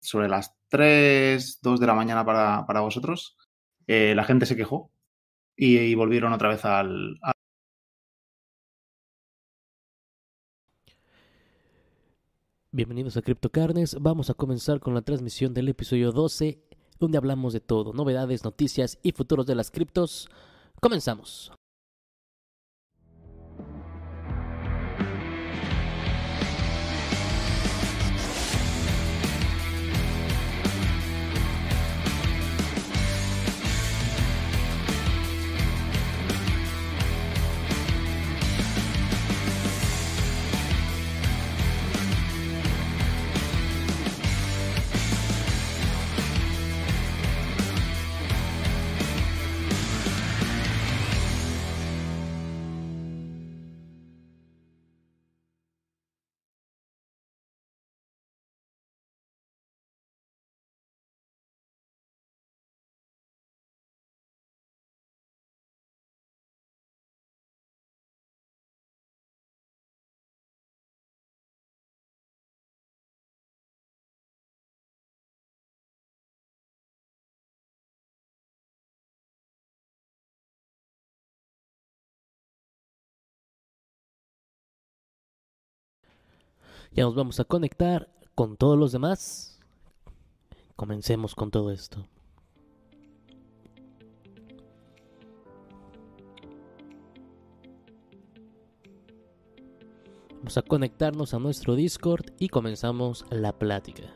sobre las 3, 2 de la mañana para, para vosotros, eh, la gente se quejó y, volvieron otra vez al, al Bienvenidos a CryptoCarnes. Vamos a comenzar con la transmisión del episodio 12, donde hablamos de todo, novedades, noticias y futuros de las criptos. Comenzamos. Ya nos vamos a conectar con todos los demás. Comencemos con todo esto. Vamos a conectarnos a nuestro Discord y comenzamos la plática.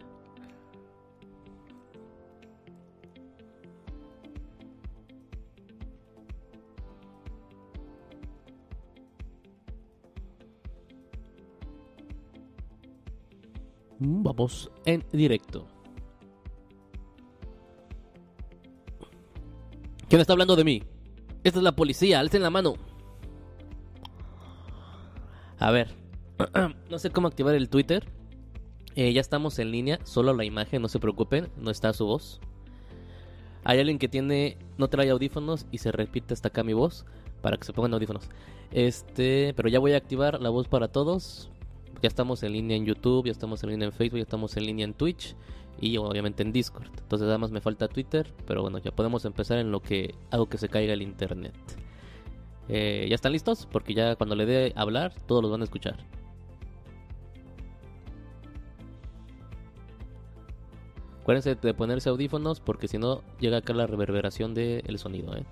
Vamos en directo. ¿Quién está hablando de mí? Esta es la policía, alcen la mano. A ver, no sé cómo activar el Twitter. Eh, ya estamos en línea, solo la imagen, no se preocupen, no está su voz. Hay alguien que tiene, no trae audífonos y se repite hasta acá mi voz para que se pongan audífonos. Este, pero ya voy a activar la voz para todos. Ya estamos en línea en YouTube, ya estamos en línea en Facebook, ya estamos en línea en Twitch y obviamente en Discord. Entonces nada más me falta Twitter, pero bueno, ya podemos empezar en lo que hago que se caiga el internet. Eh, ¿Ya están listos? Porque ya cuando le dé hablar, todos los van a escuchar. Acuérdense de ponerse audífonos porque si no llega acá la reverberación del sonido. ¿eh?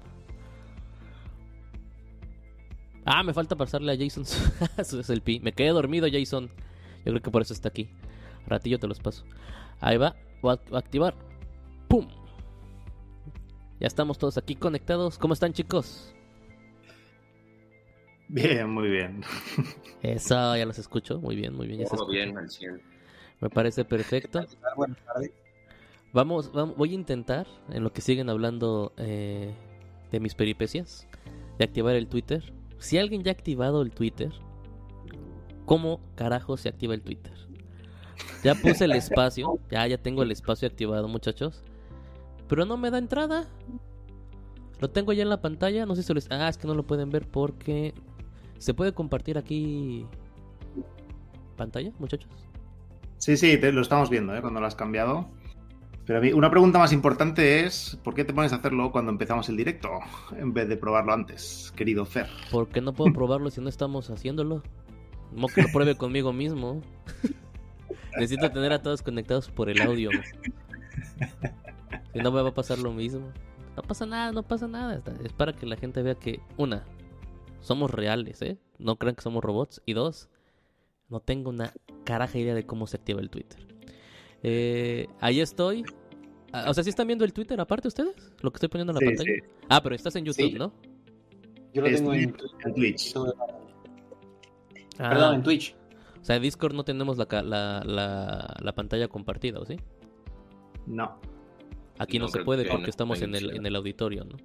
Ah, me falta pasarle a Jason. El pi. Me quedé dormido, Jason. Yo creo que por eso está aquí. Ratillo te los paso. Ahí va. Voy a activar. ¡Pum! Ya estamos todos aquí conectados. ¿Cómo están, chicos? Bien, muy bien. Eso, ya los escucho. Muy bien, muy bien. Ya Todo bien, al 100. Me parece perfecto. Buenas tardes. Vamos, vam- voy a intentar, en lo que siguen hablando eh, de mis peripecias, de activar el Twitter. Si alguien ya ha activado el Twitter, ¿cómo carajo se activa el Twitter? Ya puse el espacio, ya, ya tengo el espacio activado, muchachos. Pero no me da entrada. Lo tengo ya en la pantalla, no sé si les... Ah, es que no lo pueden ver porque... ¿Se puede compartir aquí pantalla, muchachos? Sí, sí, te- lo estamos viendo, ¿eh? Cuando lo has cambiado. Pero una pregunta más importante es, ¿por qué te pones a hacerlo cuando empezamos el directo en vez de probarlo antes, querido Fer? Porque no puedo probarlo si no estamos haciéndolo. No que lo pruebe conmigo mismo. Necesito tener a todos conectados por el audio. Si no me va a pasar lo mismo. No pasa nada, no pasa nada. Es para que la gente vea que, una, somos reales, ¿eh? No crean que somos robots. Y dos, no tengo una caraja idea de cómo se activa el Twitter. Eh, ahí estoy. Ah, O sea, ¿sí están viendo el Twitter aparte ustedes? Lo que estoy poniendo en la Sí, pantalla. sí. Ah, pero estás en YouTube, Sí. ¿no? Yo lo Es tengo en, En Twitch. Ah, Perdón, en Twitch. O sea, en Discord no tenemos la, la, la, la pantalla compartida, ¿o sí? No. Aquí no, No, se puede que porque no estamos en el, en el auditorio, ¿no?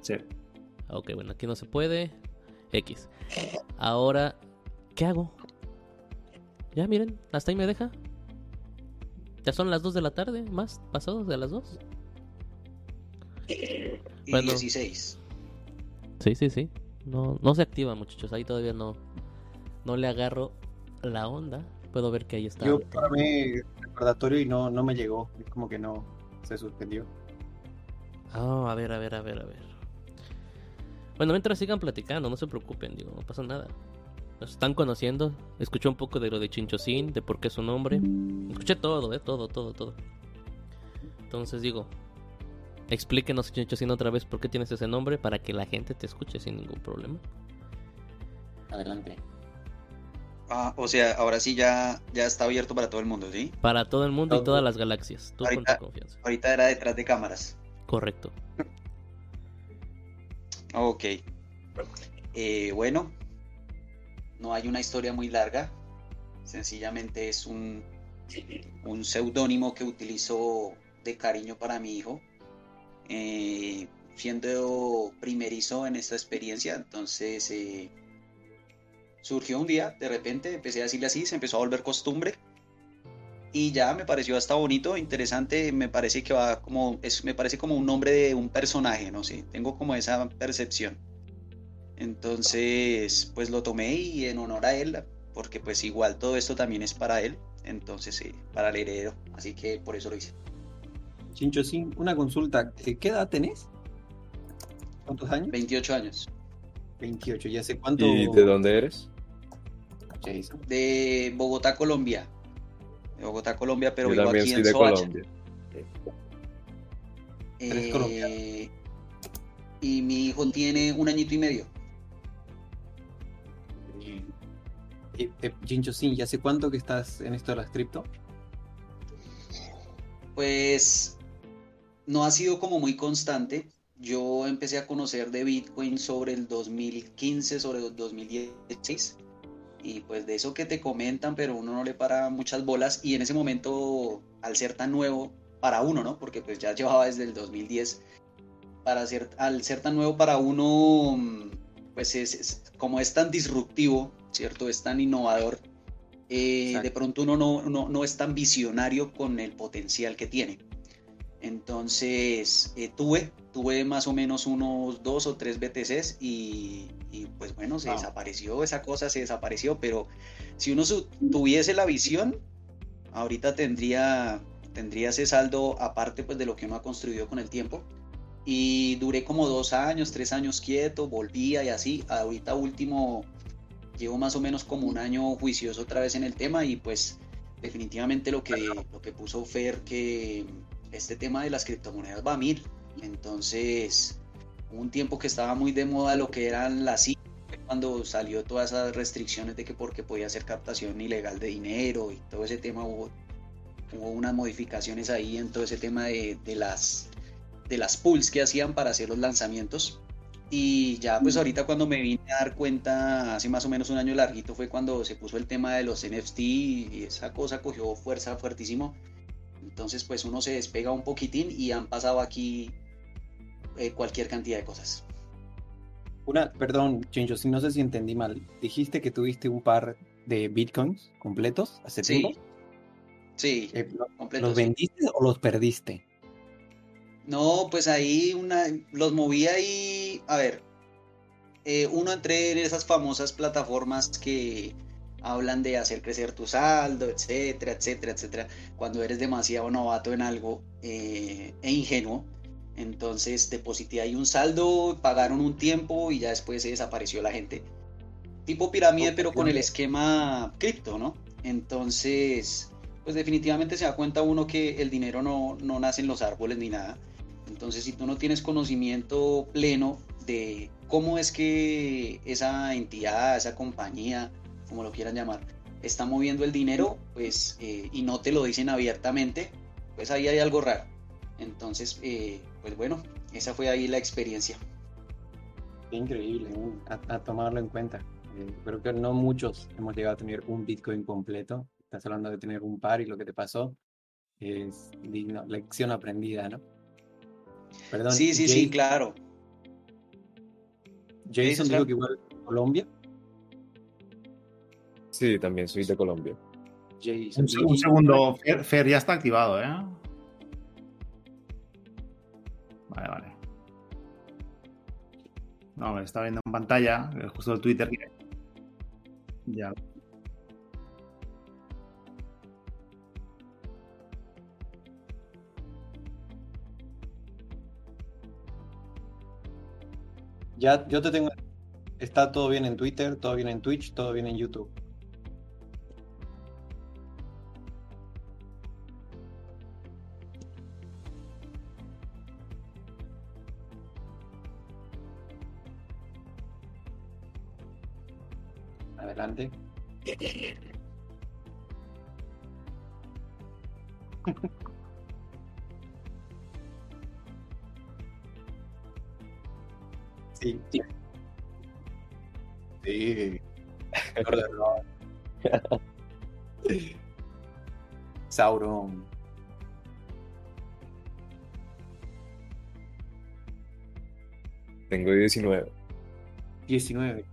Sí. Ok, bueno, aquí no se puede. X. Ahora, ¿qué hago? Ya, miren, hasta ahí me deja. Ya son las 2 de la tarde, más pasados de las 2. Y Bueno. 16. Sí, sí, sí. No, no se activa, muchachos. Ahí todavía no, no le agarro la onda. Puedo ver que ahí está. Yo programé recordatorio y no, no me llegó. Es como que no se suspendió. Oh, a ver, a ver, a ver, a ver. Bueno, mientras sigan platicando, no se preocupen, digo, no pasa nada. Nos están conociendo. Escuché un poco de lo de Chinchosín, de por qué su nombre. Escuché todo, eh, todo, todo, todo. Entonces digo, explíquenos Chinchosín otra vez por qué tienes ese nombre para que la gente te escuche sin ningún problema. Adelante. Ah, o sea, ahora sí ya, ya está abierto para todo el mundo, ¿sí? Para todo el mundo y todas las galaxias. Tú con Ahorita- tu confianza. Ahorita era detrás de cámaras. Correcto. Ok. Eh, bueno, no hay una historia muy larga. Sencillamente es un, un seudónimo que utilizo de cariño para mi hijo. Eh, siendo primerizo en esta experiencia, entonces eh, surgió un día, de repente empecé a decirle así, se empezó a volver costumbre. Y ya me pareció hasta bonito, interesante, me parece que va como, es, me parece como un nombre de un personaje, no sé, tengo como esa percepción. Entonces, pues lo tomé y en honor a él, porque pues igual todo esto también es para él, entonces eh, para el heredero, así que por eso lo hice. Chincho, sin una consulta. ¿Qué edad tenés? ¿Cuántos años? 28 años. 28. ¿Y hace cuánto? ¿Y de dónde eres? Jason? De Bogotá, Colombia. De Bogotá, Colombia, pero Yo vivo aquí soy en de Soacha. Colombia. Eres Eh, colombiano. y mi hijo tiene un añito y medio. Eh, eh, sin, ¿y hace cuánto que estás en esto de las cripto? Pues no ha sido como muy constante. Yo empecé a conocer de Bitcoin sobre el 2015, sobre el 2016. Y pues de eso que te comentan, pero uno no le para muchas bolas. Y en ese momento, al ser tan nuevo para uno, ¿no? Porque pues ya llevaba desde el 2010. Para ser, al ser tan nuevo para uno, mm, pues es, es- como es tan disruptivo, ¿cierto? Es tan innovador. eh, de pronto uno no, no, no es tan visionario con el potencial que tiene. Entonces, eh, tuve, tuve más o menos unos dos o tres BTCs y, y, pues bueno, se Wow. desapareció esa cosa, se desapareció, pero si uno tuviese la visión, ahorita tendría, tendría ese saldo aparte pues de lo que uno ha construido con el tiempo. Y duré como dos años, tres años quieto, volvía y así. Ahorita último, llevo más o menos como un año juicioso otra vez en el tema y pues definitivamente lo que, lo que puso Fer que este tema de las criptomonedas va a mil. Entonces, un tiempo que estaba muy de moda lo que eran las I- cuando salió todas esas restricciones de que porque podía hacer captación ilegal de dinero y todo ese tema hubo, hubo unas modificaciones ahí en todo ese tema de, de las de las pools que hacían para hacer los lanzamientos y ya pues ahorita cuando me vine a dar cuenta hace más o menos un año larguito fue cuando se puso el tema de los NFT y esa cosa cogió fuerza fuertísimo entonces pues uno se despega un poquitín y han pasado aquí eh, cualquier cantidad de cosas Una, perdón, Chincho, si no sé si entendí mal. Dijiste que tuviste un par de bitcoins completos hace sí tiempo. sí Eh, ¿lo- completo ¿Los sí. vendiste o los perdiste? No, pues ahí una, los moví ahí, a ver, eh, uno entré en esas famosas plataformas que hablan de hacer crecer tu saldo, etcétera, etcétera, etcétera, cuando eres demasiado novato en algo eh, e ingenuo. Entonces deposité ahí un saldo, pagaron un tiempo y ya después se desapareció la gente. Tipo pirámide, pero con el esquema cripto, ¿no? Entonces, pues definitivamente se da cuenta uno que el dinero no, no nace en los árboles ni nada. Entonces, si tú no tienes conocimiento pleno de cómo es que esa entidad, esa compañía, como lo quieran llamar, está moviendo el dinero, pues, eh, y no te lo dicen abiertamente, pues ahí hay algo raro. Entonces, eh, pues bueno, esa fue ahí la experiencia. Increíble, a, a tomarlo en cuenta. Eh, creo que no muchos hemos llegado a tener un bitcoin completo. Estás hablando de tener un par y lo que te pasó es digno, lección aprendida, ¿no? Perdón, Sí, sí, sí, claro. Jason dijo que igual Colombia. Sí, también soy de Colombia. Jason, Un, un segundo, Fer, Fer ya está activado, ¿eh? Vale, vale. No, me está viendo en pantalla, eh, justo el Twitter. Ya. Ya, yo te tengo. Está todo bien en Twitter, todo bien en Twitch, todo bien en YouTube. Adelante. Sí. Sí. Sauron. Tengo 19. 19.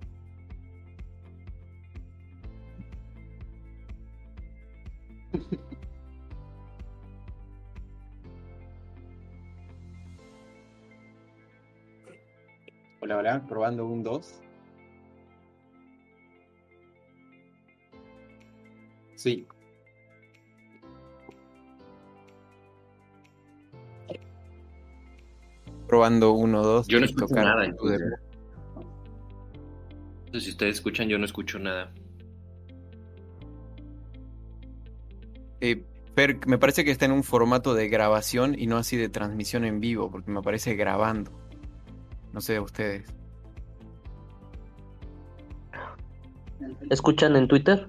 Probando un 2. Sí. Probando 1, 2. Yo no escucho nada, entonces. Entonces, si ustedes escuchan, yo no escucho nada. Eh, me parece que está en un formato de grabación y no así de transmisión en vivo, porque me parece grabando. No sé, ustedes. ¿Escuchan en Twitter?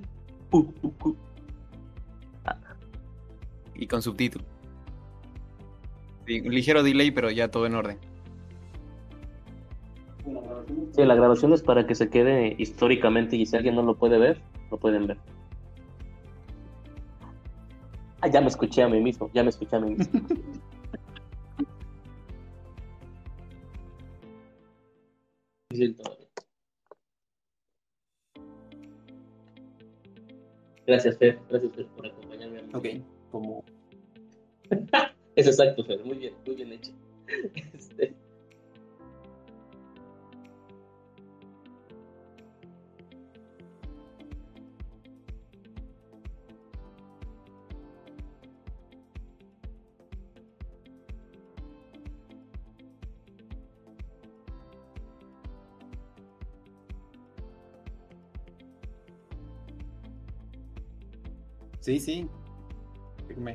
Uh, uh, uh. Y con subtítulo. Sí, un ligero delay, pero ya todo en orden. Sí, la grabación es para que se quede históricamente y si alguien no lo puede ver, lo pueden ver. Ah, ya me escuché a mí mismo, ya me escuché a mí mismo. Gracias, Fer. Gracias, Fer, por acompañarme. Ok, como... es exacto, Fer. Muy bien, muy bien hecho. Este... Sí, sí. Firme.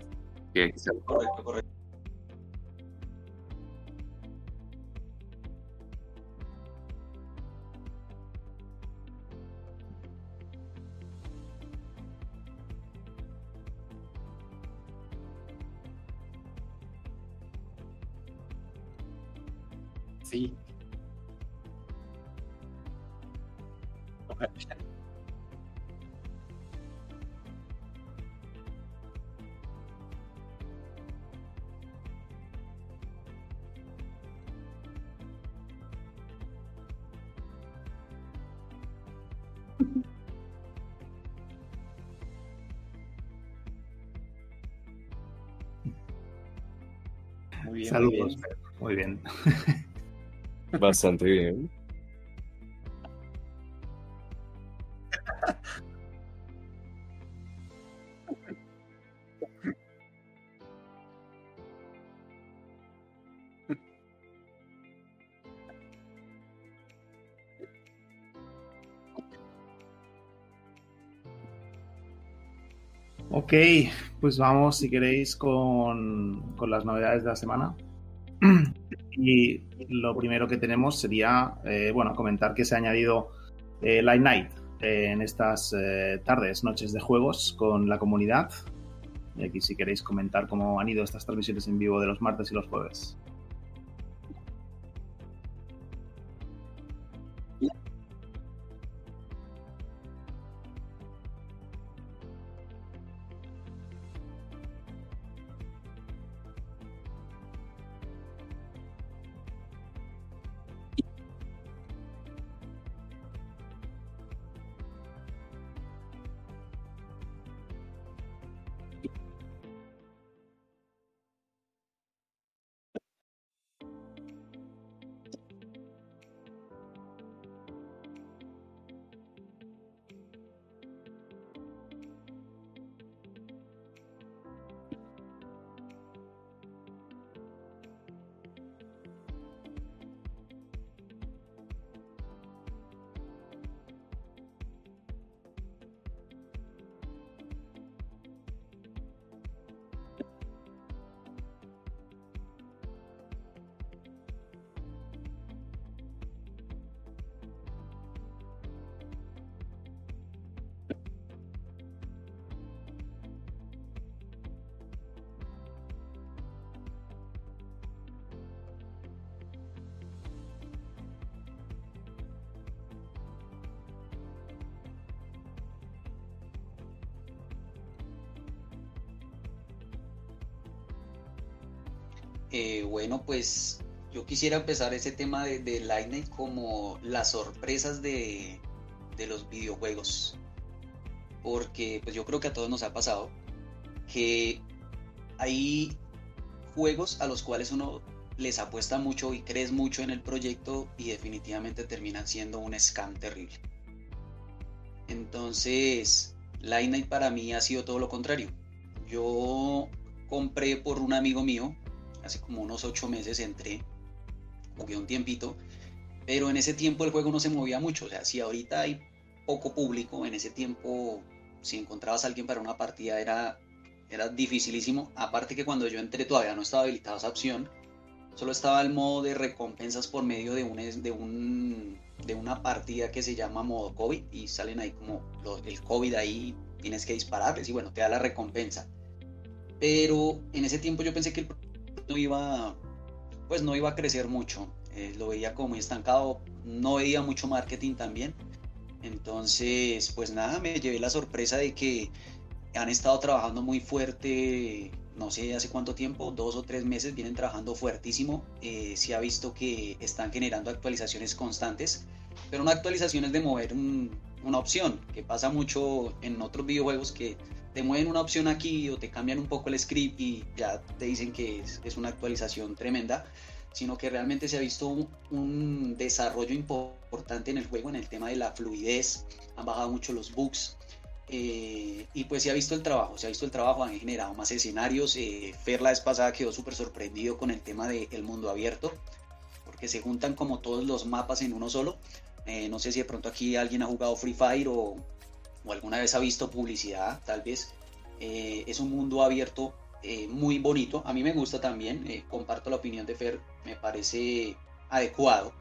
Correcto, correcto. Saludos. Muy bien. Bastante bien. Ok, pues vamos, si queréis, con, con las novedades de la semana. Y lo primero que tenemos sería, eh, bueno, comentar que se ha añadido eh, Light Night eh, en estas eh, tardes, noches de juegos con la comunidad. Y aquí si queréis comentar cómo han ido estas transmisiones en vivo de los martes y los jueves. Eh, bueno, pues yo quisiera empezar ese tema de, de Lightning como las sorpresas de, los videojuegos. Porque pues yo creo que a todos nos ha pasado que hay juegos a los cuales uno les apuesta mucho y crees mucho en el proyecto y definitivamente terminan siendo un scam terrible. Entonces, Lightning para mí ha sido todo lo contrario. Yo compré por un amigo mío, hace como unos ocho meses entré, jugué un tiempito, pero en ese tiempo el juego no se movía mucho. O sea, si ahorita hay poco público, en ese tiempo, si encontrabas a alguien para una partida era, era dificilísimo. Aparte que cuando yo entré todavía no estaba habilitada esa opción. Solo estaba el modo de recompensas por medio de, un, de, un, de una partida que se llama modo COVID y salen ahí como el COVID ahí, tienes que dispararles y bueno, te da la recompensa. Pero en ese tiempo yo pensé que el no iba, pues no iba a crecer mucho. Eh, lo veía como muy estancado, no veía mucho marketing también. Entonces, pues nada, me llevé la sorpresa de que han estado trabajando muy fuerte, no sé hace cuánto tiempo, dos o tres meses, vienen trabajando fuertísimo. Eh, se ha visto que están generando actualizaciones constantes, pero no actualizaciones de mover una opción, que pasa mucho en otros videojuegos que te mueven una opción aquí o te cambian un poco el script y ya te dicen que es, es una actualización tremenda sino que realmente se ha visto un, desarrollo importante en el juego en el tema de la fluidez, han bajado mucho los bugs. Eh, y pues se ha visto el trabajo, se ha visto el trabajo, han generado más escenarios. Eh, Fer la vez pasada quedó súper sorprendido con el tema del mundo abierto, porque se juntan como todos los mapas en uno solo. Eh, no sé si de pronto aquí alguien ha jugado Free Fire o, o alguna vez ha visto publicidad, tal vez. es un mundo abierto eh, muy bonito. A mí me gusta también, eh, comparto la opinión de Fer, me parece adecuado.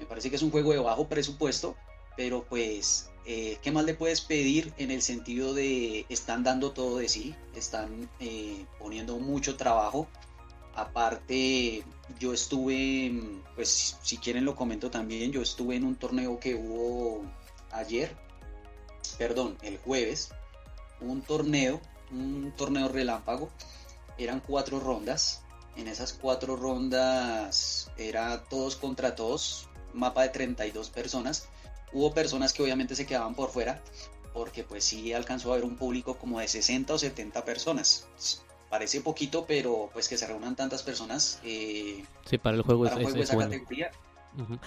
Me parece que es un juego de bajo presupuesto, pero pues, eh, ¿qué más le puedes pedir en el sentido de están dando todo de sí, están poniendo mucho trabajo? Aparte, yo estuve, pues si quieren lo comento también, yo estuve en un torneo que hubo ayer, perdón, el jueves, un torneo, un torneo relámpago eran cuatro rondas. En esas cuatro rondas era todos contra todos, mapa de 32 personas. Hubo personas que obviamente se quedaban por fuera, porque pues sí alcanzó a haber un público como de 60 o 70 personas. Parece poquito, pero pues que se reúnan tantas personas. Eh, sí, para el juego para es, juego es, esa bueno. categoría.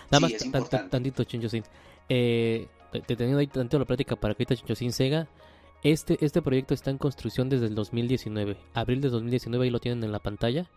Nada más es importante. tantito, Chinchosín. Eh, teniendo ahí tanto la plática para que ahorita Chinchosín Sega. Este, este proyecto está en construcción desde el 2019. Abril de 2019 ahí lo tienen en la pantalla.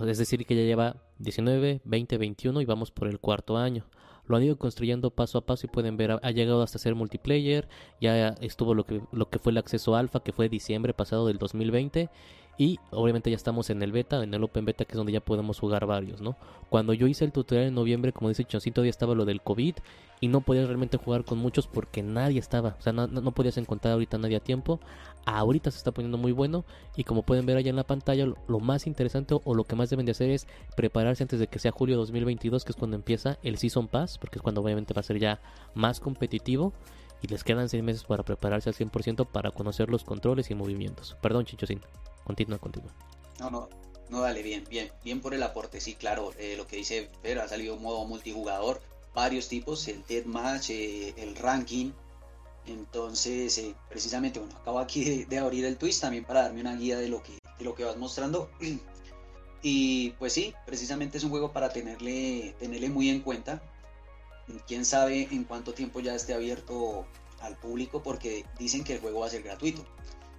Es decir, que ya lleva 19, 20, 21 y vamos por el cuarto año. Lo han ido construyendo paso a paso y pueden ver, ha llegado hasta ser multiplayer. Ya estuvo lo que, lo que fue el acceso alfa, que fue diciembre pasado del 2020. Y obviamente ya estamos en el beta, en el open beta, que es donde ya podemos jugar varios, ¿no? Cuando yo hice el tutorial en noviembre, como dice Choncito, todavía estaba lo del COVID y no podías realmente jugar con muchos porque nadie estaba. O sea, no, no- podías encontrar ahorita nadie a tiempo. Ahorita se está poniendo muy bueno y como pueden ver allá en la pantalla, lo, más interesante o lo que más deben de hacer es prepararse antes de que sea julio 2022, que es cuando empieza el Season Pass, porque es cuando obviamente va a ser ya más competitivo. Y les quedan 6 meses para prepararse al 100% para conocer los controles y movimientos. Perdón, Chichosín. Continúa, continúa. No, no, no, dale, bien, bien, bien por el aporte, sí, claro, eh, lo que dice Fer, ha salido un modo multijugador, varios tipos, el deathmatch, eh, el ranking, entonces, eh, precisamente, bueno, acabo aquí de, de abrir el twist también para darme una guía de lo que, de lo que vas mostrando, y pues sí, precisamente es un juego para tenerle, tenerle muy en cuenta, quién sabe en cuánto tiempo ya esté abierto al público, porque dicen que el juego va a ser gratuito,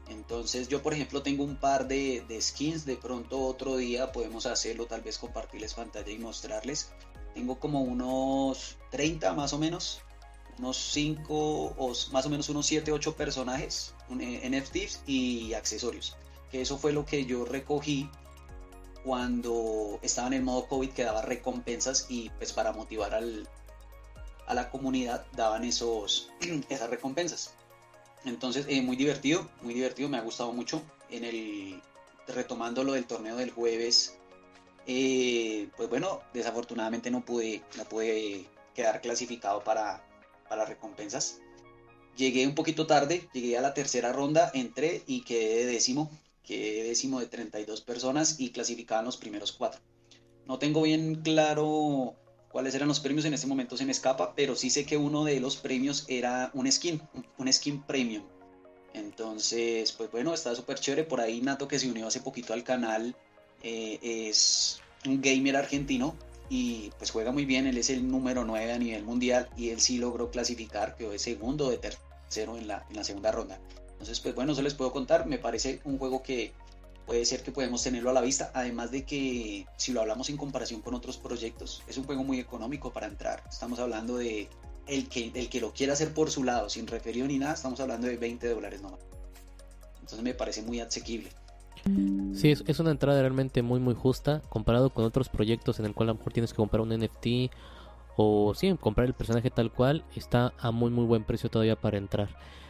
entonces yo por ejemplo tengo un par de, skins, de pronto otro día podemos hacerlo, tal vez compartirles pantalla y mostrarles. Tengo como unos 30 más o menos, unos 5 o más o menos unos 7, 8 personajes, un- eh, NFTs y accesorios. Que eso fue lo que yo recogí cuando estaba en el modo COVID que daba recompensas y pues para motivar al, a la comunidad daban esos, esas recompensas. Entonces, eh, muy divertido, muy divertido, me ha gustado mucho. En el, retomando lo del torneo del jueves, eh, pues bueno, desafortunadamente no pude, no pude quedar clasificado para, para recompensas. Llegué un poquito tarde, llegué a la tercera ronda, entré y quedé de décimo. quedé décimo de 32 personas y clasificaban los primeros cuatro. No tengo bien claro cuáles eran los premios, en este momento se me escapa, pero sí sé que uno de los premios era un skin, un skin premium. Entonces, pues bueno, está súper chévere. Por ahí Nato que se unió hace poquito al canal eh, es un gamer argentino y pues juega muy bien. Él es el número 9 a nivel mundial y él sí logró clasificar, quedó de segundo de tercero en la, en la segunda ronda. Entonces, pues bueno, eso les puedo contar. Me parece un juego que puede ser que podemos tenerlo a la vista. Además de que si lo hablamos en comparación con otros proyectos, es un juego muy económico para entrar. Estamos hablando de el que, el que lo quiera hacer por su lado, sin referido ni nada, estamos hablando de 20 dólares nomás. Entonces me parece muy asequible. Sí, es, es, una entrada realmente muy muy justa comparado con otros proyectos en el cual a lo mejor tienes que comprar un NFT o sí, comprar el personaje tal cual, está a muy muy buen precio todavía para entrar.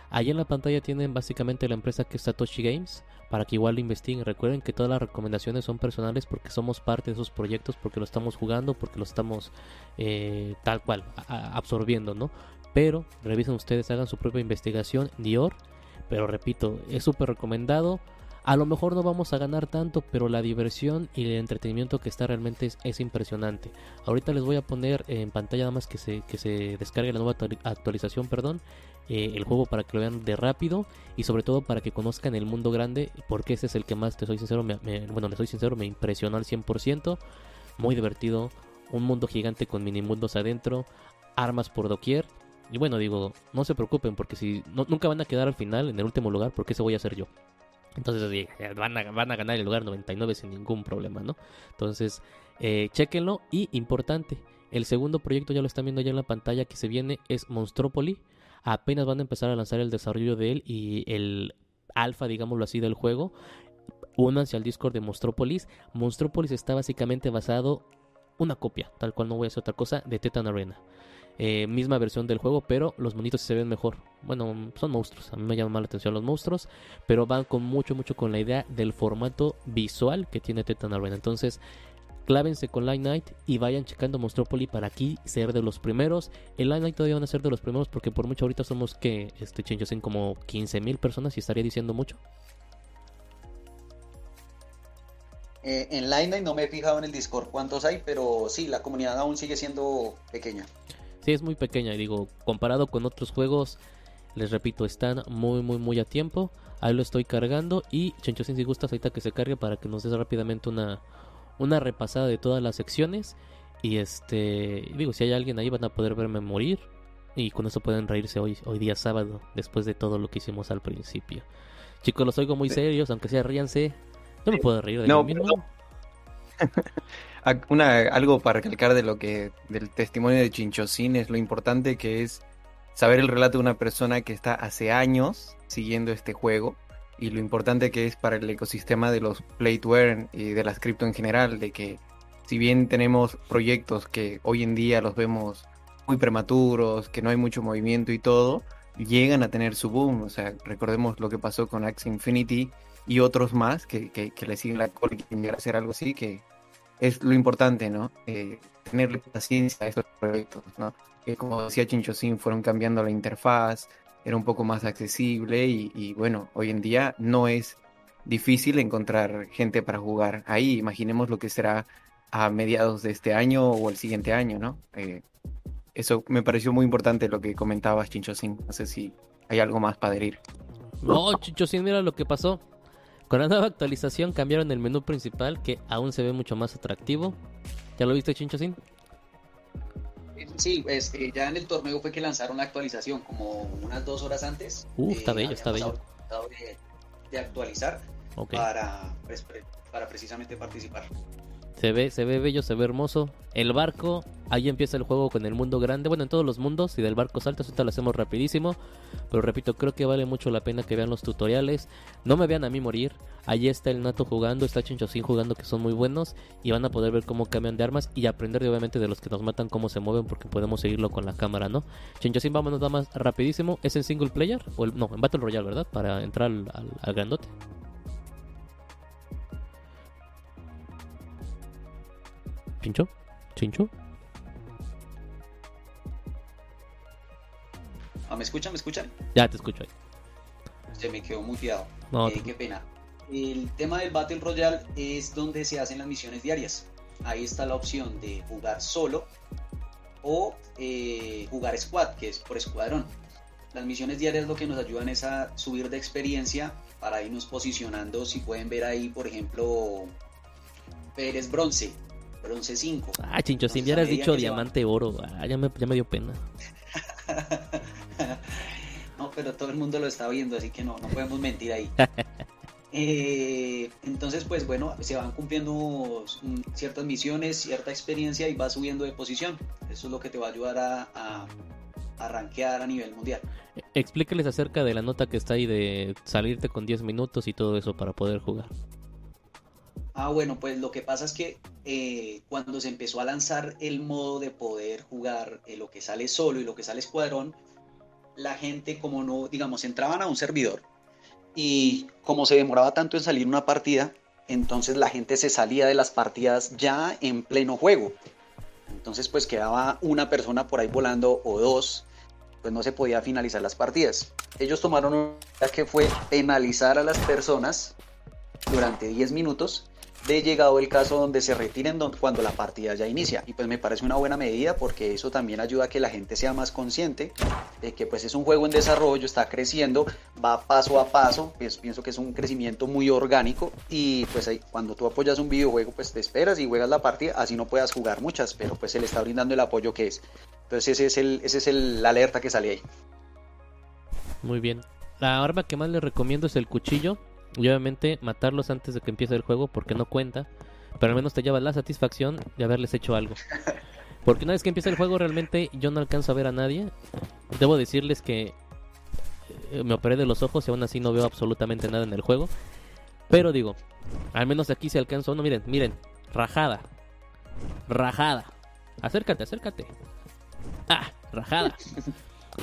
Allí en la pantalla tienen básicamente la empresa que es Satoshi Games, para que igual lo investiguen. Recuerden que todas las recomendaciones son personales porque somos parte de esos proyectos, porque lo estamos jugando, porque lo estamos eh, tal cual absorbiendo, ¿no? Pero revisen ustedes, hagan su propia investigación. Dior, pero repito, es súper recomendado. A lo mejor no vamos a ganar tanto, pero la diversión y el entretenimiento que está realmente es, impresionante. Ahorita les voy a poner en pantalla nada más que se, que se descargue la nueva actualización, perdón, eh, el juego para que lo vean de rápido y sobre todo para que conozcan el mundo grande, porque ese es el que más, te soy sincero, me, bueno, le soy sincero, me impresionó al 100%. Muy divertido, un mundo gigante con mini mundos adentro, armas por doquier. Y bueno, digo, no se preocupen porque si nunca van a quedar al final en el último lugar, porque ese voy a ser yo. Entonces van a, van a ganar el lugar 99 sin ningún problema, ¿no? Entonces, eh, chequenlo. Y importante, el segundo proyecto ya lo están viendo ya en la pantalla que se viene es Monstrópoli. Apenas van a empezar a lanzar el desarrollo de él y el alfa, digámoslo así, del juego. Únanse al Discord de Monstrópolis. Monstrópolis está básicamente basado, una copia, tal cual no voy a hacer otra cosa, de Tetan Arena. Eh, misma versión del juego, pero los monitos se ven mejor. Bueno, son monstruos, a mí me llaman más la atención los monstruos, pero van con mucho, mucho con la idea del formato visual que tiene Tetan Arena. Entonces, clávense con Light Knight y vayan checando Monstropoli para aquí ser de los primeros. El Light Knight todavía van a ser de los primeros porque por mucho ahorita somos que este en como 15 mil personas y estaría diciendo mucho. Eh, en Light Knight no me he fijado en el Discord cuántos hay, pero sí, la comunidad aún sigue siendo pequeña. Sí, es muy pequeña y digo, comparado con otros juegos, les repito, están muy, muy, muy a tiempo. Ahí lo estoy cargando y Chenchosin si gustas ahorita que se cargue para que nos des rápidamente una, una repasada de todas las secciones. Y este, digo, si hay alguien ahí van a poder verme morir. Y con eso pueden reírse hoy, hoy día sábado, después de todo lo que hicimos al principio. Chicos, los oigo muy serios, aunque sea ríanse. No me puedo reír de no, mí mismo. Una, algo para recalcar de lo que del testimonio de Chinchosín es lo importante que es saber el relato de una persona que está hace años siguiendo este juego y lo importante que es para el ecosistema de los play to earn y de las cripto en general, de que si bien tenemos proyectos que hoy en día los vemos muy prematuros, que no hay mucho movimiento y todo, llegan a tener su boom. O sea, recordemos lo que pasó con Axie Infinity y otros más que, que, le siguen la cola y quieren hacer algo así, que es lo importante, ¿no? Eh, paciencia a estos proyectos, ¿no? Que como decía Chinchosín, fueron cambiando la interfaz, era un poco más accesible y, bueno, hoy en día no es difícil encontrar gente para jugar ahí. Imaginemos lo que será a mediados de este año o el siguiente año, ¿no? Eh, eso me pareció muy importante lo que comentabas, Chinchosín. No sé si hay algo más para adherir. No, Chinchosín, mira lo que pasó. Con la nueva actualización cambiaron el menú principal que aún se ve mucho más atractivo. ¿Ya lo viste, Chinchosín? Sí, este, ya en el torneo fue que lanzaron la actualización como unas dos horas antes. Uh, está bello, está bello. De, actualizar para, pues, para precisamente participar. Se ve, se ve bello, se ve hermoso. El barco, ahí empieza el juego con el mundo grande. Bueno, en todos los mundos, y del barco saltas, ahorita lo hacemos rapidísimo. Pero repito, creo que vale mucho la pena que vean los tutoriales. No me vean a mí morir. Allí está el Nato jugando, está Chinchosín jugando, que son muy buenos. Y van a poder ver cómo cambian de armas y aprender de, obviamente de los que nos matan cómo se mueven, porque podemos seguirlo con la cámara, ¿no? Chinchosín, vámonos nada más rapidísimo. ¿Es en single player? O no, en Battle Royale, ¿verdad? Para entrar al, al grandote. ¿Chincho? ¿Chincho? Ah, ¿Me escuchan? ¿Me escuchan? Ya te escucho ahí. Se me quedó muteado. No, eh, qué pena. el tema del Battle Royale es donde se hacen las misiones diarias. Ahí está la opción de jugar solo o eh, jugar squad, que es por escuadrón. Las misiones diarias lo que nos ayudan es a subir de experiencia para irnos posicionando. Si pueden ver ahí, por ejemplo, Pérez bronce, bronce 5. Ah, Chincho, si me hubieras dicho diamante oro, ah, ya me, ya me dio pena. no, pero todo el mundo lo está viendo, así que no, no podemos mentir ahí. Eh, entonces, pues bueno, se van cumpliendo ciertas misiones, cierta experiencia y va subiendo de posición. Eso es lo que te va a ayudar a, a, a rankear a nivel mundial. Explícales acerca de la nota que está ahí de salirte con 10 minutos y todo eso para poder jugar. Ah, bueno, pues lo que pasa es que eh, cuando se empezó a lanzar el modo de poder jugar eh, lo que sale solo y lo que sale escuadrón, la gente como no, digamos, entraban a un servidor y como se demoraba tanto en salir una partida, entonces la gente se salía de las partidas ya en pleno juego. Entonces pues quedaba una persona por ahí volando o dos, pues no se podía finalizar las partidas. Ellos tomaron una que fue penalizar a las personas durante 10 minutos de llegado el caso donde se retiren cuando la partida ya inicia. Y pues me parece una buena medida porque eso también ayuda a que la gente sea más consciente de que pues es un juego en desarrollo, está creciendo, va paso a paso, pues pienso que es un crecimiento muy orgánico y pues ahí, cuando tú apoyas un videojuego pues te esperas y juegas la partida, así no puedas jugar muchas, pero pues se le está brindando el apoyo que es. Entonces ese es el, ese es el, alerta que sale ahí. Muy bien. La arma que más les recomiendo es el cuchillo. Y obviamente matarlos antes de que empiece el juego porque no cuenta. Pero al menos te lleva la satisfacción de haberles hecho algo. Porque una vez que empieza el juego realmente yo no alcanzo a ver a nadie. Debo decirles que eh, me operé de los ojos y aún así no veo absolutamente nada en el juego. Pero digo, al menos aquí se alcanza uno. Miren, miren, rajada. Rajada. Acércate, acércate. Ah, rajada.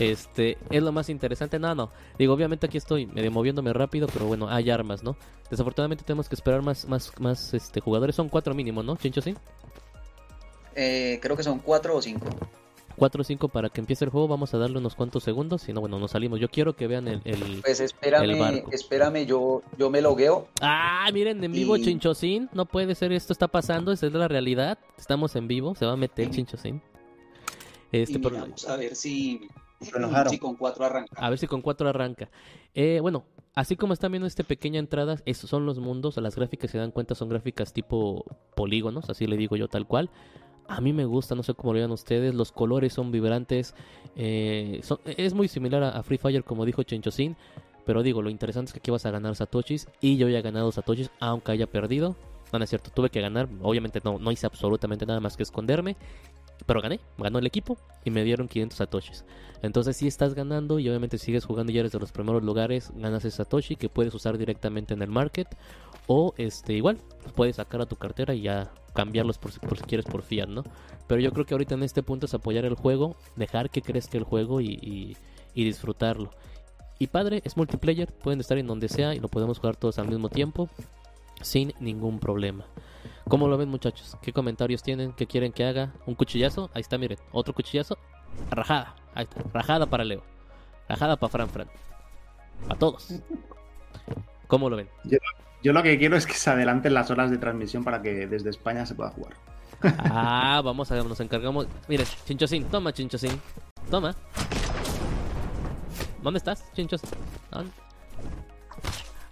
Este, es lo más interesante. No, no. Digo, obviamente aquí estoy medio moviéndome rápido, pero bueno, hay armas, ¿no? Desafortunadamente tenemos que esperar más, más, más este, jugadores. Son cuatro mínimo, ¿no? Chincho, sí. Eh, creo que son cuatro o cinco. 4 o 5 para que empiece el juego. Vamos a darle unos cuantos segundos. Si no, bueno, nos salimos. Yo quiero que vean el. el... Pues El espérame, barco. espérame, yo, yo me logueo. Ah, miren, en vivo Y- Chinchosín. No puede ser, esto está pasando. Esa es la realidad. Estamos en vivo. Se va a meter Chinchosín. Este, y miramos a ver si, Enojaron. si con cuatro arranca. A ver si con 4 arranca. Eh, bueno, así como están viendo esta pequeña entrada, esos son los mundos. Las gráficas, se dan cuenta, son gráficas tipo polígonos, así le digo yo tal cual. A mí me gusta, no sé cómo lo vean ustedes. Los colores son vibrantes. eh, son- es muy similar a, a Free Fire, como dijo Chenchosin. Pero digo, lo interesante es que aquí vas a ganar Satoshis. Y yo ya he ganado Satoshis, aunque haya perdido. No, no es cierto, tuve que ganar. Obviamente no, no hice absolutamente nada más que esconderme. Pero gané, ganó el equipo y me dieron 500 satoshis. Entonces si estás ganando y obviamente sigues jugando y eres de los primeros lugares, ganas ese satoshi que puedes usar directamente en el market o este igual puedes sacar a tu cartera y ya cambiarlos por si, por si quieres por fiat, ¿no? Pero yo creo que ahorita en este punto es apoyar el juego, dejar que crezca el juego y, y- y disfrutarlo. Y padre, es multiplayer, pueden estar en donde sea y lo podemos jugar todos al mismo tiempo sin ningún problema. ¿Cómo lo ven muchachos? ¿Qué comentarios tienen? ¿Qué quieren que haga? ¿Un cuchillazo? Ahí está, miren. Otro cuchillazo. Rajada. Ahí está. Rajada para Leo. Rajada para Fran Fran. A todos. ¿Cómo lo ven? Yo lo que quiero es que se adelanten las horas de transmisión para que desde España se pueda jugar. Ah, vamos a ver, nos encargamos. Miren, Chinchosín, toma, Chinchosín. Toma. ¿Dónde estás, Chinchos? ¿Dónde?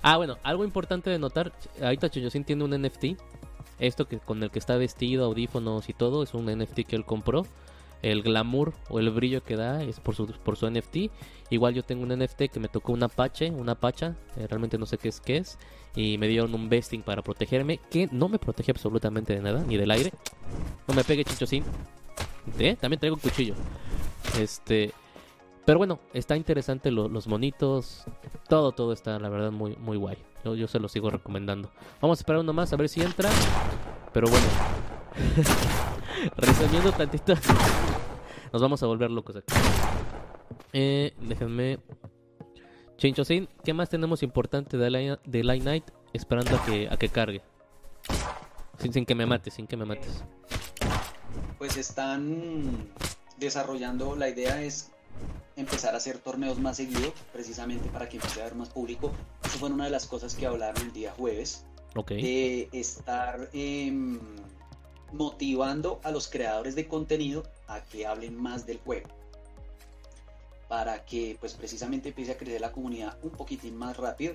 Ah, bueno, algo importante de notar, ahorita Chinchosín tiene un NFT. Esto que con el que está vestido, audífonos y todo, es un NFT que él compró. El glamour o el brillo que da es por su, por su NFT. Igual yo tengo un NFT que me tocó un Apache, una Pacha, eh, realmente no sé qué es qué es. Y me dieron un vesting para protegerme, que no me protege absolutamente de nada, ni del aire. No me pegue, Chinchosín. ¿Eh? También traigo un cuchillo. Este. Pero bueno, está interesante lo- los monitos. Todo, todo está, la verdad, muy, muy guay. Yo, yo se lo sigo recomendando. Vamos a esperar uno más a ver si entra. Pero bueno. Resumiendo tantito. Nos vamos a volver locos aquí. Eh, déjenme. Chinchosin, ¿qué más tenemos importante de Line, de Line Night? Esperando a que, a que cargue. Sin que me mates, sin que me mates. Pues están desarrollando, la idea es empezar a hacer torneos más seguido, precisamente para que empiece a haber más público. Esa fue una de las cosas que hablaron el día jueves. De estar em, motivando a los creadores de contenido a que hablen más del juego. Para que pues precisamente empiece a crecer la comunidad un poquitín más rápido.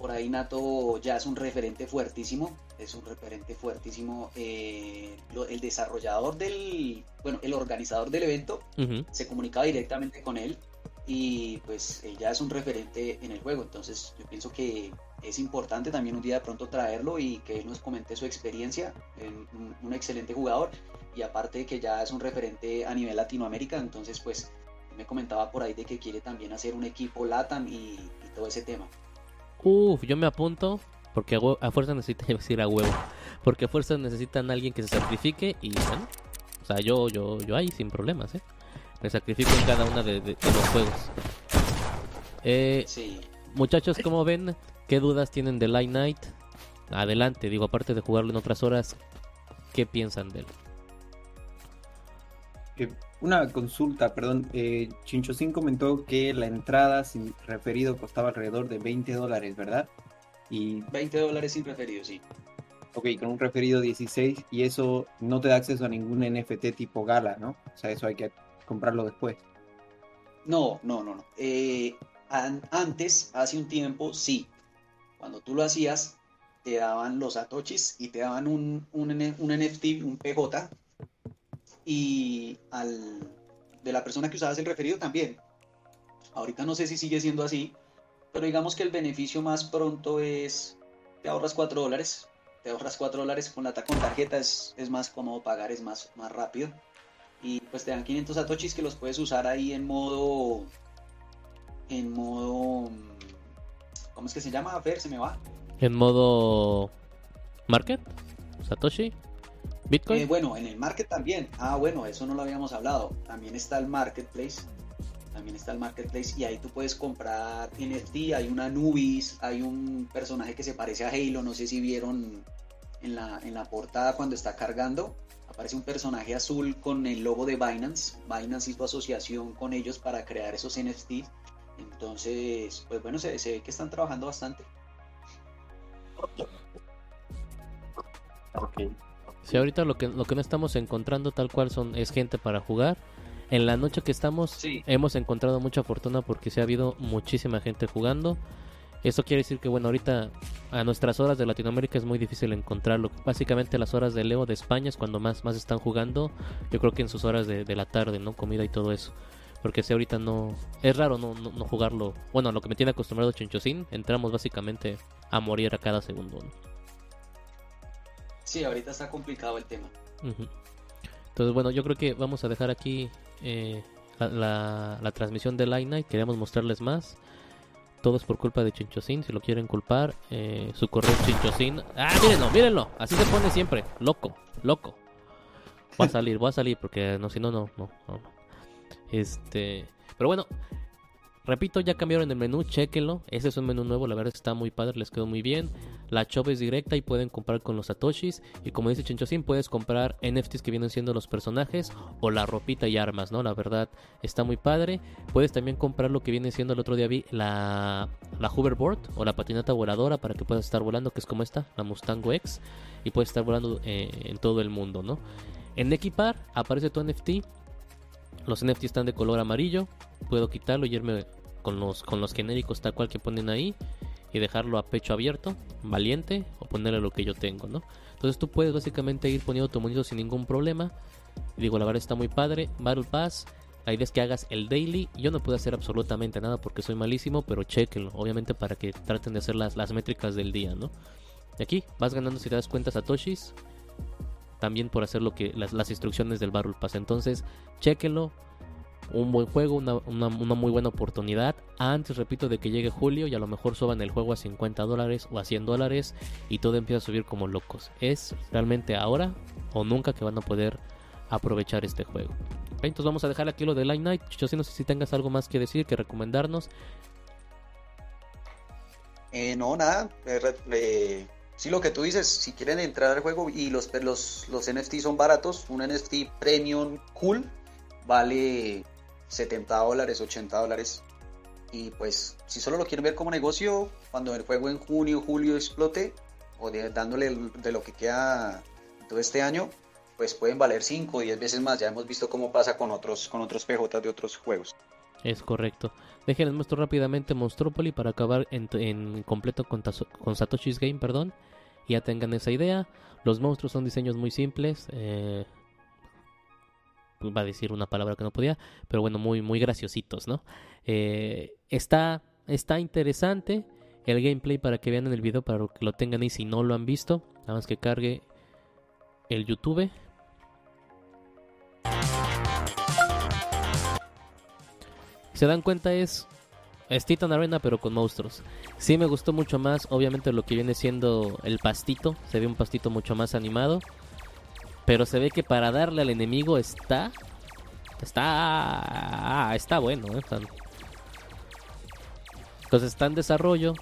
Por ahí Nato ya es un referente fuertísimo. Es un referente fuertísimo. eh, lo- el desarrollador del. Bueno, el organizador del evento se comunicaba directamente con él y pues él ya es un referente en el juego, entonces yo pienso que es importante también un día de pronto traerlo y que él nos comente su experiencia, en un, un excelente jugador y aparte de que ya es un referente a nivel Latinoamérica, entonces pues me comentaba por ahí de que quiere también hacer un equipo LATAM y, y todo ese tema. Uf, yo me apunto porque a, a fuerza necesita iba a decir a huevo. Porque a fuerza necesitan alguien que se sacrifique y bueno, o sea, yo, yo, yo ahí sin problemas, ¿eh? Me sacrifico en cada uno de, de- de los juegos. Eh, Sí, muchachos, ¿cómo ven? ¿Qué dudas tienen de Light Night? Adelante, digo, aparte de jugarlo en otras horas, ¿qué piensan de él? Una consulta, perdón. Eh, Chinchosín comentó que la entrada sin referido costaba alrededor de 20 dólares, ¿verdad? Y, 20 dólares sin preferido, sí. ok, con un referido 16 y eso no te da acceso a ningún NFT tipo gala, ¿no? O sea, eso hay que comprarlo después. No, no, no, no. Eh, an- antes, hace un tiempo, sí. Cuando tú lo hacías, te daban los atochis y te daban un, un, un NFT, un PJ, y al de la persona que usabas el referido también. Ahorita no sé si sigue siendo así, pero digamos que el beneficio más pronto es, te ahorras 4 dólares, te ahorras 4 dólares con la con tarjeta, es, es más cómodo pagar, es más, más rápido y pues te dan 500 satoshis que los puedes usar ahí en modo en modo ¿cómo es que se llama? A se me va. ¿En modo market? ¿Satoshi? ¿Bitcoin? Eh, bueno, en el market también. Ah, bueno, eso no lo habíamos hablado. También está el marketplace. También está el marketplace y ahí tú puedes comprar NFT, hay una Nubis, hay un personaje que se parece a Halo, no sé si vieron en la, en la portada cuando está cargando, aparece un personaje azul con el logo de Binance, Binance hizo asociación con ellos para crear esos NFT, entonces, pues bueno, se, se ve que están trabajando bastante. Ok. Sí, ahorita lo que, lo que no estamos encontrando tal cual son es gente para jugar. En la noche que estamos Sí. hemos encontrado mucha fortuna porque se ha habido muchísima gente jugando. Eso quiere decir que bueno, ahorita a nuestras horas de Latinoamérica es muy difícil encontrarlo. Básicamente las horas de Leo de España es cuando más, más están jugando. Yo creo que en sus horas de, de la tarde, ¿no? Comida y todo eso. Porque si ahorita no... Es raro no, no, no jugarlo. Bueno, lo que me tiene acostumbrado Chinchosín, entramos básicamente a morir a cada segundo. ¿no? Sí, ahorita está complicado el tema. Entonces, bueno, yo creo que vamos a dejar aquí eh, la, la- transmisión de Light Night. Queríamos mostrarles más. Todo es por culpa de Chinchosín, si lo quieren culpar. eh, su correo es Chinchosín. ¡Ah, mírenlo, mírenlo! Así se pone siempre. Loco, loco. Voy a salir, voy a salir porque no, si no, no. no. Este, pero bueno, repito, ya cambiaron el menú, chequenlo. Ese es un menú nuevo, la verdad está muy padre, les quedó muy bien. La shop es directa y pueden comprar con los satoshis. Y como dice Chinchosín, puedes comprar NFTs que vienen siendo los personajes o la ropita y armas, ¿no? La verdad está muy padre. Puedes también comprar lo que viene siendo el otro día vi la, la hoverboard o la patinata voladora para que puedas estar volando, que es como esta, la Mustango X. Y puedes estar volando eh, en todo el mundo, ¿no? En Equipar aparece tu NFT. Los NFT están de color amarillo. Puedo quitarlo y irme con los, con los genéricos tal cual que ponen ahí y dejarlo a pecho abierto, valiente, o ponerle lo que yo tengo, ¿no? Entonces tú puedes básicamente ir poniendo tu monito sin ningún problema. Digo, la verdad está muy padre. Battle Pass, la idea que hagas el daily. Yo no puedo hacer absolutamente nada porque soy malísimo, pero chequenlo, obviamente para que traten de hacer las, las métricas del día, ¿no? Y aquí vas ganando si te das cuenta Satoshis. También por hacer lo que las, las instrucciones del Battle Pass. Entonces, chequenlo un buen juego, una, una, muy buena oportunidad. Antes, repito, de que llegue julio y a lo mejor suban el juego a 50 dólares o a 100 dólares y todo empieza a subir como locos. Es realmente ahora o nunca que van a poder aprovechar este juego. Entonces vamos a dejar aquí lo de Light Night. Yo sí no sé si tengas algo más que decir, que recomendarnos. Eh, no, nada. Eh, eh, sí, lo que tú dices, si quieren entrar al juego y los, los, los NFT son baratos, un NFT premium cool vale 70 dólares, 80 dólares. Y pues, si solo lo quieren ver como negocio, cuando el juego en junio, julio explote, o dándole de lo que queda todo este año, pues pueden valer 5 o 10 veces más. Ya hemos visto cómo pasa con otros, con otros PJ de otros juegos. Es correcto. Déjenles muestro rápidamente Monstrópoli para acabar en, en completo con, con Satoshi's Game, perdón. Ya tengan esa idea. Los monstruos son diseños muy simples. Eh, va a decir una palabra que no podía, pero bueno, muy, muy graciositos, ¿no? Eh, está, está interesante el gameplay para que vean en el video, para que lo tengan ahí si no lo han visto. Nada más que cargue el YouTube. Se dan cuenta es es Titan Arena pero con monstruos. Sí me gustó mucho más, obviamente lo que viene siendo el pastito, se ve un pastito mucho más animado, pero se ve que para darle al enemigo está está está bueno, ¿eh? Entonces está en desarrollo,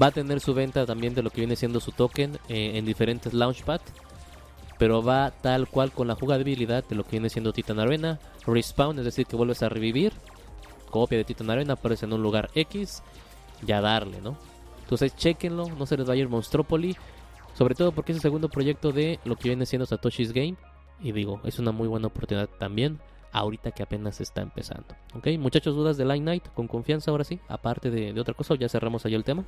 va a tener su venta también de lo que viene siendo su token eh, en diferentes launchpad, pero va tal cual con la jugabilidad de lo que viene siendo Titan Arena, respawn, es decir, que vuelves a revivir copia de Titan Arena aparece en un lugar X, ya darle, ¿no? Entonces, chequenlo, no se les vaya ir Monstrópoli, sobre todo porque es el segundo proyecto de lo que viene siendo Satoshi's Game, y digo, es una muy buena oportunidad también, ahorita que apenas está empezando. ¿Ok? Muchachos, dudas de Line Night, con confianza ahora sí, aparte de, otra cosa, ¿o ya cerramos ahí el tema.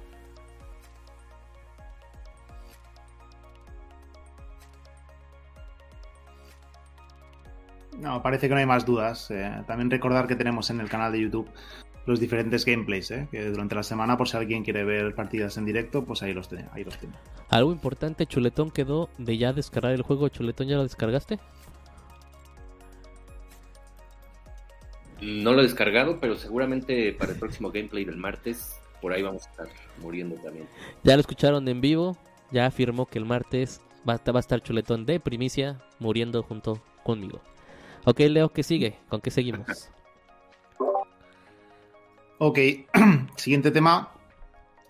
No, parece que no hay más dudas. Eh, también recordar que tenemos en el canal de YouTube los diferentes gameplays, eh, que durante la semana, por si alguien quiere ver partidas en directo, pues ahí los tiene. Ahí los tiene. Algo importante, Chuletón quedó de ya descargar el juego. Chuletón, ¿ya lo descargaste? No lo he descargado, pero seguramente para el próximo gameplay del martes, por ahí vamos a estar muriendo también. Ya lo escucharon en vivo, ya afirmó que el martes va, a- va a estar Chuletón de primicia muriendo junto conmigo. Ok, Leo, ¿qué sigue? ¿Con qué seguimos? Ok, siguiente tema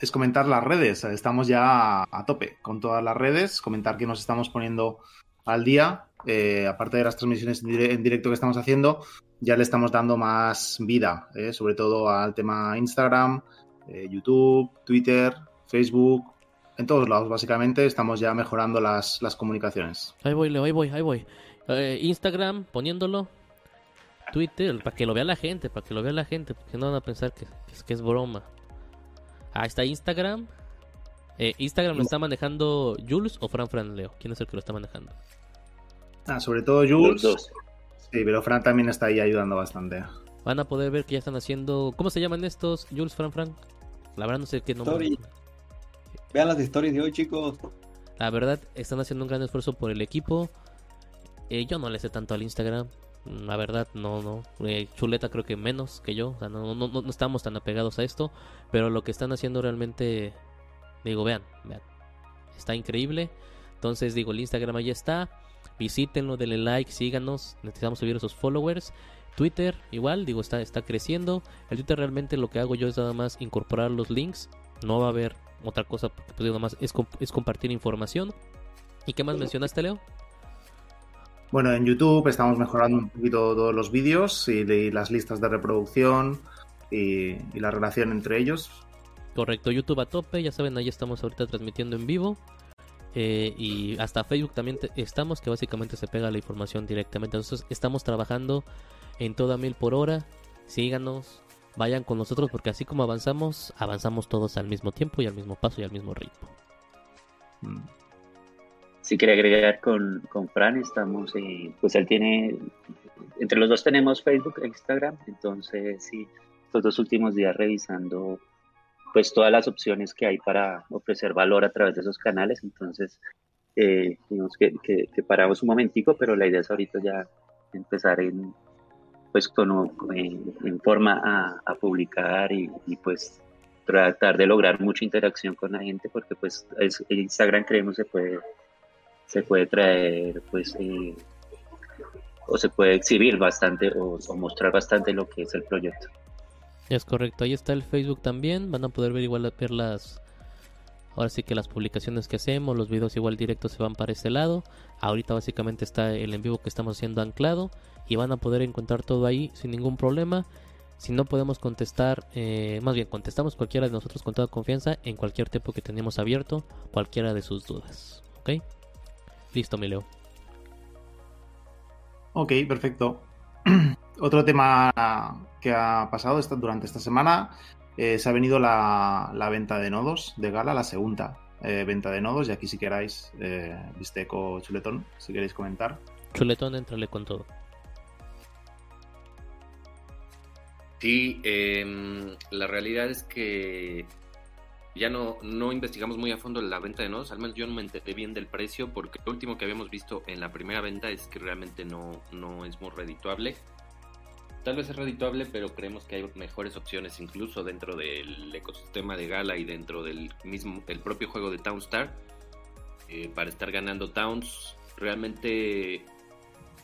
es comentar las redes. Estamos ya a, tope con todas las redes. Comentar que nos estamos poniendo al día. Eh, aparte de las transmisiones en directo que estamos haciendo, ya le estamos dando más vida, eh, sobre todo al tema Instagram, eh, YouTube, Twitter, Facebook. En todos lados, básicamente, estamos ya mejorando las, las comunicaciones. Ahí voy, Leo, ahí voy, ahí voy. Eh, Instagram, poniéndolo. Twitter, para que lo vea la gente, para que lo vea la gente, porque no van a pensar que, que es, que es broma. Ahí está Instagram. Eh, Instagram lo está manejando Jules o Fran Fran Leo. ¿Quién es el que lo está manejando? Ah, sobre todo Jules. Sí, pero Fran también está ahí ayudando bastante. Van a poder ver que ya están haciendo. ¿Cómo se llaman estos? Jules, Fran Fran. La verdad no sé qué nombre. Vean las stories de hoy, chicos. La verdad, están haciendo un gran esfuerzo por el equipo. Eh, yo no le sé tanto al Instagram. Mm, La verdad, no, no. Eh, Chuleta creo que menos que yo. O sea, no, no, no, estamos tan apegados a esto. Pero lo que están haciendo realmente, digo, vean, vean. Está increíble. Entonces, digo, el Instagram ahí está. Visítenlo, denle like, síganos. Necesitamos subir esos followers. Twitter, igual, digo, está, está creciendo. El Twitter realmente lo que hago yo es nada más incorporar los links. No va a haber otra cosa, pues nada más es, es compartir información. ¿Y qué más mencionaste, Leo? Bueno, en YouTube estamos mejorando un poquito todos los vídeos y, las listas de reproducción y, y la relación entre ellos. Correcto, YouTube a tope, ya saben, ahí estamos ahorita transmitiendo en vivo. Eh, y hasta Facebook también estamos, que básicamente se pega la información directamente. Entonces estamos trabajando en toda mil por hora. Síganos, vayan con nosotros porque así como avanzamos, avanzamos todos al mismo tiempo y al mismo paso y al mismo ritmo. Mm. Si quiere agregar con, con Fran, estamos, eh, pues él tiene, entre los dos tenemos Facebook e Instagram, entonces sí, estos dos últimos días revisando pues todas las opciones que hay para ofrecer valor a través de esos canales, entonces eh, digamos que, que, paramos un momentico, pero la idea es ahorita ya empezar en pues con, en, en forma a, a publicar y, y, pues tratar de lograr mucha interacción con la gente porque pues Instagram creemos se puede se puede traer pues eh, o se puede exhibir bastante o, o, mostrar bastante lo que es el proyecto. Es correcto, ahí está el Facebook también, van a poder ver igual ver las ahora sí que las publicaciones que hacemos, los videos igual directos se van para ese lado. Ahorita básicamente está el en vivo que estamos haciendo anclado y van a poder encontrar todo ahí sin ningún problema. Si no podemos contestar, eh, más bien contestamos cualquiera de nosotros con toda confianza en cualquier tiempo que tenemos abierto, cualquiera de sus dudas. ¿Ok? Listo, mi Leo. Ok, perfecto. Otro tema que ha pasado esta- durante esta semana, eh, se ha venido la, la venta de nodos de Gala, la segunda eh, venta de nodos, y aquí si queráis, eh, Bisteco Chuletón, si queréis comentar. Chuletón, entrale con todo. Sí, em, la realidad es que ya no, no investigamos muy a fondo la venta de nodos, al menos yo no me enteré bien del precio, porque lo último que habíamos visto en la primera venta es que realmente no, no es muy redituable. Tal vez es redituable, pero creemos que hay mejores opciones incluso dentro del ecosistema de Gala y dentro del mismo, el propio juego de Townstar. eh, para estar ganando Towns, realmente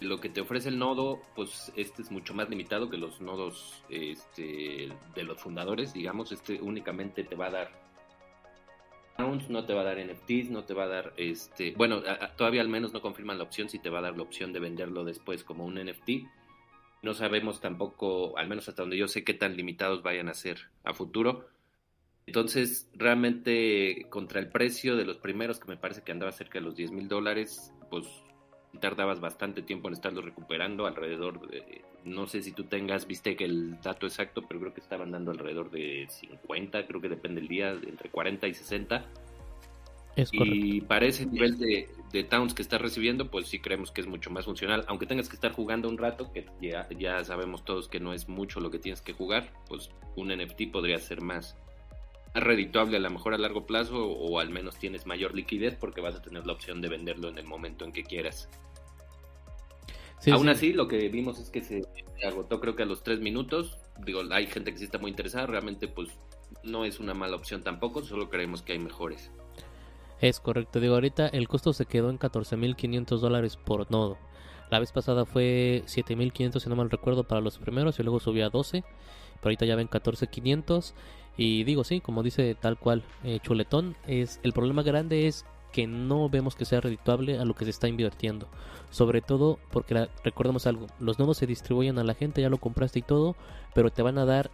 lo que te ofrece el nodo, pues este es mucho más limitado que los nodos este, de los fundadores, digamos, este únicamente te va a dar no te va a dar NFTs, no te va a dar, este, bueno, todavía al menos no confirman la opción si te va a dar la opción de venderlo después como un NFT. No sabemos tampoco, al menos hasta donde yo sé, qué tan limitados vayan a ser a futuro. Entonces, realmente, contra el precio de los primeros, que me parece que andaba cerca de los 10 mil dólares, pues tardabas bastante tiempo en estarlo recuperando, alrededor de, no sé si tú tengas, viste que el dato exacto, pero creo que estaban dando alrededor de 50, creo que depende del día, entre 40 y 60. Es correcto. Y para ese nivel de, de towns que estás recibiendo, pues sí creemos que es mucho más funcional. Aunque tengas que estar jugando un rato, que ya, ya sabemos todos que no es mucho lo que tienes que jugar, pues un NFT podría ser más redituable a lo mejor a largo plazo o al menos tienes mayor liquidez porque vas a tener la opción de venderlo en el momento en que quieras. Sí, Aún sí. así, lo que vimos es que se agotó creo que a los tres minutos. Digo, hay gente que sí está muy interesada, realmente pues no es una mala opción tampoco, solo creemos que hay mejores. Es correcto, digo, ahorita el costo se quedó en 14.500 dólares por nodo. La vez pasada fue 7.500 si no mal recuerdo para los primeros y luego subió a 12. Pero ahorita ya ven 14.500 y digo sí, como dice tal cual eh, Chuletón, es el problema grande es que no vemos que sea redituable a lo que se está invirtiendo. Sobre todo porque la- recordemos algo, los nodos se distribuyen a la gente, ya lo compraste y todo, pero te van a dar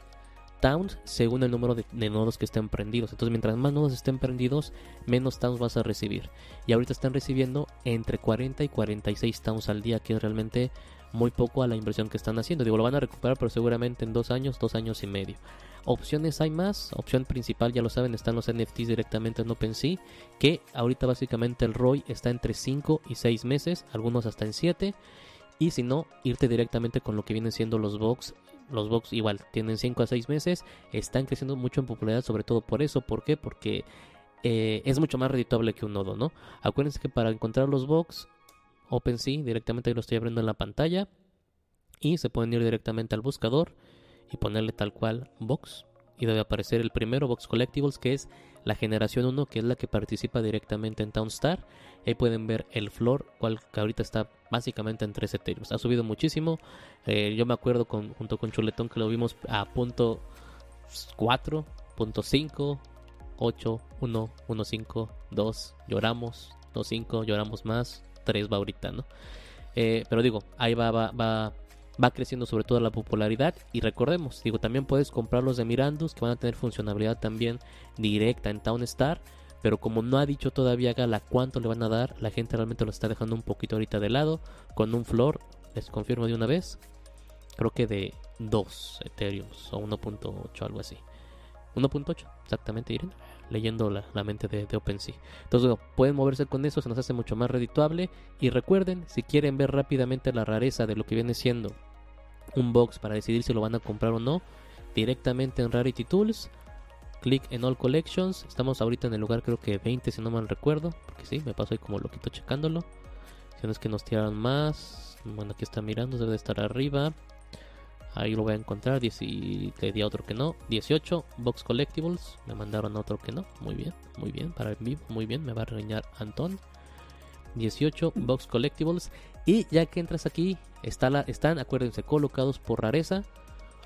towns según el número de, de nodos que estén prendidos. Entonces, mientras más nodos estén prendidos, menos towns vas a recibir. Y ahorita están recibiendo entre 40 y 46 towns al día, que es realmente muy poco a la inversión que están haciendo. Digo, lo van a recuperar, pero seguramente en dos años, dos años y medio. Opciones hay más. Opción principal, ya lo saben, están los NFTs directamente en OpenSea. Que ahorita básicamente el ROI está entre 5 y 6 meses, algunos hasta en 7. Y si no, irte directamente con lo que vienen siendo los box. Los box igual tienen 5 a 6 meses. Están creciendo mucho en popularidad, sobre todo por eso. ¿Por qué? Porque eh, es mucho más redituable que un nodo, ¿no? Acuérdense que para encontrar los box, OpenSea, directamente lo estoy abriendo en la pantalla. Y se pueden ir directamente al buscador y ponerle tal cual box. Y debe aparecer el primero, Box Collectibles, que es la generación 1, que es la que participa directamente en Townstar. Ahí pueden ver el floor, cual que ahorita está básicamente en 3 Ethereum. Ha subido muchísimo. Eh, yo me acuerdo con, junto con Chuletón que lo vimos a punto 4, punto 5, 8, 1, 1, 5, 2, lloramos, 2, 5, lloramos más, 3 va ahorita, ¿no? Eh, pero digo, ahí va, va, va, va creciendo sobre todo la popularidad y recordemos, digo, también puedes comprar los de Mirandus que van a tener funcionalidad también directa en Townstar, pero como no ha dicho todavía Gala cuánto le van a dar, la gente realmente lo está dejando un poquito ahorita de lado, con un floor, les confirmo de una vez, creo que de 2 Ethereum o 1.8, algo así. 1.8, exactamente, Irene. Leyendo la, la mente de, de OpenSea. Entonces, pueden moverse con eso, se nos hace mucho más redituable. Y recuerden, si quieren ver rápidamente la rareza de lo que viene siendo un box para decidir si lo van a comprar o no, directamente en Rarity Tools, clic en All Collections. Estamos ahorita en el lugar, creo que 20, si no mal recuerdo, porque sí, me paso ahí como loquito checándolo. Si no es que nos tiraron más, bueno, aquí está mirando, debe de estar arriba. Ahí lo voy a encontrar. 10 y le di a otro que no. 18. Box Collectibles. Me mandaron otro que no. Muy bien. Muy bien. Para el vivo. Muy bien. Me va a regañar Antón. 18. Box Collectibles. Y ya que entras aquí. Está están, acuérdense, colocados por rareza.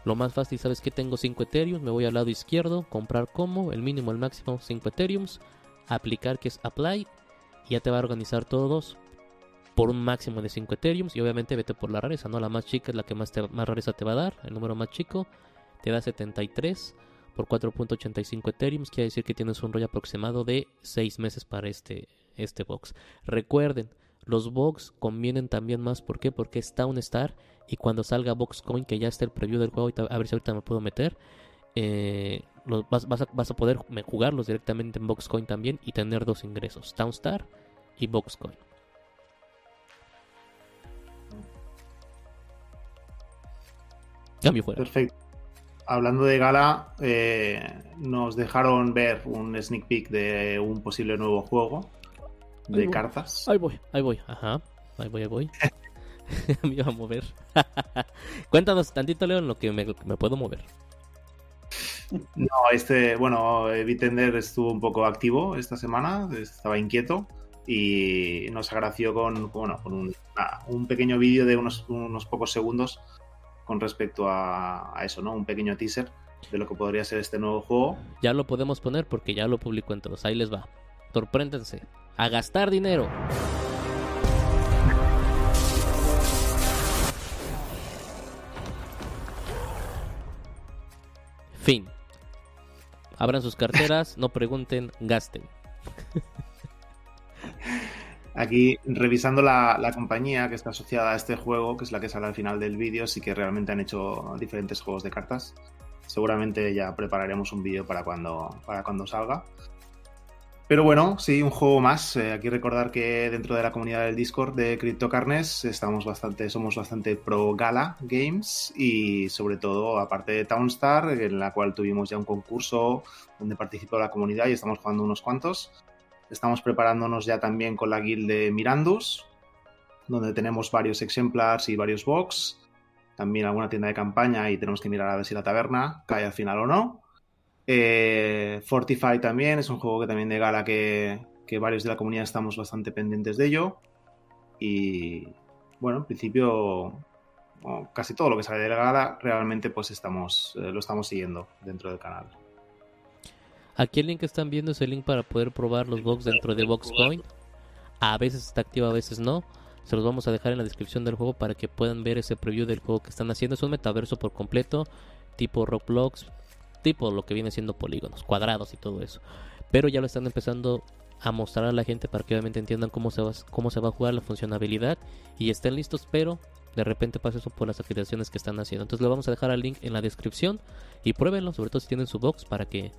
Lo más fácil, ¿sabes que Tengo 5 Ethereum. Me voy al lado izquierdo. Comprar como. El mínimo, el máximo. 5 Ethereum. Aplicar que es Apply. Y ya te va a organizar todos por un máximo de 5 Ethereum y obviamente vete por la rareza, ¿no? La más chica es la que más, te, más rareza te va a dar, el número más chico. te da 73 por 4.85 Ethereum, quiere decir que tienes un rollo aproximado de 6 meses para este, este box. Recuerden, los box convienen también más, ¿por qué? Porque es Town Star y cuando salga Boxcoin, que ya está el preview del juego, a ver si ahorita me puedo meter, eh, vas, vas, a, vas, a, poder jugarlos directamente en Boxcoin también y tener dos ingresos, Townstar y Boxcoin. Cambio fuera. Perfecto. Hablando de gala, eh, nos dejaron ver un sneak peek de un posible nuevo juego de cartas. Ahí voy, ahí voy, ajá. Ahí voy, ahí voy. me iba a mover. Cuéntanos tantito, Leo, en lo que me, me puedo mover. No, este, bueno, Bitender estuvo un poco activo esta semana, estaba inquieto y nos agració con, bueno, con un, un pequeño vídeo de unos, unos, pocos segundos con respecto a, a, eso, ¿no? Un pequeño teaser de lo que podría ser este nuevo juego. Ya lo podemos poner porque ya lo publicó en todos. Ahí les va. Sorpréndense. A gastar dinero. Fin. Abran sus carteras, no pregunten, gasten. Aquí, revisando la, compañía que está asociada a este juego, que es la que sale al final del vídeo, sí que realmente han hecho diferentes juegos de cartas. Seguramente ya prepararemos un vídeo para cuando, para cuando salga. Pero bueno, sí, un juego más. Eh, aquí recordar que dentro de la comunidad del Discord de CryptoCarnes estamos bastante, somos bastante pro Gala Games y sobre todo, aparte de Townstar, en la cual tuvimos ya un concurso donde participó la comunidad y estamos jugando unos cuantos. Estamos preparándonos ya también con la guild de Mirandus, donde tenemos varios ejemplares y varios box. También alguna tienda de campaña y tenemos que mirar a ver si la taberna cae al final o no. Eh, Fortify también es un juego que también de gala que, varios de la comunidad estamos bastante pendientes de ello. Y bueno, en principio casi todo lo que sale de la gala realmente pues estamos eh, lo estamos siguiendo dentro del canal. Aquí el link que están viendo es el link para poder probar los box dentro de Boxcoin. A veces está activo, a veces no. Se los vamos a dejar en la descripción del juego para que puedan ver ese preview del juego que están haciendo. Es un metaverso por completo, tipo Roblox, tipo lo que viene siendo polígonos, cuadrados y todo eso. Pero ya lo están empezando a mostrar a la gente para que obviamente entiendan cómo se va, cómo se va a jugar la funcionalidad y estén listos, pero de repente pasa eso por las activaciones que están haciendo. Entonces le vamos a dejar el link en la descripción y pruébenlo, sobre todo si tienen su box para que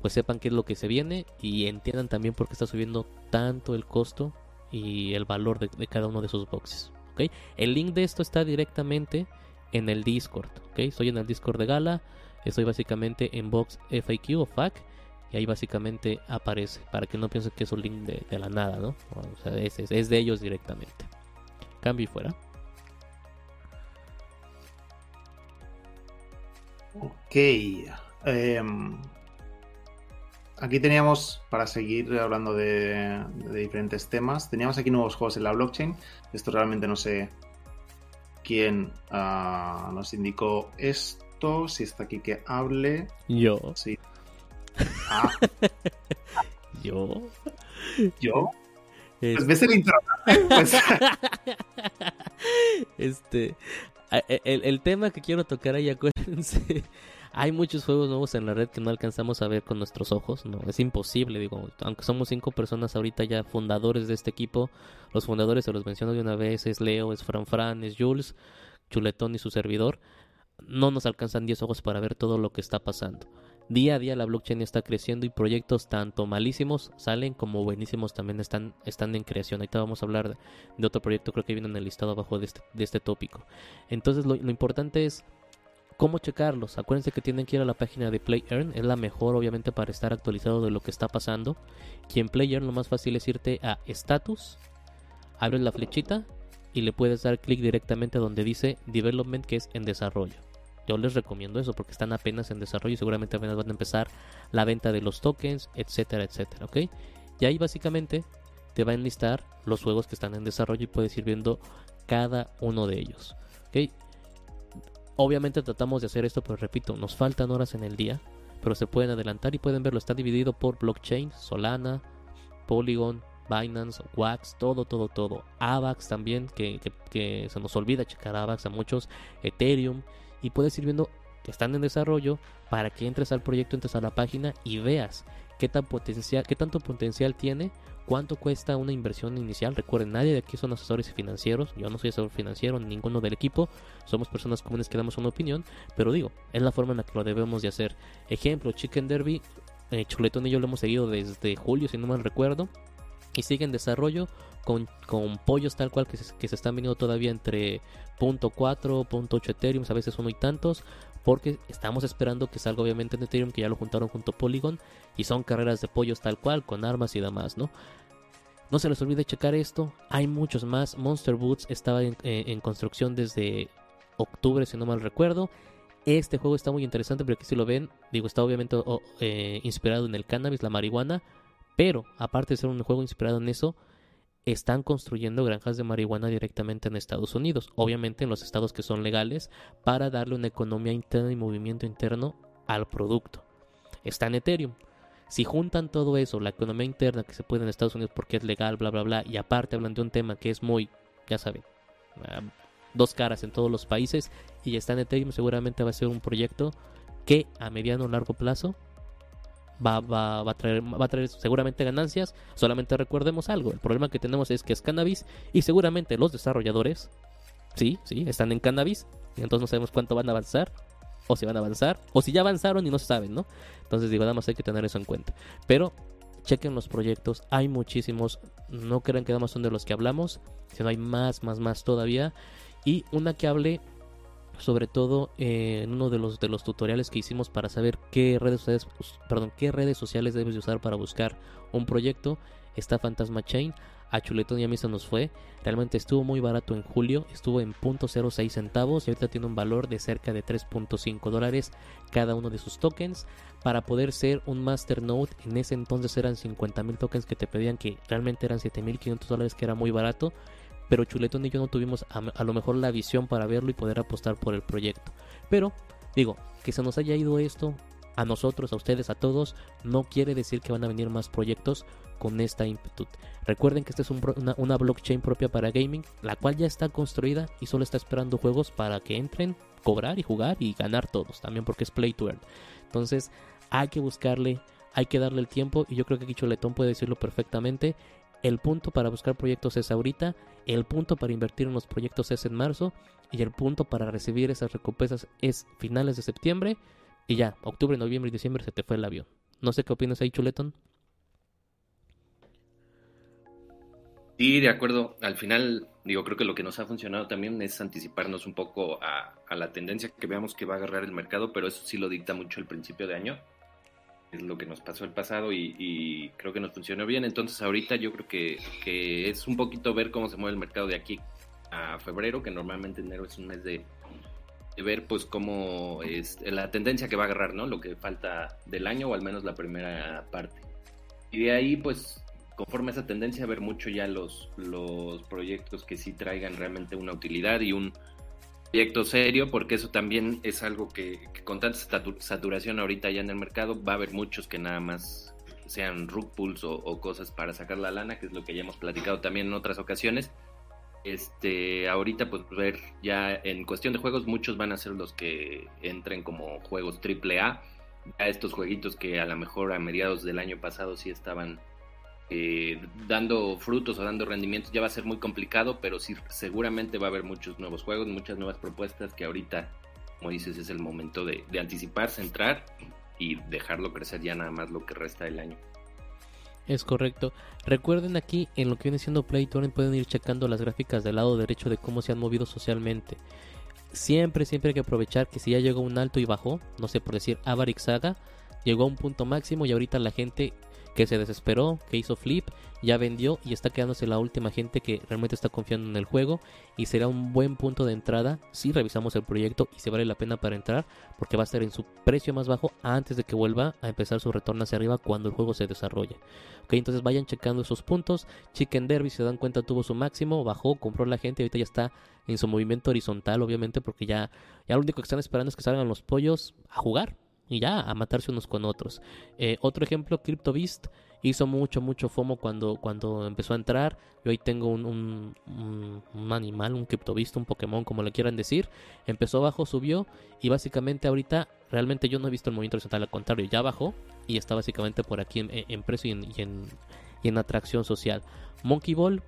pues sepan qué es lo que se viene y entiendan también por qué está subiendo tanto el costo y el valor de, cada uno de sus boxes. ¿okay? El link de esto está directamente en el Discord. ¿okay? Estoy en el Discord de Gala. Estoy básicamente en box FAQ o FAQ y ahí básicamente aparece para que no piensen que es un link de, la nada, ¿no? O sea, es, de ellos directamente. Cambio y fuera. Ok. Em, aquí teníamos, para seguir hablando de, diferentes temas, teníamos aquí nuevos juegos en la blockchain. Esto realmente no sé quién ah, nos indicó esto si está aquí que hable. Yo. Sí. Ah. Yo. Yo. Pues ves el intro. Pues... este. El, el, tema que quiero tocar ahí, acuérdense. Hay muchos juegos nuevos en la red que no alcanzamos a ver con nuestros ojos. No, es imposible, digo. Aunque somos cinco personas ahorita ya fundadores de este equipo. Los fundadores se los menciono de una vez. Es Leo, es Fran Fran, es Jules, Chuletón y su servidor no nos alcanzan 10 ojos para ver todo lo que está pasando. Día a día la blockchain está creciendo y proyectos tanto malísimos salen como buenísimos también están, están en creación. Ahorita vamos a hablar de, otro proyecto, creo que viene en el listado abajo de este, de este tópico. Entonces lo, importante es cómo checarlos. Acuérdense que tienen que ir a la página de PlayEarn, es la mejor obviamente para estar actualizado de lo que está pasando. Y en PlayEarn lo más fácil es irte a Status, abres la flechita y le puedes dar clic directamente donde dice Development que es en desarrollo. Yo les recomiendo eso porque están apenas en desarrollo y seguramente apenas van a empezar la venta de los tokens, etcétera, etcétera, ¿ok? Y ahí básicamente te va a enlistar los juegos que están en desarrollo y puedes ir viendo cada uno de ellos, ¿ok? Obviamente tratamos de hacer esto, pero repito, nos faltan horas en el día, pero se pueden adelantar y pueden verlo. Está dividido por blockchain, Solana, Polygon, Binance, Wax, todo, todo, todo. AVAX también, que, que, que se nos olvida checar AVAX a muchos, Ethereum y puedes ir viendo que están en desarrollo para que entres al proyecto, entres a la página y veas qué tan potencial, qué tanto potencial tiene, cuánto cuesta una inversión inicial. Recuerden, nadie de aquí son asesores financieros, yo no soy asesor financiero, ninguno del equipo, somos personas comunes que damos una opinión, pero digo, es la forma en la que lo debemos de hacer. Ejemplo, Chicken Derby, eh, Chuletón y yo lo hemos seguido desde julio, si no mal recuerdo, y sigue en desarrollo con, pollos tal cual que se, están viniendo todavía entre .4, .8 Ethereum, a veces uno y tantos, porque estamos esperando que salga obviamente en Ethereum, que ya lo juntaron junto a Polygon, y son carreras de pollos tal cual, con armas y demás, ¿no? No se les olvide checar esto, hay muchos más, Monster Boots estaba en, eh, construcción desde octubre, si no mal recuerdo, este juego está muy interesante porque si lo ven, digo, está obviamente eh, inspirado en el cannabis, la marihuana, pero aparte de ser un juego inspirado en eso, están construyendo granjas de marihuana directamente en Estados Unidos, obviamente en los estados que son legales, para darle una economía interna y movimiento interno al producto. Está en Ethereum. Si juntan todo eso, la economía interna que se puede en Estados Unidos porque es legal, bla, bla, bla, y aparte hablan de un tema que es muy, ya saben, dos caras en todos los países, y está en Ethereum, seguramente va a ser un proyecto que a mediano o largo plazo va, va, va, a traer, va a traer seguramente ganancias. Solamente recordemos algo, el problema que tenemos es que es cannabis y seguramente los desarrolladores, sí, sí, están en cannabis y entonces no sabemos cuánto van a avanzar o si van a avanzar o si ya avanzaron y no saben, ¿no? Entonces digo, nada más hay que tener eso en cuenta. Pero chequen los proyectos, hay muchísimos, no crean que nada son de los que hablamos, sino hay más, más, más todavía. Y una que hable sobre todo eh, en uno de los de los tutoriales que hicimos para saber qué redes sociales, perdón, qué redes sociales debes usar para buscar un proyecto, está Fantasma Chain. A Chuletón y a mí nos fue. Realmente estuvo muy barato en julio. Estuvo en .06 centavos. Y ahorita tiene un valor de cerca de 3.5 dólares cada uno de sus tokens. Para poder ser un Masternode. En ese entonces eran 50 mil tokens que te pedían. Que realmente eran 7.500 dólares. Que era muy barato pero Chuletón y yo no tuvimos a, lo mejor la visión para verlo y poder apostar por el proyecto. Pero, digo, que se nos haya ido esto a nosotros, a ustedes, a todos, no quiere decir que van a venir más proyectos con esta ímpetu. Recuerden que esta es una, una, blockchain propia para gaming, la cual ya está construida y solo está esperando juegos para que entren, cobrar y jugar y ganar todos, también porque es play to earn. Entonces, hay que buscarle, hay que darle el tiempo y yo creo que aquí Chuletón puede decirlo perfectamente. El punto para buscar proyectos es ahorita, el punto para invertir en los proyectos es en marzo y el punto para recibir esas recompensas es finales de septiembre y ya, octubre, noviembre y diciembre se te fue el avión. No sé qué opinas ahí, Chuletón. Sí, de acuerdo. Al final, digo, creo que lo que nos ha funcionado también es anticiparnos un poco a, a la tendencia que veamos que va a agarrar el mercado, pero eso sí lo dicta mucho el principio de año es lo que nos pasó el pasado y, creo que nos funcionó bien. Entonces ahorita yo creo que, es un poquito ver cómo se mueve el mercado de aquí a febrero, que normalmente enero es un mes de, ver pues cómo es la tendencia que va a agarrar, ¿no? Lo que falta del año o al menos la primera parte. Y de ahí pues conforme a esa tendencia ver mucho ya los, los proyectos que sí traigan realmente una utilidad y un proyecto serio, porque eso también es algo que, con tanta saturación ahorita ya en el mercado, va a haber muchos que nada más sean rug pulls o, cosas para sacar la lana, que es lo que ya hemos platicado también en otras ocasiones. Este, ahorita pues ver ya en cuestión de juegos, muchos van a ser los que entren como juegos AAA. Ya estos jueguitos que a lo mejor a mediados del año pasado sí estaban eh, dando frutos o dando rendimientos ya va a ser muy complicado, pero sí seguramente va a haber muchos nuevos juegos, muchas nuevas propuestas que ahorita, como dices, es el momento de, anticiparse, entrar y dejarlo crecer ya nada más lo que resta del año. Es correcto. Recuerden aquí en lo que viene siendo Playtorrent pueden ir checando las gráficas del lado derecho de cómo se han movido socialmente. Siempre, siempre hay que aprovechar que si ya llegó un alto y bajó, no sé por decir Avarix Saga, llegó a un punto máximo y ahorita la gente que se desesperó, que hizo flip, ya vendió y está quedándose la última gente que realmente está confiando en el juego y será un buen punto de entrada si revisamos el proyecto y se vale la pena para entrar porque va a estar en su precio más bajo antes de que vuelva a empezar su retorno hacia arriba cuando el juego se desarrolle. Ok, entonces vayan checando esos puntos. Chicken Derby, se dan cuenta, tuvo su máximo, bajó, compró la gente, ahorita ya está en su movimiento horizontal, obviamente, porque ya, ya lo único que están esperando es que salgan los pollos a jugar y ya a matarse unos con otros. Eh, otro ejemplo, CryptoBeast hizo mucho, mucho FOMO cuando, cuando empezó a entrar. Yo ahí tengo un, un, animal, un criptovisto, un Pokémon, como le quieran decir. Empezó abajo, subió y básicamente ahorita realmente yo no he visto el movimiento horizontal, al contrario, ya bajó y está básicamente por aquí en, precio y en, y en, atracción social. Monkey Ball,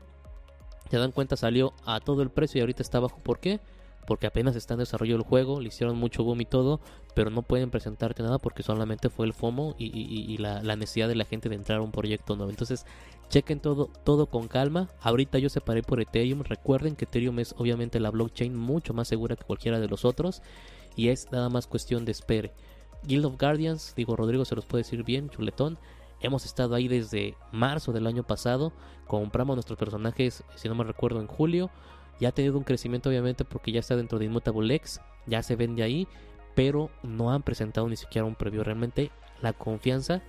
te dan cuenta, salió a todo el precio y ahorita está abajo. ¿Por qué? Porque apenas está en desarrollo el juego, le hicieron mucho boom y todo, pero no pueden presentarte nada porque solamente fue el FOMO y, la, necesidad de la gente de entrar a un proyecto nuevo. Entonces, chequen todo, todo con calma. Ahorita yo separé por Ethereum. Recuerden que Ethereum es obviamente la blockchain mucho más segura que cualquiera de los otros y es nada más cuestión de espere. Guild of Guardians, digo Rodrigo se los puede decir bien, chuletón. Hemos estado ahí desde marzo del año pasado. Compramos nuestros personajes, si no me recuerdo, en julio. Ya ha tenido un crecimiento obviamente porque ya está dentro de Immutable X, ya se vende ahí, pero no han presentado ni siquiera un previo. Realmente la confianza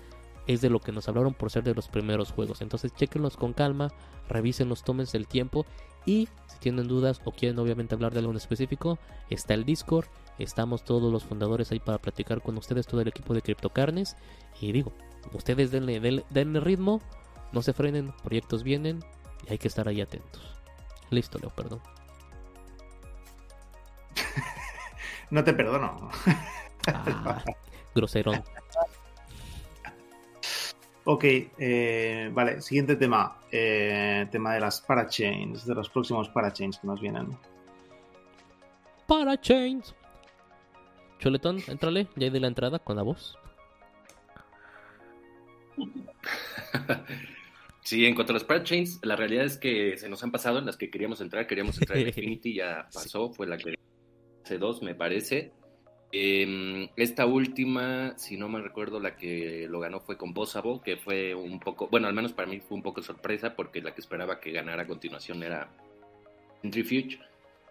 es de lo que nos hablaron por ser de los primeros juegos. Entonces chequenlos con calma, revísenlos, tómense el tiempo y si tienen dudas o quieren obviamente hablar de algo en específico, está el Discord, estamos todos los fundadores ahí para platicar con ustedes, todo el equipo de CryptoCarnes y digo, ustedes denle, denle, denle ritmo, no se frenen, proyectos vienen y hay que estar ahí atentos. Listo, Leo, perdón. no te perdono. Ah, groserón. Ok, eh, vale, siguiente tema. Eh, tema de las parachains, de los próximos parachains que nos vienen. Parachains. Choletón, entrale, ya hay de la entrada con la voz. Sí, en cuanto a las chains, la realidad es que se nos han pasado en las que queríamos entrar. Queríamos entrar en Infinity, ya pasó, fue la que C2, me parece. Em, esta última, si no me recuerdo, la que lo ganó fue Composable, que fue un poco, bueno, al menos para mí fue un poco sorpresa, porque la que esperaba que ganara a continuación era Centrifuge.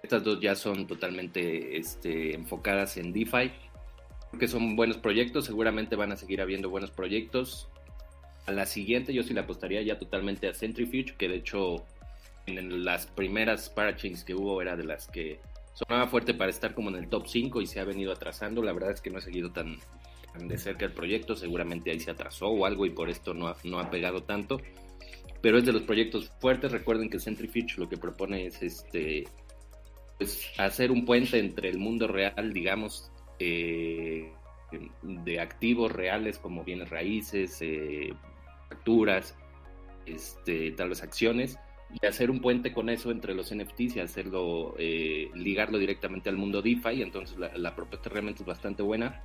Estas dos ya son totalmente este, enfocadas en DeFi. que son buenos proyectos, seguramente van a seguir habiendo buenos proyectos. A la siguiente yo sí le apostaría ya totalmente a Centrifuge, que de hecho en las primeras parachains que hubo era de las que sonaba fuerte para estar como en el top 5 y se ha venido atrasando. La verdad es que no he seguido tan, de cerca el proyecto, seguramente ahí se atrasó o algo y por esto no ha, no ha pegado tanto. Pero es de los proyectos fuertes. Recuerden que Centrifuge lo que propone es este pues, hacer un puente entre el mundo real, digamos, eh, de activos reales como bienes raíces, eh, facturas, este, tal vez acciones, y hacer un puente con eso entre los NFTs y hacerlo, eh, ligarlo directamente al mundo DeFi. Entonces la, propuesta realmente es bastante buena.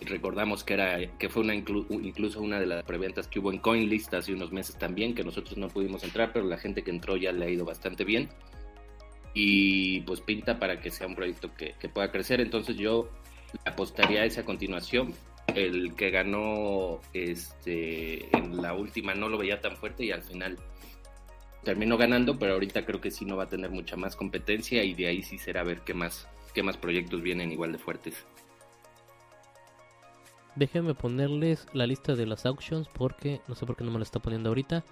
Recordamos que, era, que fue una incluso una de las preventas que hubo en CoinList hace unos meses también, que nosotros no pudimos entrar, pero la gente que entró ya le ha ido bastante bien. Y pues pinta para que sea un proyecto que, que pueda crecer. Entonces yo apostaría a esa continuación el que ganó este en la última no lo veía tan fuerte y al final terminó ganando, pero ahorita creo que sí no va a tener mucha más competencia y de ahí sí será ver qué más qué más proyectos vienen igual de fuertes. Déjenme ponerles la lista de las auctions porque no sé por qué no me la está poniendo ahorita.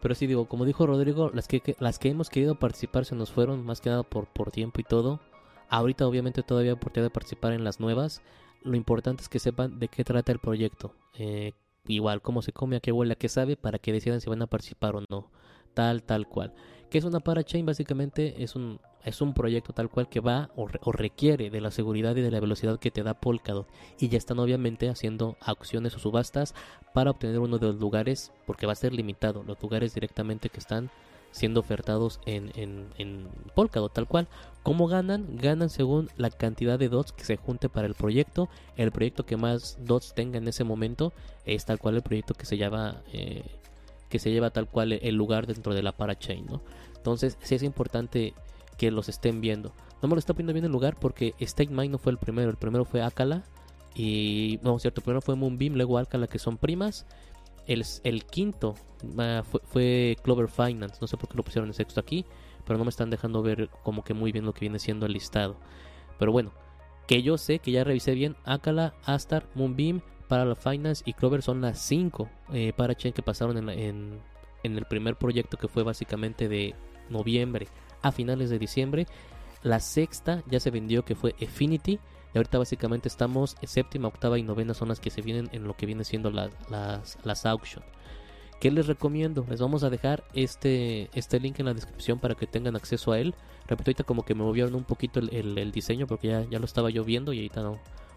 Pero sí digo, como dijo Rodrigo, las que, las que hemos querido participar se nos fueron más que nada por, por tiempo y todo. Ahorita obviamente todavía hay oportunidad de participar en las nuevas lo importante es que sepan de qué trata el proyecto. Eh, igual, cómo se come, a qué huele, a qué sabe, para que decidan si van a participar o no. Tal, tal cual. ¿Qué es una parachain? Básicamente es un, es un proyecto tal cual que va o, requiere de la seguridad y de la velocidad que te da Polkadot. Y ya están obviamente haciendo acciones o subastas para obtener uno de los lugares, porque va a ser limitado, los lugares directamente que están siendo ofertados en, en, en Polkadot, tal cual. ¿Cómo ganan? Ganan según la cantidad de dots que se junte para el proyecto. El proyecto que más dots tenga en ese momento es tal cual el proyecto que se llama eh, que se lleva tal cual el lugar dentro de la parachain, ¿no? Entonces, sí es importante que los estén viendo. No me lo está poniendo bien el lugar porque Stake no fue el primero, el primero fue Akala y no, cierto, primero fue Moonbeam, luego Akala que son primas el, quinto fue, Clover Finance. No sé por qué lo pusieron en sexto aquí, pero no me están dejando ver como que muy bien lo que viene siendo el listado. Pero bueno, que yo sé que ya revisé bien, Akala, Astar, Moonbeam, Parallel Finance y Clover son las cinco eh, parachain que pasaron en, en, en el primer proyecto que fue básicamente de noviembre a finales de diciembre. La sexta ya se vendió que fue Affinity y ahorita básicamente estamos en séptima, octava y novena son las que se vienen en lo que viene siendo las, las, auctions. ¿Qué les recomiendo? Les vamos a dejar este, este link en la descripción para que tengan acceso a él. Repito, ahorita como que me movieron un poquito el, el- diseño porque ya, ya lo estaba yo viendo y ahorita no,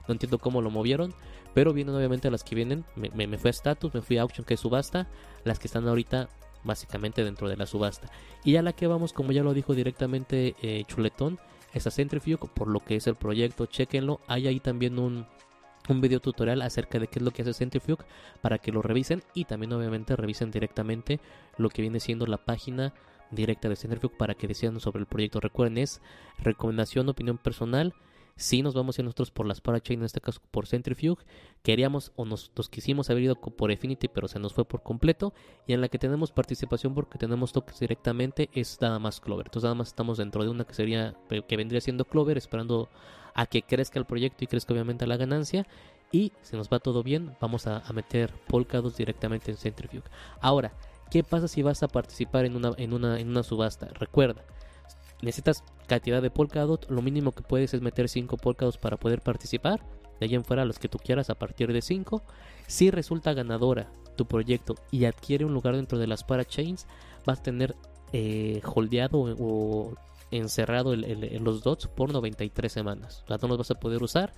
no entiendo cómo lo movieron. Pero vienen obviamente las que vienen. Me, me, me fui a Status, me fui a Auction que es subasta. Las que están ahorita básicamente dentro de la subasta. Y a la que vamos, como ya lo dijo directamente eh, Chuletón, es a Centrifuge, por lo que es el proyecto, chequenlo. Hay ahí también un, un video tutorial acerca de qué es lo que hace Centrifuge para que lo revisen y también obviamente revisen directamente lo que viene siendo la página directa de Centrifuge para que decidan sobre el proyecto. Recuerden, es recomendación, opinión personal. Si nos vamos a ir nosotros por las parachain, en este caso por Centrifuge, queríamos o nos, quisimos haber ido por Affinity, pero se nos fue por completo. Y en la que tenemos participación porque tenemos tokens directamente es nada más Clover. Entonces nada más estamos dentro de una que sería, que vendría siendo Clover, esperando a que crezca el proyecto y crezca obviamente la ganancia. Y si nos va todo bien, vamos a, a meter Polkadot directamente en Centrifuge. Ahora, ¿qué pasa si vas a participar en una, en una, en una subasta? Recuerda, necesitas cantidad de Polkadot. Lo mínimo que puedes es meter 5 Polkadots para poder participar. De ahí en fuera los que tú quieras a partir de 5. Si resulta ganadora tu proyecto y adquiere un lugar dentro de las parachains, vas a tener eh, holdeado o, encerrado el- el- los dots por 93 semanas. O sea, no los vas a poder usar.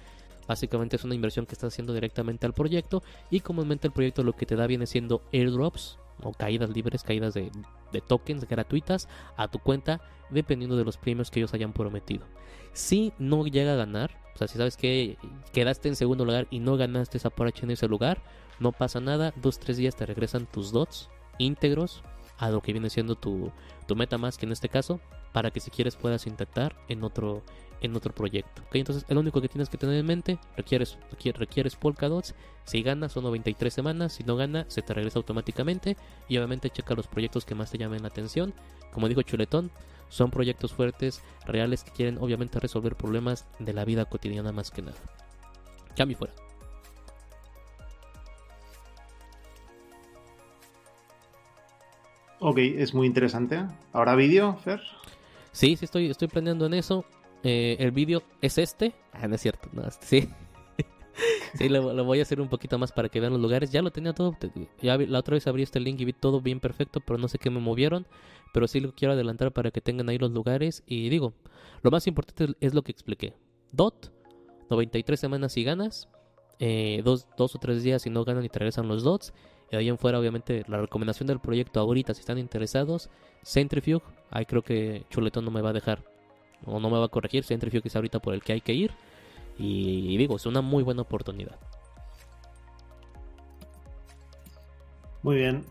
Básicamente es una inversión que estás haciendo directamente al proyecto y comúnmente el proyecto lo que te da viene siendo airdrops o caídas libres, caídas de, de tokens gratuitas a tu cuenta dependiendo de los premios que ellos hayan prometido. Si no llega a ganar, o sea, si sabes que quedaste en segundo lugar y no ganaste esa paracha en ese lugar, no pasa nada, dos, tres días te regresan tus dots íntegros a lo que viene siendo tu, tu MetaMask en este caso, para que si quieres puedas intentar en otro, en otro proyecto. ¿ok? Entonces, el único que tienes que tener en mente, requieres, requier- requieres Polkadots. Si gana, son 93 semanas. Si no gana, se te regresa automáticamente. Y obviamente, checa los proyectos que más te llamen la atención. Como dijo Chuletón, son proyectos fuertes, reales, que quieren obviamente resolver problemas de la vida cotidiana más que nada. Cambio fuera. Ok, es muy interesante. ¿Ahora vídeo, Fer? Sí, sí, estoy, estoy planeando en eso. Eh, el vídeo es este. Ah, no es cierto. No, este- sí. sí, lo, lo voy a hacer un poquito más para que vean los lugares. Ya lo tenía todo. Ya vi- la otra vez abrí este link y vi todo bien perfecto, pero no sé qué me movieron. Pero sí lo quiero adelantar para que tengan ahí los lugares. Y digo, lo más importante es lo que expliqué. DOT, 93 semanas si ganas. eh, dos, dos o tres días si no ganan y regresan los dots. Y de ahí en fuera, obviamente, la recomendación del proyecto ahorita, si están interesados, Centrifuge. Ahí creo que Chuletón no me va a dejar o no me va a corregir. Centrifuge es ahorita por el que hay que ir. Y, digo, es una muy buena oportunidad. Muy bien.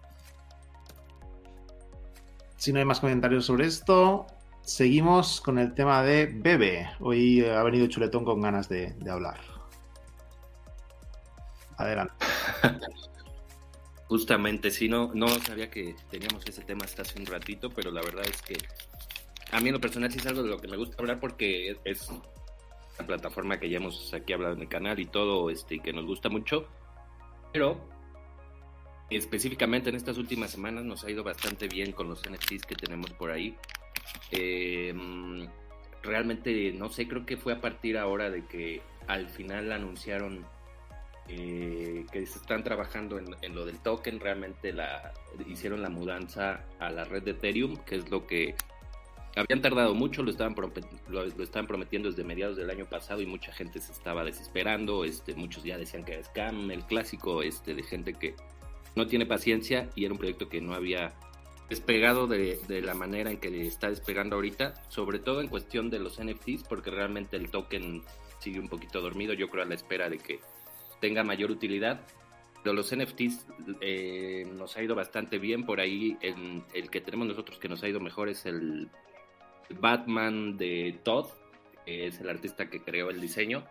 Si no hay más comentarios sobre esto, seguimos con el tema de Bebe. Hoy ha venido Chuletón con ganas de, de hablar. Adelante. Justamente, sí, no, no sabía que teníamos ese tema hasta hace un ratito, pero la verdad es que a mí en lo personal sí es algo de lo que me gusta hablar porque es una plataforma que ya hemos aquí hablado en el canal y todo, este, que nos gusta mucho, pero específicamente en estas últimas semanas nos ha ido bastante bien con los NFTs que tenemos por ahí. Eh, realmente, no sé, creo que fue a partir ahora de que al final anunciaron eh, que se están trabajando en, lo del token, realmente la, hicieron la mudanza a la red de Ethereum, que es lo que habían tardado mucho, lo estaban, lo estaban prometiendo desde mediados del año pasado y mucha gente se estaba desesperando, este, muchos ya decían que era scam, el clásico este, de gente que no tiene paciencia y era un proyecto que no había despegado de, de la manera en que está despegando ahorita, sobre todo en cuestión de los NFTs, porque realmente el token sigue un poquito dormido, yo creo a la espera de que tenga mayor utilidad. Pero los NFTs eh, nos ha ido bastante bien. Por ahí el, el, que tenemos nosotros que nos ha ido mejor es el Batman de Todd, es el artista que creó el diseño.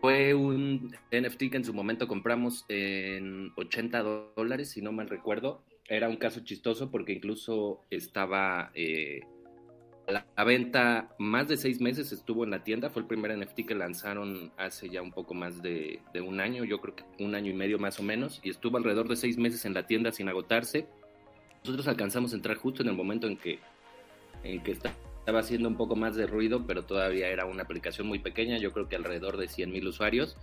Fue un NFT que en su momento compramos en 80 dólares, si no mal recuerdo. Era un caso chistoso porque incluso estaba eh, la, venta más de seis meses estuvo en la tienda. Fue el primer NFT que lanzaron hace ya un poco más de, un año, yo creo que un año y medio más o menos, y estuvo alrededor de seis meses en la tienda sin agotarse. Nosotros alcanzamos a entrar justo en el momento en que, en que estaba haciendo un poco más de ruido, pero todavía era una aplicación muy pequeña, yo creo que alrededor de 100 mil usuarios.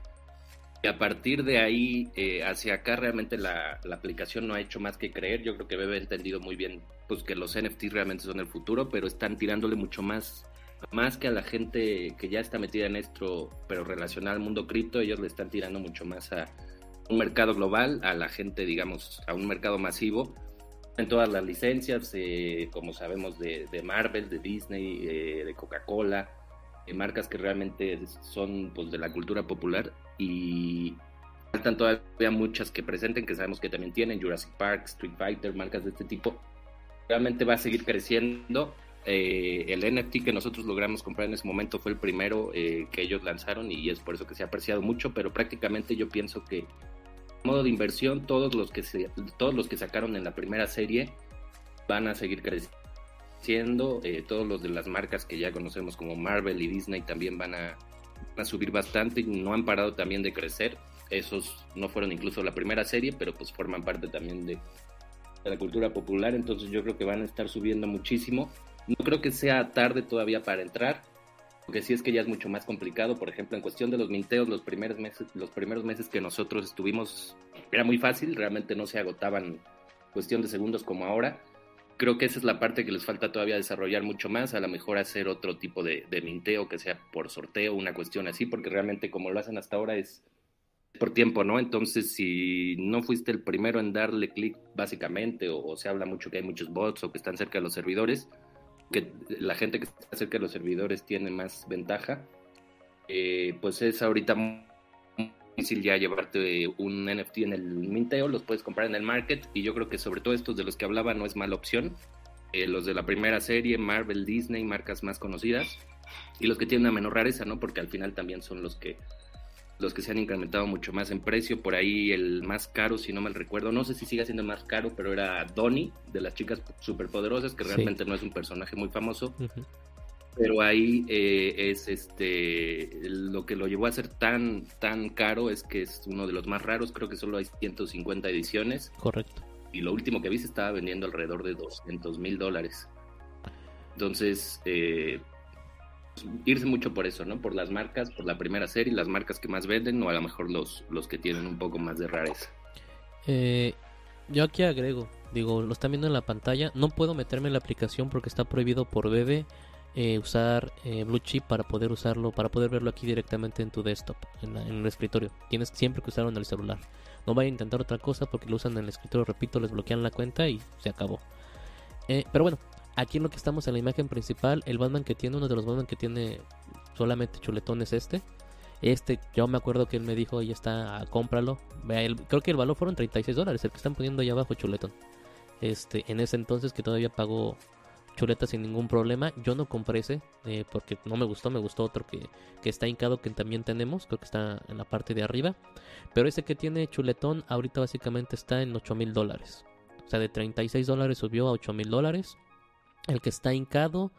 Y a partir de ahí eh, hacia acá realmente la, la, aplicación no ha hecho más que creer. Yo creo que Bebe ha entendido muy bien pues que los NFTs realmente son el futuro, pero están tirándole mucho más más que a la gente que ya está metida en esto, pero relacionada al mundo cripto, ellos le están tirando mucho más a un mercado global, a la gente, digamos, a un mercado masivo. En todas las licencias, eh, como sabemos, de, de, Marvel, de Disney, eh, de Coca-Cola, eh, marcas que realmente son pues, de la cultura popular y faltan todavía muchas que presenten, que sabemos que también tienen, Jurassic Park, Street Fighter, marcas de este tipo. Realmente va a seguir creciendo eh, el NFT que nosotros logramos comprar en ese momento fue el primero eh, que ellos lanzaron y es por eso que se ha apreciado mucho, pero prácticamente yo pienso que modo de inversión todos los que se, todos los que sacaron en la primera serie van a seguir creciendo, eh, todos los de las marcas que ya conocemos como Marvel y Disney también van a, a subir bastante y no han parado también de crecer. Esos no fueron incluso la primera serie, pero pues forman parte también de, de la cultura popular, entonces yo creo que van a estar subiendo muchísimo no creo que sea tarde todavía para entrar, porque sí es que ya es mucho más complicado. Por ejemplo, en cuestión de los minteos, los primeros meses, los primeros meses que nosotros estuvimos, era muy fácil, realmente no se agotaban cuestión de segundos como ahora. Creo que esa es la parte que les falta todavía desarrollar mucho más, a lo mejor hacer otro tipo de, de minteo que sea por sorteo, una cuestión así, porque realmente como lo hacen hasta ahora es por tiempo, ¿no? Entonces, si no fuiste el primero en darle clic básicamente, o, se habla mucho que hay muchos bots o que están cerca de los servidores, que la gente que está cerca de los servidores tiene más ventaja, eh, pues es ahorita difícil ya llevarte un NFT en el minteo, los puedes comprar en el market y yo creo que sobre todo estos de los que hablaba no es mala opción. Eh, los de la primera serie, Marvel, Disney, marcas más conocidas y los que tienen una menor rareza, ¿no? Porque al final también son los que los que se han incrementado mucho más en precio. Por ahí el más caro, si no mal recuerdo, no sé si sigue siendo más caro, pero era Donnie, de las chicas superpoderosas, que realmente no es un personaje muy famoso. Pero ahí eh, es este lo que lo llevó a ser tan tan caro es que es uno de los más raros, creo que solo hay 150 ediciones. Correcto. Y lo último que vi se estaba vendiendo alrededor de 200 mil dólares. Entonces, eh, irse mucho por eso, ¿no? Por las marcas, por la primera serie, las marcas que más venden o a lo mejor los, los que tienen un poco más de rareza. Eh, yo aquí agrego, digo, lo están viendo en la pantalla, no puedo meterme en la aplicación porque está prohibido por BB eh, usar eh, Blue Chip para poder usarlo, para poder verlo aquí directamente en tu desktop, en, el escritorio. Tienes siempre que usarlo en el celular. No vaya a intentar otra cosa porque lo usan en el escritorio, repito, les bloquean la cuenta y se acabó. pero bueno, Aquí en lo que estamos en la imagen principal, el Batman que tiene, uno de los Batman que tiene solamente chuletón es este. Este, yo me acuerdo que él me dijo, ahí está, cómpralo. creo que el valor fueron 36 dólares, el que están poniendo ahí abajo chuletón. Este, en ese entonces que todavía pagó chuleta sin ningún problema. Yo no compré ese eh, porque no me gustó, me gustó otro que, que está hincado que también tenemos, creo que está en la parte de arriba. Pero ese que tiene chuletón ahorita básicamente está en 8 mil dólares. O sea, de 36 dólares subió a 8 mil dólares. El que está hincado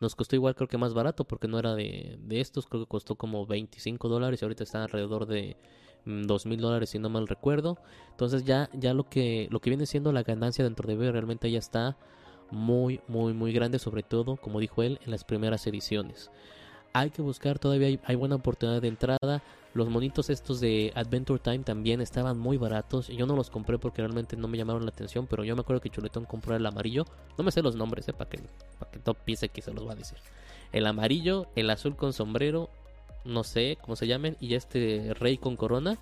nos costó igual, creo que más barato, porque no era de, de estos, creo que costó como 25 dólares y ahorita está alrededor de 2 mm, mil dólares, si no mal recuerdo. Entonces ya, ya lo que, lo que viene siendo la ganancia dentro de B realmente ya está muy, muy, muy grande, sobre todo, como dijo él, en las primeras ediciones. Hay que buscar, todavía hay buena oportunidad de entrada. Los monitos estos de Adventure Time también estaban muy baratos. Yo no los compré porque realmente no me llamaron la atención, pero yo me acuerdo que Chuletón compró el amarillo. No me sé los nombres, eh, para que, para que piense que se los va a decir. El amarillo, el azul con sombrero, no sé cómo se llamen, y este rey con corona.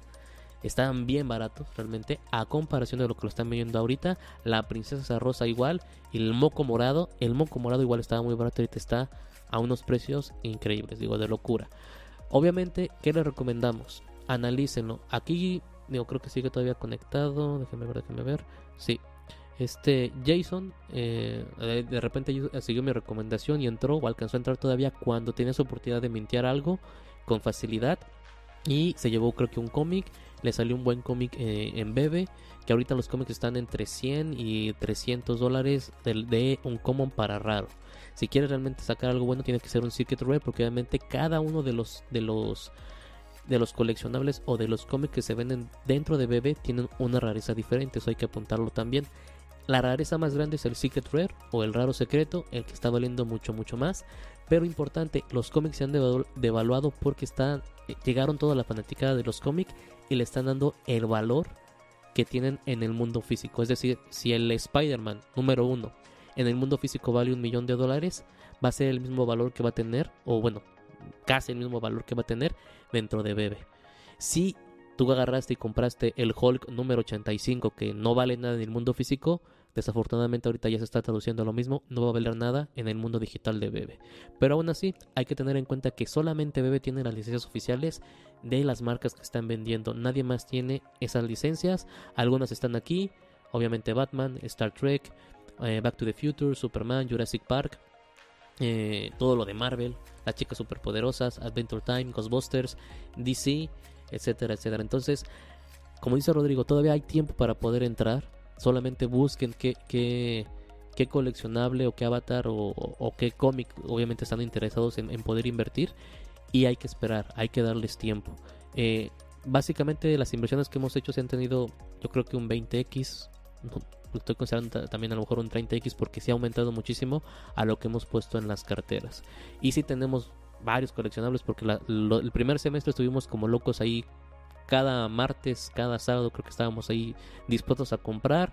Estaban bien baratos realmente a comparación de lo que lo están vendiendo ahorita. La princesa rosa igual y el moco morado. El moco morado igual estaba muy barato. Ahorita está a unos precios increíbles, digo, de locura. Obviamente, ¿qué les recomendamos? Analícenlo. Aquí, digo, creo que sigue todavía conectado. Déjenme ver, déjenme ver. Sí. Este Jason eh, de repente siguió mi recomendación y entró o alcanzó a entrar todavía cuando tenía su oportunidad de mintear algo con facilidad. Y se llevó creo que un cómic. Le salió un buen cómic eh, en Bebe. Que ahorita los cómics están entre 100 y 300 dólares de, de un common para raro si quieres realmente sacar algo bueno tiene que ser un Secret Rare porque obviamente cada uno de los de los de los coleccionables o de los cómics que se venden dentro de BB tienen una rareza diferente, eso hay que apuntarlo también. La rareza más grande es el Secret Rare o el raro secreto, el que está valiendo mucho, mucho más. Pero importante, los cómics se han devalu- devaluado porque están, eh, llegaron toda la fanaticada de los cómics y le están dando el valor que tienen en el mundo físico. Es decir, si el Spider-Man número uno en el mundo físico vale un millón de dólares, va a ser el mismo valor que va a tener, o bueno, casi el mismo valor que va a tener dentro de Bebe. Si tú agarraste y compraste el Hulk número 85 que no vale nada en el mundo físico, desafortunadamente ahorita ya se está traduciendo lo mismo, no va a valer nada en el mundo digital de Bebe. Pero aún así, hay que tener en cuenta que solamente Bebe tiene las licencias oficiales de las marcas que están vendiendo. Nadie más tiene esas licencias. Algunas están aquí, obviamente Batman, Star Trek, eh, Back to the Future, Superman, Jurassic Park, eh, todo lo de Marvel, las chicas superpoderosas, Adventure Time, Ghostbusters, DC, etcétera, etcétera. Entonces, como dice Rodrigo, todavía hay tiempo para poder entrar. Solamente busquen qué, qué, qué coleccionable o qué avatar o, qué cómic obviamente están interesados en, poder invertir. Y hay que esperar, hay que darles tiempo. Eh, básicamente las inversiones que hemos hecho se han tenido yo creo que un 20x. no, Estoy considerando ta- también a lo mejor un 30x porque sí ha aumentado muchísimo a lo que hemos puesto en las carteras. Y sí tenemos varios coleccionables porque la- lo- el primer semestre estuvimos como locos ahí cada martes, cada sábado creo que estábamos ahí dispuestos a comprar.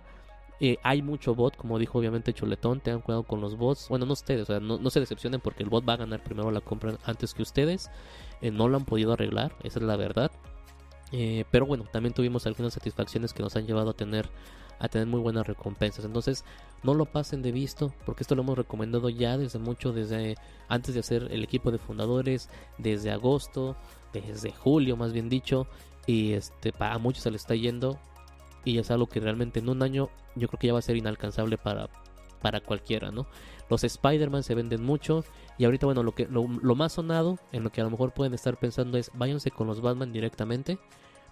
Eh, hay mucho bot, como dijo obviamente Chuletón, tengan cuidado con los bots. Bueno, no ustedes, o sea, no, no se decepcionen porque el bot va a ganar primero la compra antes que ustedes. Eh, no lo han podido arreglar, esa es la verdad. Eh, pero bueno, también tuvimos algunas satisfacciones que nos han llevado a tener a tener muy buenas recompensas. Entonces, no lo pasen de visto, porque esto lo hemos recomendado ya desde mucho, desde antes de hacer el equipo de fundadores, desde agosto, desde julio más bien dicho, y este para muchos se le está yendo y es algo que realmente en un año yo creo que ya va a ser inalcanzable para para cualquiera, ¿no? Los Spider-Man se venden mucho y ahorita bueno, lo que lo, lo más sonado en lo que a lo mejor pueden estar pensando es váyanse con los Batman directamente,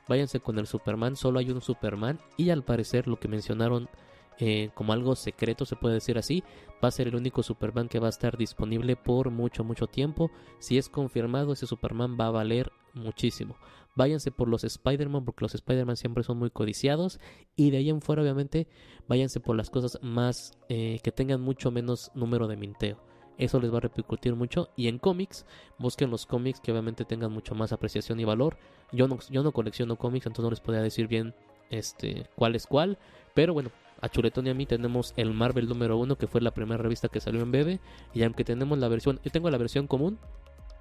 váyanse con el Superman, solo hay un Superman y al parecer lo que mencionaron eh, como algo secreto, se puede decir así, va a ser el único Superman que va a estar disponible por mucho, mucho tiempo. Si es confirmado, ese Superman va a valer muchísimo. Váyanse por los Spider-Man, porque los Spider-Man siempre son muy codiciados. Y de ahí en fuera, obviamente, váyanse por las cosas más eh, que tengan mucho menos número de minteo. Eso les va a repercutir mucho. Y en cómics, busquen los cómics que obviamente tengan mucho más apreciación y valor. Yo no, yo no colecciono cómics, entonces no les podría decir bien este, cuál es cuál. Pero bueno, a Chuletón y a mí tenemos el Marvel número uno, que fue la primera revista que salió en Bebe. Y aunque tenemos la versión, yo tengo la versión común,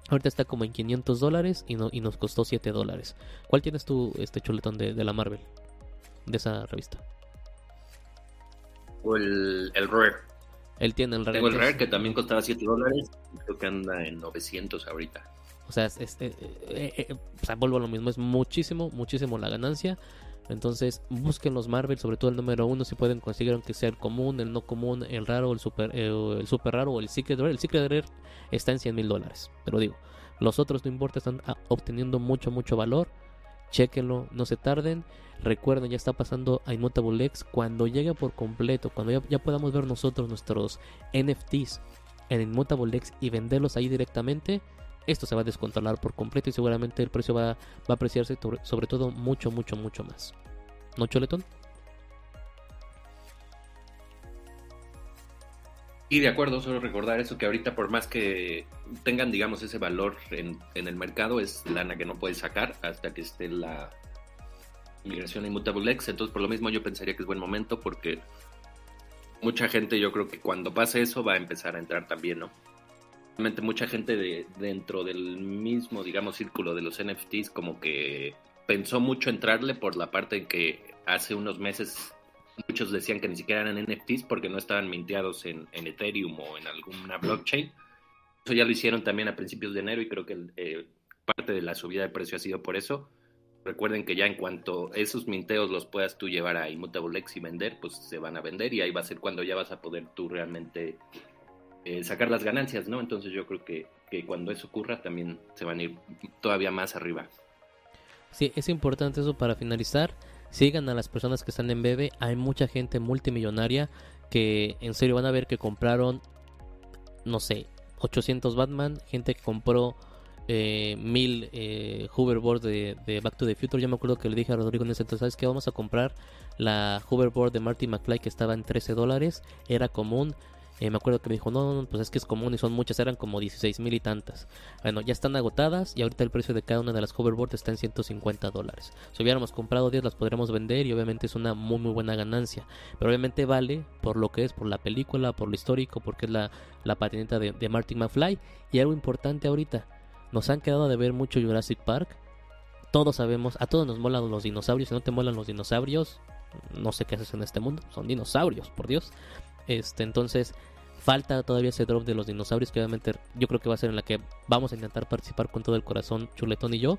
ahorita está como en 500 dólares y, no, y nos costó 7 dólares. ¿Cuál tienes tú, este Chuletón, de, de la Marvel? De esa revista. O el, el Rare. Él tiene el Rare. Tengo el Rare que también costaba 7 dólares. y Creo que anda en 900 ahorita. O sea, es, es- eh, eh, eh, o sea, vuelvo a lo mismo, es muchísimo, muchísimo la ganancia. Entonces, busquen los Marvel, sobre todo el número uno, si pueden conseguir aunque sea el común, el no común, el raro, el super, eh, el super raro o el Secret Rare. El Secret Rare está en 100 mil dólares, pero digo, los otros no importa, están ah, obteniendo mucho, mucho valor. Chequenlo, no se tarden. Recuerden, ya está pasando a Immutable X. Cuando llegue por completo, cuando ya, ya podamos ver nosotros nuestros NFTs en Immutable X y venderlos ahí directamente, esto se va a descontrolar por completo y seguramente el precio va, va a apreciarse sobre, todo mucho, mucho, mucho más. ¿No, Choletón? Y de acuerdo, solo recordar eso, que ahorita por más que tengan, digamos, ese valor en, en el mercado, es lana que no puedes sacar hasta que esté la migración a Immutable X. Entonces, por lo mismo, yo pensaría que es buen momento porque mucha gente, yo creo que cuando pase eso, va a empezar a entrar también, ¿no? Mucha gente de, dentro del mismo, digamos, círculo de los NFTs, como que pensó mucho entrarle por la parte en que hace unos meses muchos decían que ni siquiera eran NFTs porque no estaban minteados en, en Ethereum o en alguna blockchain. Eso ya lo hicieron también a principios de enero y creo que eh, parte de la subida de precio ha sido por eso. Recuerden que ya en cuanto esos minteos los puedas tú llevar a Immutable X y vender, pues se van a vender y ahí va a ser cuando ya vas a poder tú realmente eh, sacar las ganancias, ¿no? Entonces yo creo que, que cuando eso ocurra también se van a ir todavía más arriba. Sí, es importante eso para finalizar. Sigan a las personas que están en Bebe. Hay mucha gente multimillonaria que en serio van a ver que compraron, no sé, 800 Batman. Gente que compró eh, mil eh, hoverboard de, de Back to the Future. Yo me acuerdo que le dije a Rodrigo en ese entonces, ¿sabes qué? Vamos a comprar la hoverboard de Marty McFly que estaba en 13 dólares. Era común. Eh, me acuerdo que me dijo, no, no, pues es que es común y son muchas, eran como 16 mil y tantas. Bueno, ya están agotadas y ahorita el precio de cada una de las hoverboards está en 150 dólares. Si hubiéramos comprado 10 las podríamos vender y obviamente es una muy muy buena ganancia. Pero obviamente vale por lo que es, por la película, por lo histórico, porque es la, la patineta de, de Martin McFly. Y algo importante ahorita, nos han quedado de ver mucho Jurassic Park. Todos sabemos, a todos nos molan los dinosaurios. Si no te molan los dinosaurios, no sé qué haces en este mundo. Son dinosaurios, por Dios. Este, entonces, falta todavía ese drop de los dinosaurios. Que obviamente yo creo que va a ser en la que vamos a intentar participar con todo el corazón, Chuletón y yo.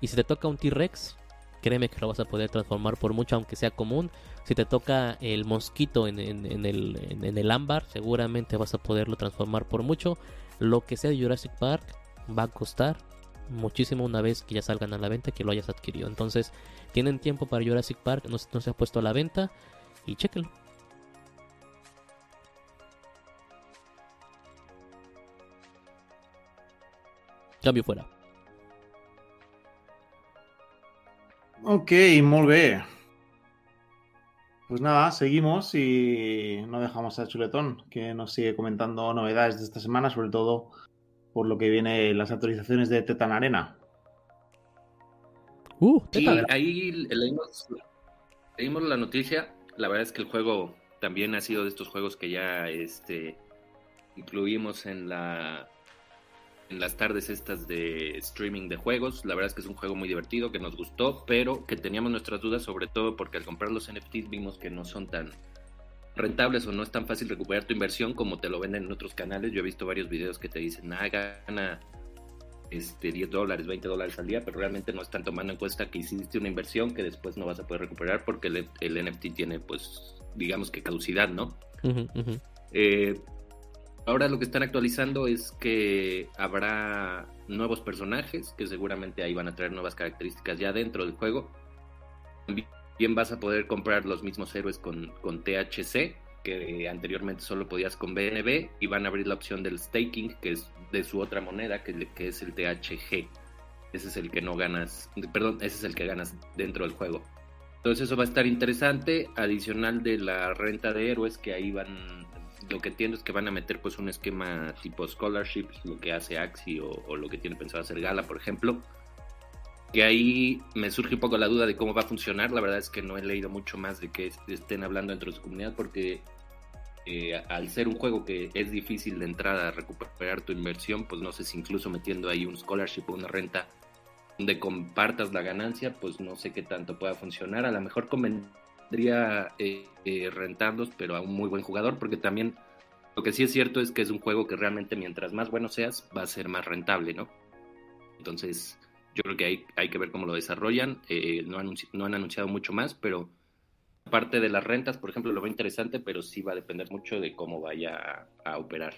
Y si te toca un T-Rex, créeme que lo vas a poder transformar por mucho, aunque sea común. Si te toca el mosquito en, el, en- el ámbar, seguramente vas a poderlo transformar por mucho. Lo que sea de Jurassic Park va a costar muchísimo una vez que ya salgan a la venta que lo hayas adquirido. Entonces, tienen tiempo para Jurassic Park, no, no se ha puesto a la venta y chéquenlo. Cambio fuera. Ok, molt bé. Pues nada, seguimos y no dejamos a Chuletón, que nos sigue comentando novedades de esta semana, sobre todo por lo que viene las actualizaciones de Tetan Arena. Uh, Sí, ahí leímos, leímos la noticia. La verdad es que el juego también ha sido de estos juegos que ya este, incluimos en la en las tardes estas de streaming de juegos. La verdad es que es un juego muy divertido, que nos gustó, pero que teníamos nuestras dudas, sobre todo porque al comprar los NFTs vimos que no son tan rentables o no es tan fácil recuperar tu inversión como te lo venden en otros canales. Yo he visto varios videos que te dicen, ah, gana este, 10 dólares, 20 dólares al día, pero realmente no están tomando en cuenta que hiciste una inversión que después no vas a poder recuperar porque el, el NFT tiene, pues, digamos que caducidad, ¿no? Eh, ahora lo que están actualizando es que habrá nuevos personajes que seguramente ahí van a traer nuevas características ya dentro del juego. También vas a poder comprar los mismos héroes con, con THC, que anteriormente solo podías con BNB, y van a abrir la opción del staking, que es de su otra moneda, que, que es el THG. Ese es el que no ganas, perdón, ese es el que ganas dentro del juego. Entonces eso va a estar interesante, adicional de la renta de héroes que ahí van, lo que entiendo es que van a meter pues un esquema tipo scholarships, lo que hace Axi o, o lo que tiene pensado hacer Gala, por ejemplo. Que ahí me surge un poco la duda de cómo va a funcionar. La verdad es que no he leído mucho más de que estén hablando dentro de su comunidad porque eh, al ser un juego que es difícil de entrada recuperar tu inversión, pues no sé si incluso metiendo ahí un scholarship o una renta donde compartas la ganancia, pues no sé qué tanto pueda funcionar. A lo mejor convendría eh, eh, rentarlos, pero a un muy buen jugador, porque también lo que sí es cierto es que es un juego que realmente mientras más bueno seas, va a ser más rentable, ¿no? Entonces, yo creo que hay, hay que ver cómo lo desarrollan. Eh, no, han anunciado mucho más, pero aparte de las rentas, por ejemplo, lo veo interesante, pero sí va a depender mucho de cómo vaya a, operar.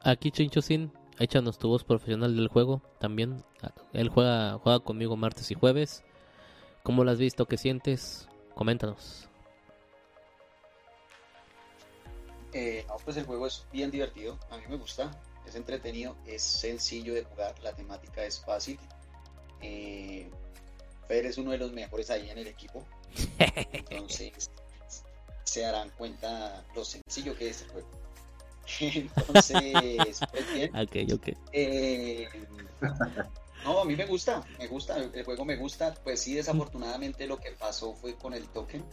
Aquí Chincho Sin, échanos tu voz profesional del juego también. Él juega, juega conmigo martes y jueves. ¿Cómo lo has visto? ¿Qué sientes? Coméntanos. Eh, no, pues el juego es bien divertido, a mí me gusta, es entretenido, es sencillo de jugar, la temática es fácil. Eh, Fer es uno de los mejores ahí en el equipo, entonces se darán cuenta lo sencillo que es el juego. Entonces, pues bien. Ok, ok. Eh, no, a mí me gusta, me gusta, el juego me gusta. Pues sí, desafortunadamente lo que pasó fue con el token,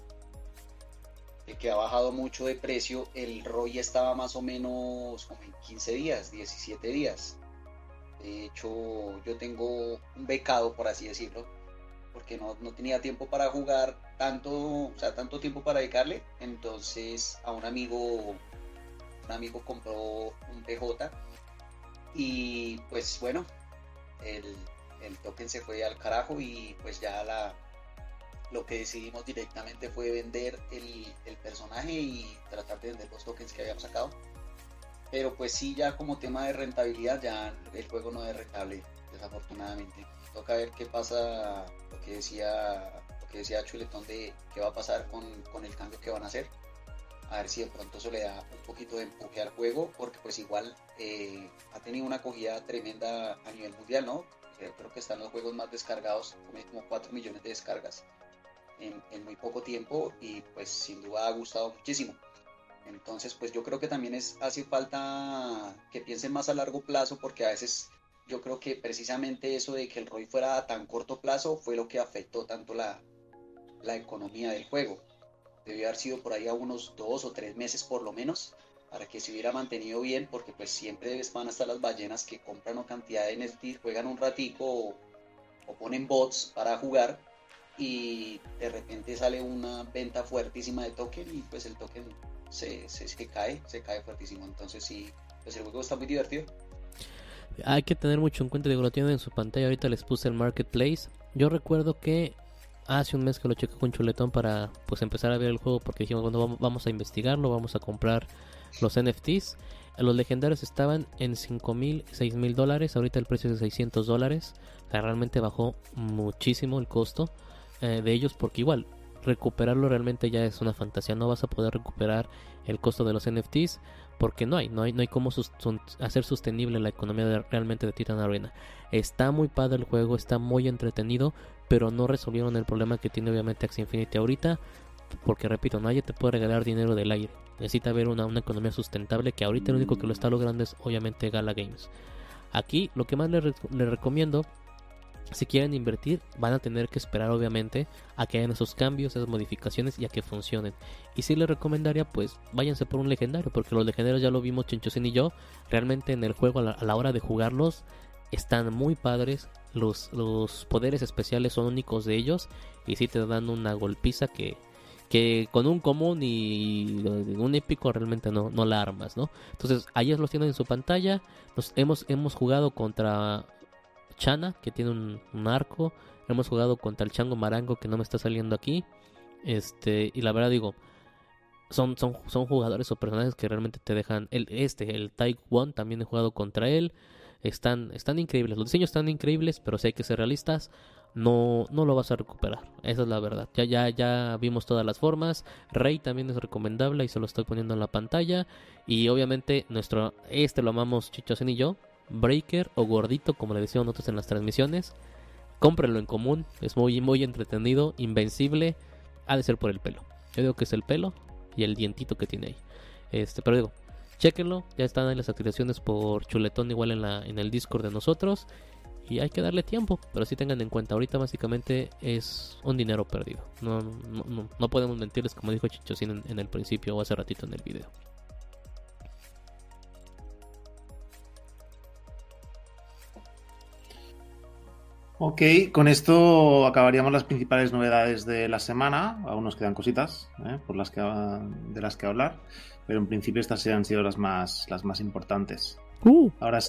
que ha bajado mucho de precio. El ROI estaba más o menos como en 15 días, 17 días. De hecho, yo tengo un becado, por así decirlo, porque no, no tenía tiempo para jugar tanto, o sea, tanto tiempo para dedicarle. Entonces, a un amigo un amigo compró un PJ y pues bueno, el, el, token se fue al carajo y pues ya la lo que decidimos directamente fue vender el, el, personaje y tratar de vender los tokens que habíamos sacado. Pero pues sí, ya como tema de rentabilidad, ya el juego no es rentable, desafortunadamente. Toca ver qué pasa, lo que decía, lo que decía Chuletón de qué va a pasar con, con el cambio que van a hacer a ver si de pronto eso le da un poquito de empuje al juego, porque pues igual eh, ha tenido una acogida tremenda a nivel mundial, ¿no? Eh, creo que están los juegos más descargados, como 4 millones de descargas en, en, muy poco tiempo y pues sin duda ha gustado muchísimo. Entonces pues yo creo que también es, hace falta que piensen más a largo plazo porque a veces yo creo que precisamente eso de que el ROI fuera a tan corto plazo fue lo que afectó tanto la, la economía del juego. Debió haber sido por ahí a unos dos o tres meses por lo menos para que se hubiera mantenido bien porque pues siempre van a estar las ballenas que compran una cantidad de NFT, juegan un ratico o, o ponen bots para jugar y de repente sale una venta fuertísima de token y pues el token se, se, se cae, se cae fuertísimo. Entonces sí, pues el juego está muy divertido. Hay que tener mucho en cuenta, digo, lo tienen en su pantalla, ahorita les puse el marketplace. Yo recuerdo que hace un mes que lo chequé con Chuletón para pues empezar a ver el juego porque dijimos, bueno, vamos a investigarlo, vamos a comprar los NFTs. Los legendarios estaban en 5 mil, 6 mil dólares, ahorita el precio es de 600 dólares. Realmente bajó muchísimo el costo eh, de ellos porque igual recuperarlo realmente ya es una fantasía. No vas a poder recuperar el costo de los NFTs porque no hay, no hay, no hay cómo hacer sostenible la economía de, realmente de Titan Arena. Está muy padre el juego, está muy entretenido, pero no resolvieron el problema que tiene obviamente Axie Infinity ahorita. Porque repito, nadie te puede regalar dinero del aire. Necesita haber una, una economía sustentable que ahorita lo único que lo está logrando es obviamente Gala Games. Aquí lo que más les, les recomiendo si quieren invertir, van a tener que esperar obviamente a que hayan esos cambios, esas modificaciones y a que funcionen. Y si les recomendaría, pues váyanse por un legendario, porque los legendarios ya lo vimos Chinchosin y yo, realmente en el juego a la, hora de jugarlos están muy padres, los, los poderes especiales son únicos de ellos y si te dan una golpiza que, que con un común y un épico realmente no, no la armas, ¿no? Entonces, ahí los tienen en su pantalla. Nos hemos, hemos jugado contra Chana, que tiene un, arco. Hemos jugado contra el Chango Marango, que no me está saliendo aquí. Este, y la verdad digo, son, son, son jugadores o personajes que realmente te dejan. El, este, el Taekwondo, también he jugado contra él. Están, están increíbles. Los diseños están increíbles, pero si hay que ser realistas, no, no lo vas a recuperar. Esa es la verdad. Ya, ya, ya vimos todas las formas. Rey también es recomendable y se lo estoy poniendo en la pantalla. Y obviamente, nuestro, este lo amamos Chichosen y yo. Breaker o Gordito, como le decíamos nosotros en las transmisiones. Cómprenlo en común, es muy, muy entretenido, invencible. Ha de ser por el pelo. Yo digo que es el pelo y el dientito que tiene ahí. Este, pero digo, chequenlo, ya están ahí las activaciones por chuletón igual en, la, en el Discord de nosotros. Y hay que darle tiempo, pero si tengan en cuenta, ahorita básicamente es un dinero perdido. No, no, no, podemos mentirles como dijo Chichocín en, en el principio o hace ratito en el video. Ok, con esto acabaríamos las principales novedades de la semana. Aún nos quedan cositas ¿eh? por las que, de las que hablar, pero en principio estas han sido las más, las más importantes. Uh. Ahora,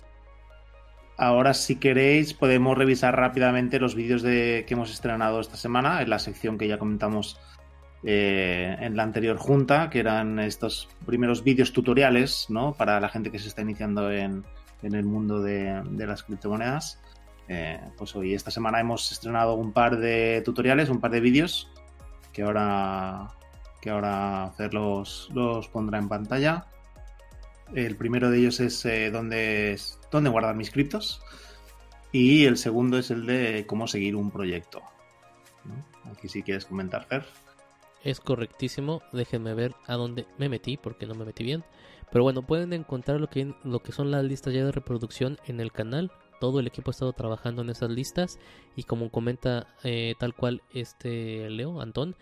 ahora, si queréis, podemos revisar rápidamente los vídeos de, que hemos estrenado esta semana en la sección que ya comentamos eh, en la anterior junta, que eran estos primeros vídeos tutoriales ¿no? para la gente que se está iniciando en, en el mundo de, de las criptomonedas. Eh, pues hoy, esta semana hemos estrenado un par de tutoriales, un par de vídeos que ahora, que ahora Fer los, pondrá en pantalla. El primero de ellos es eh, dónde, dónde guardar mis criptos y el segundo es el de cómo seguir un proyecto. Aquí si quieres comentar, Fer. Es correctísimo. Déjenme ver a dónde me metí porque no me metí bien. Pero bueno, pueden encontrar lo que, lo que son las listas ya de reproducción en el canal todo el equipo ha estado trabajando en esas listas y como comenta eh, tal cual este Leo, Antón,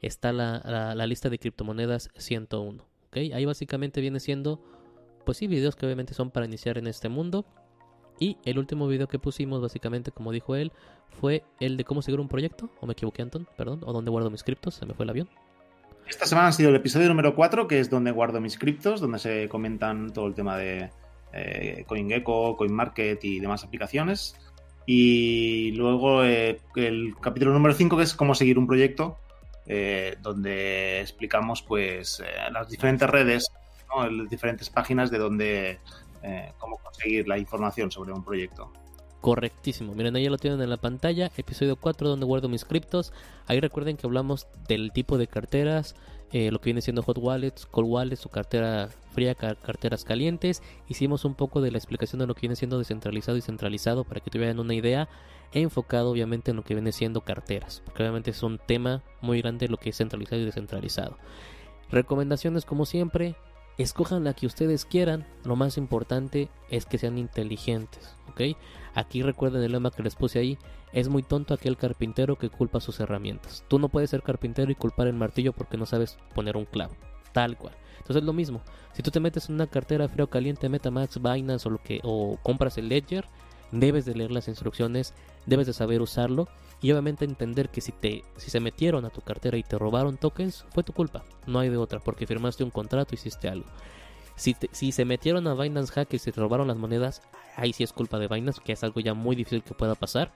está la, la, lista de criptomonedas 101. ¿okay? Ahí básicamente viene siendo, pues sí, videos que obviamente son para iniciar en este mundo. Y el último video que pusimos, básicamente, como dijo él, fue el de cómo seguir un proyecto. O me equivoqué, Antón, perdón. O dónde guardo mis criptos, se me fue el avión. Esta semana ha sido el episodio número 4, que es donde guardo mis criptos, donde se comentan todo el tema de, eh, CoinGecko, CoinMarket y demás aplicaciones. Y luego eh, el capítulo número 5, que es cómo seguir un proyecto, eh, donde explicamos pues las diferentes redes, las diferentes páginas de donde cómo conseguir la información sobre un proyecto. Correctísimo. Miren, ahí lo tienen en la pantalla. Episodio 4 donde guardo mis criptos. Ahí recuerden que hablamos del tipo de carteras, eh, lo que viene siendo hot wallets, cold wallets, su cartera fría, car- carteras calientes. Hicimos un poco de la explicación de lo que viene siendo descentralizado y centralizado para que tuvieran una idea enfocado obviamente en lo que viene siendo carteras, porque obviamente es un tema muy grande lo que es centralizado y descentralizado. Recomendaciones como siempre, escojan la que ustedes quieran, lo más importante es que sean inteligentes, ¿ok? Aquí recuerden el lema que les puse ahí, es muy tonto aquel carpintero que culpa sus herramientas. Tú no puedes ser carpintero y culpar el martillo porque no sabes poner un clavo, tal cual. Entonces es lo mismo, si tú te metes en una cartera frío caliente, Metamax, Binance o lo que o compras el Ledger, debes de leer las instrucciones, debes de saber usarlo y obviamente entender que si te si se metieron a tu cartera y te robaron tokens, fue tu culpa, no hay de otra, porque firmaste un contrato, hiciste algo. Si, te- si se metieron a Binance Hack y te robaron las monedas, ahí sí es culpa de Binance, que es algo ya muy difícil que pueda pasar.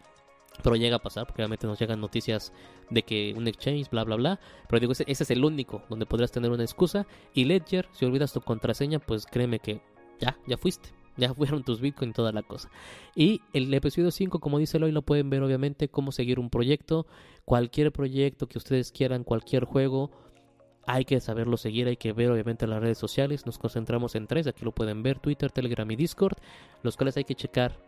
Pero llega a pasar, porque obviamente nos llegan noticias de que un exchange, bla, bla, bla. Pero digo, ese, ese es el único donde podrás tener una excusa. Y Ledger, si olvidas tu contraseña, pues créeme que ya, ya fuiste. Ya fueron tus Bitcoin y toda la cosa. Y el episodio 5, como dice Eloy, lo pueden ver obviamente cómo seguir un proyecto. Cualquier proyecto que ustedes quieran, cualquier juego, hay que saberlo seguir, hay que ver obviamente las redes sociales. Nos concentramos en tres, aquí lo pueden ver, Twitter, Telegram y Discord, los cuales hay que checar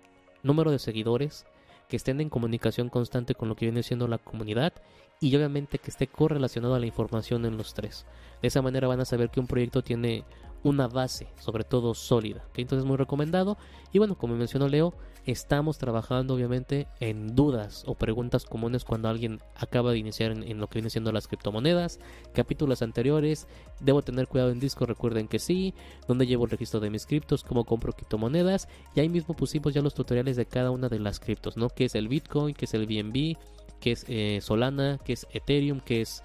número de seguidores, que estén en comunicación constante con lo que viene siendo la comunidad y obviamente que esté correlacionado a la información en los tres. De esa manera van a saber que un proyecto tiene una base, sobre todo sólida. ¿ok? Entonces muy recomendado. Y bueno, como mencionó Leo, estamos trabajando obviamente en dudas o preguntas comunes cuando alguien acaba de iniciar en, lo que viene siendo las criptomonedas. Capítulos anteriores, debo tener cuidado en disco, recuerden que sí. Donde llevo el registro de mis criptos, cómo compro criptomonedas. Y ahí mismo pusimos ya los tutoriales de cada una de las criptos, ¿no? Que es el Bitcoin, que es el BNB, que es eh, Solana, que es Ethereum, que es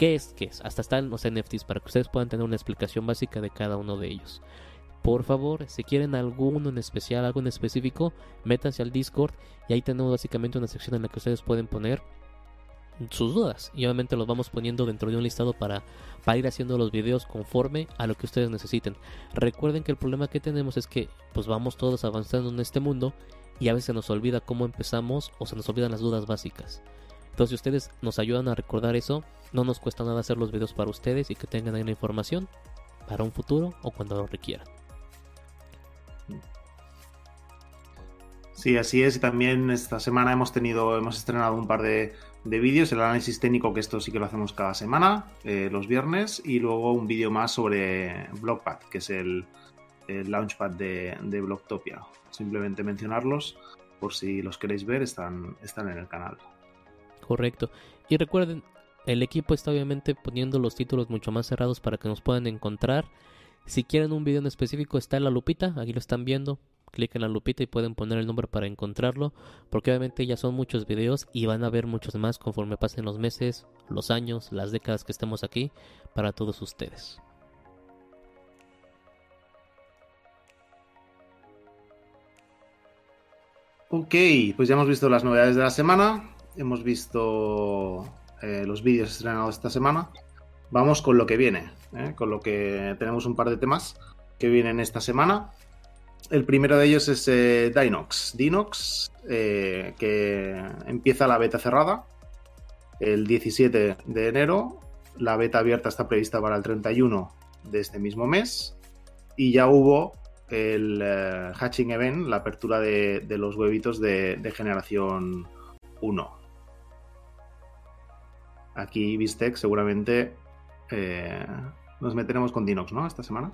¿Qué es? ¿Qué es? Hasta están los NFTs para que ustedes puedan tener una explicación básica de cada uno de ellos. Por favor, si quieren alguno en especial, algo en específico, métanse al Discord y ahí tenemos básicamente una sección en la que ustedes pueden poner sus dudas y obviamente los vamos poniendo dentro de un listado para, para ir haciendo los videos conforme a lo que ustedes necesiten. Recuerden que el problema que tenemos es que pues vamos todos avanzando en este mundo y a veces se nos olvida cómo empezamos o se nos olvidan las dudas básicas. Entonces, si ustedes nos ayudan a recordar eso, no nos cuesta nada hacer los videos para ustedes y que tengan ahí la información para un futuro o cuando lo requieran. Sí, así es. También esta semana hemos tenido, hemos estrenado un par de, de vídeos, el análisis técnico, que esto sí que lo hacemos cada semana, eh, los viernes, y luego un vídeo más sobre Blockpad, que es el, launchpad de, de Blocktopia. Simplemente mencionarlos, por si los queréis ver, están en el canal. Correcto. Y recuerden, el equipo está obviamente poniendo los títulos mucho más cerrados para que nos puedan encontrar. Si quieren un video en específico, está en la lupita, aquí lo están viendo. Clic en la lupita y pueden poner el nombre para encontrarlo. Porque obviamente ya son muchos videos y van a haber muchos más conforme pasen los meses, los años, las décadas que estemos aquí para todos ustedes. Ok, pues ya hemos visto las novedades de la semana, hemos visto eh, los vídeos estrenados esta semana. Vamos con lo que viene, ¿eh? con lo que tenemos un par de temas que vienen esta semana. El primero de ellos es eh, Dinox. Dinox, eh, que empieza la beta cerrada el 17 de enero. La beta abierta está prevista para el 31 de este mismo mes. Y ya hubo el hatching event, la apertura de, de los huevitos de, de generación 1. Aquí Vistec seguramente eh, nos meteremos con Dinox, ¿no? Esta semana.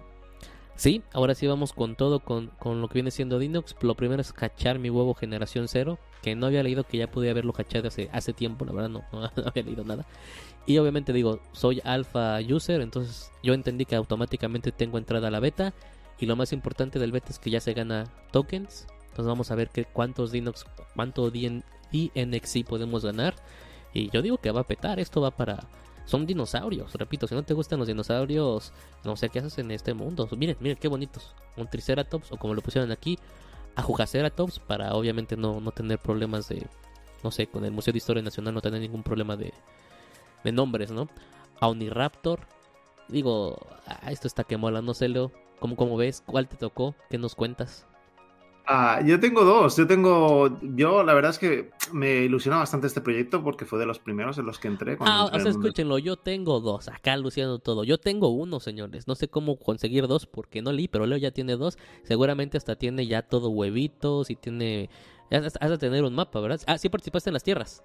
Sí, ahora sí vamos con todo, con, con lo que viene siendo Dinox. Lo primero es hachar mi huevo generación 0, que no había leído que ya podía haberlo hachado hace, hace tiempo, la verdad no, no había leído nada. Y obviamente digo, soy alpha user, entonces yo entendí que automáticamente tengo entrada a la beta. Y lo más importante del beta es que ya se gana tokens. Entonces vamos a ver qué, cuántos Dinox, cuánto DN, DNXI podemos ganar. Y yo digo que va a petar, esto va para... Son dinosaurios, repito, si no te gustan los dinosaurios, no sé qué haces en este mundo. Miren, miren qué bonitos. Un Triceratops, o como lo pusieron aquí, a Jujaceratops, para obviamente no, no tener problemas de, no sé, con el Museo de Historia Nacional no tener ningún problema de, de nombres, ¿no? A Uniraptor, digo, ah, esto está que mola, no sé, Leo, ¿cómo, cómo ves? ¿Cuál te tocó? ¿Qué nos cuentas? Ah, yo tengo dos. Yo tengo. Yo, la verdad es que me ilusiona bastante este proyecto porque fue de los primeros en los que entré. Ah, entré o sea, escúchenlo, yo tengo dos, acá luciendo todo. Yo tengo uno, señores. No sé cómo conseguir dos porque no leí, pero Leo ya tiene dos. Seguramente hasta tiene ya todo huevitos y tiene... Has de tener un mapa, ¿verdad? Ah, sí participaste en las tierras.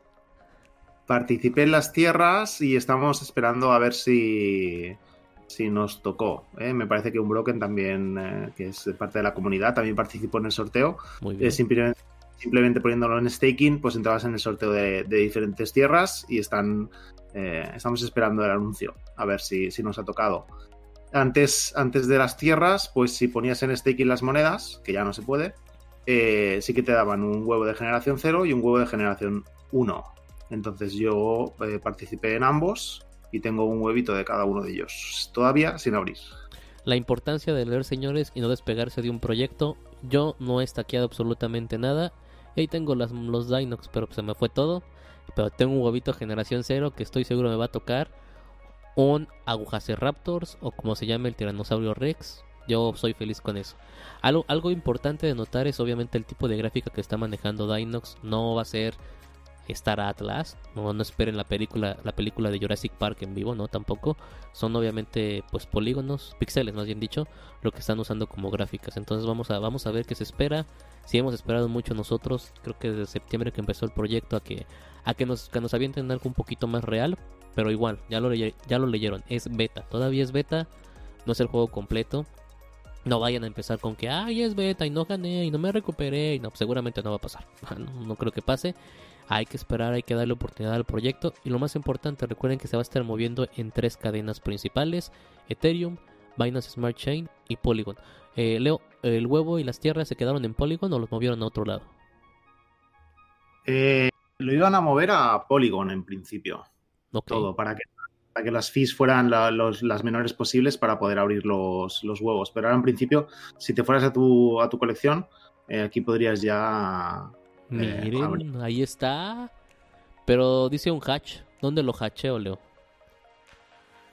Participé en las tierras y estamos esperando a ver si, si nos tocó. ¿eh? Me parece que un Broken también, eh, que es parte de la comunidad, también participó en el sorteo. Muy bien. Eh, simplemente, simplemente poniéndolo en staking, pues entrabas en el sorteo de, de diferentes tierras y están eh, estamos esperando el anuncio, a ver si, si nos ha tocado. Antes, antes de las tierras, pues si ponías en staking las monedas, que ya no se puede, sí que te daban un huevo de generación 0 y un huevo de generación 1. Entonces yo participé en ambos y tengo un huevito de cada uno de ellos, todavía sin abrir. La importancia de leer, señores, y no despegarse de un proyecto. Yo no he stackeado absolutamente nada. Ahí tengo los Dinox, pero se me fue todo. Pero tengo un huevito generación 0 que estoy seguro me va a tocar. Un Agujaceraptors o como se llame el Tiranosaurio Rex. Yo soy feliz con eso. Algo, algo importante de notar es obviamente el tipo de gráfica que está manejando Dinox. No va a ser Star Atlas. No, esperen la película, la película de Jurassic Park en vivo, no tampoco. Son obviamente pues polígonos, píxeles más bien dicho, lo que están usando como gráficas. Entonces vamos a, vamos a ver qué se espera. Si hemos esperado mucho nosotros, creo que desde septiembre que empezó el proyecto a que, a que nos, que nos avienten algo un poquito más real. Pero igual, ya lo, ya lo leyeron, es beta, todavía es beta, no es el juego completo. No vayan a empezar con que, ay, es beta y no gané y no me recuperé. Y no, seguramente no va a pasar. No creo que pase. Hay que esperar, hay que darle oportunidad al proyecto. Y lo más importante, recuerden que se va a estar moviendo en tres cadenas principales: Ethereum, Binance Smart Chain y Polygon. Eh, Leo, ¿el huevo y las tierras se quedaron en Polygon o los movieron a otro lado? Eh, lo iban a mover a Polygon en principio, todo, para que, para que las fees fueran la- los- las menores posibles para poder abrir los, los huevos. Pero ahora en principio, si te fueras a tu, a tu colección, eh, aquí podrías ya... eh, Miren, ahí está. Pero dice un hatch. ¿Dónde lo hacheo, Leo?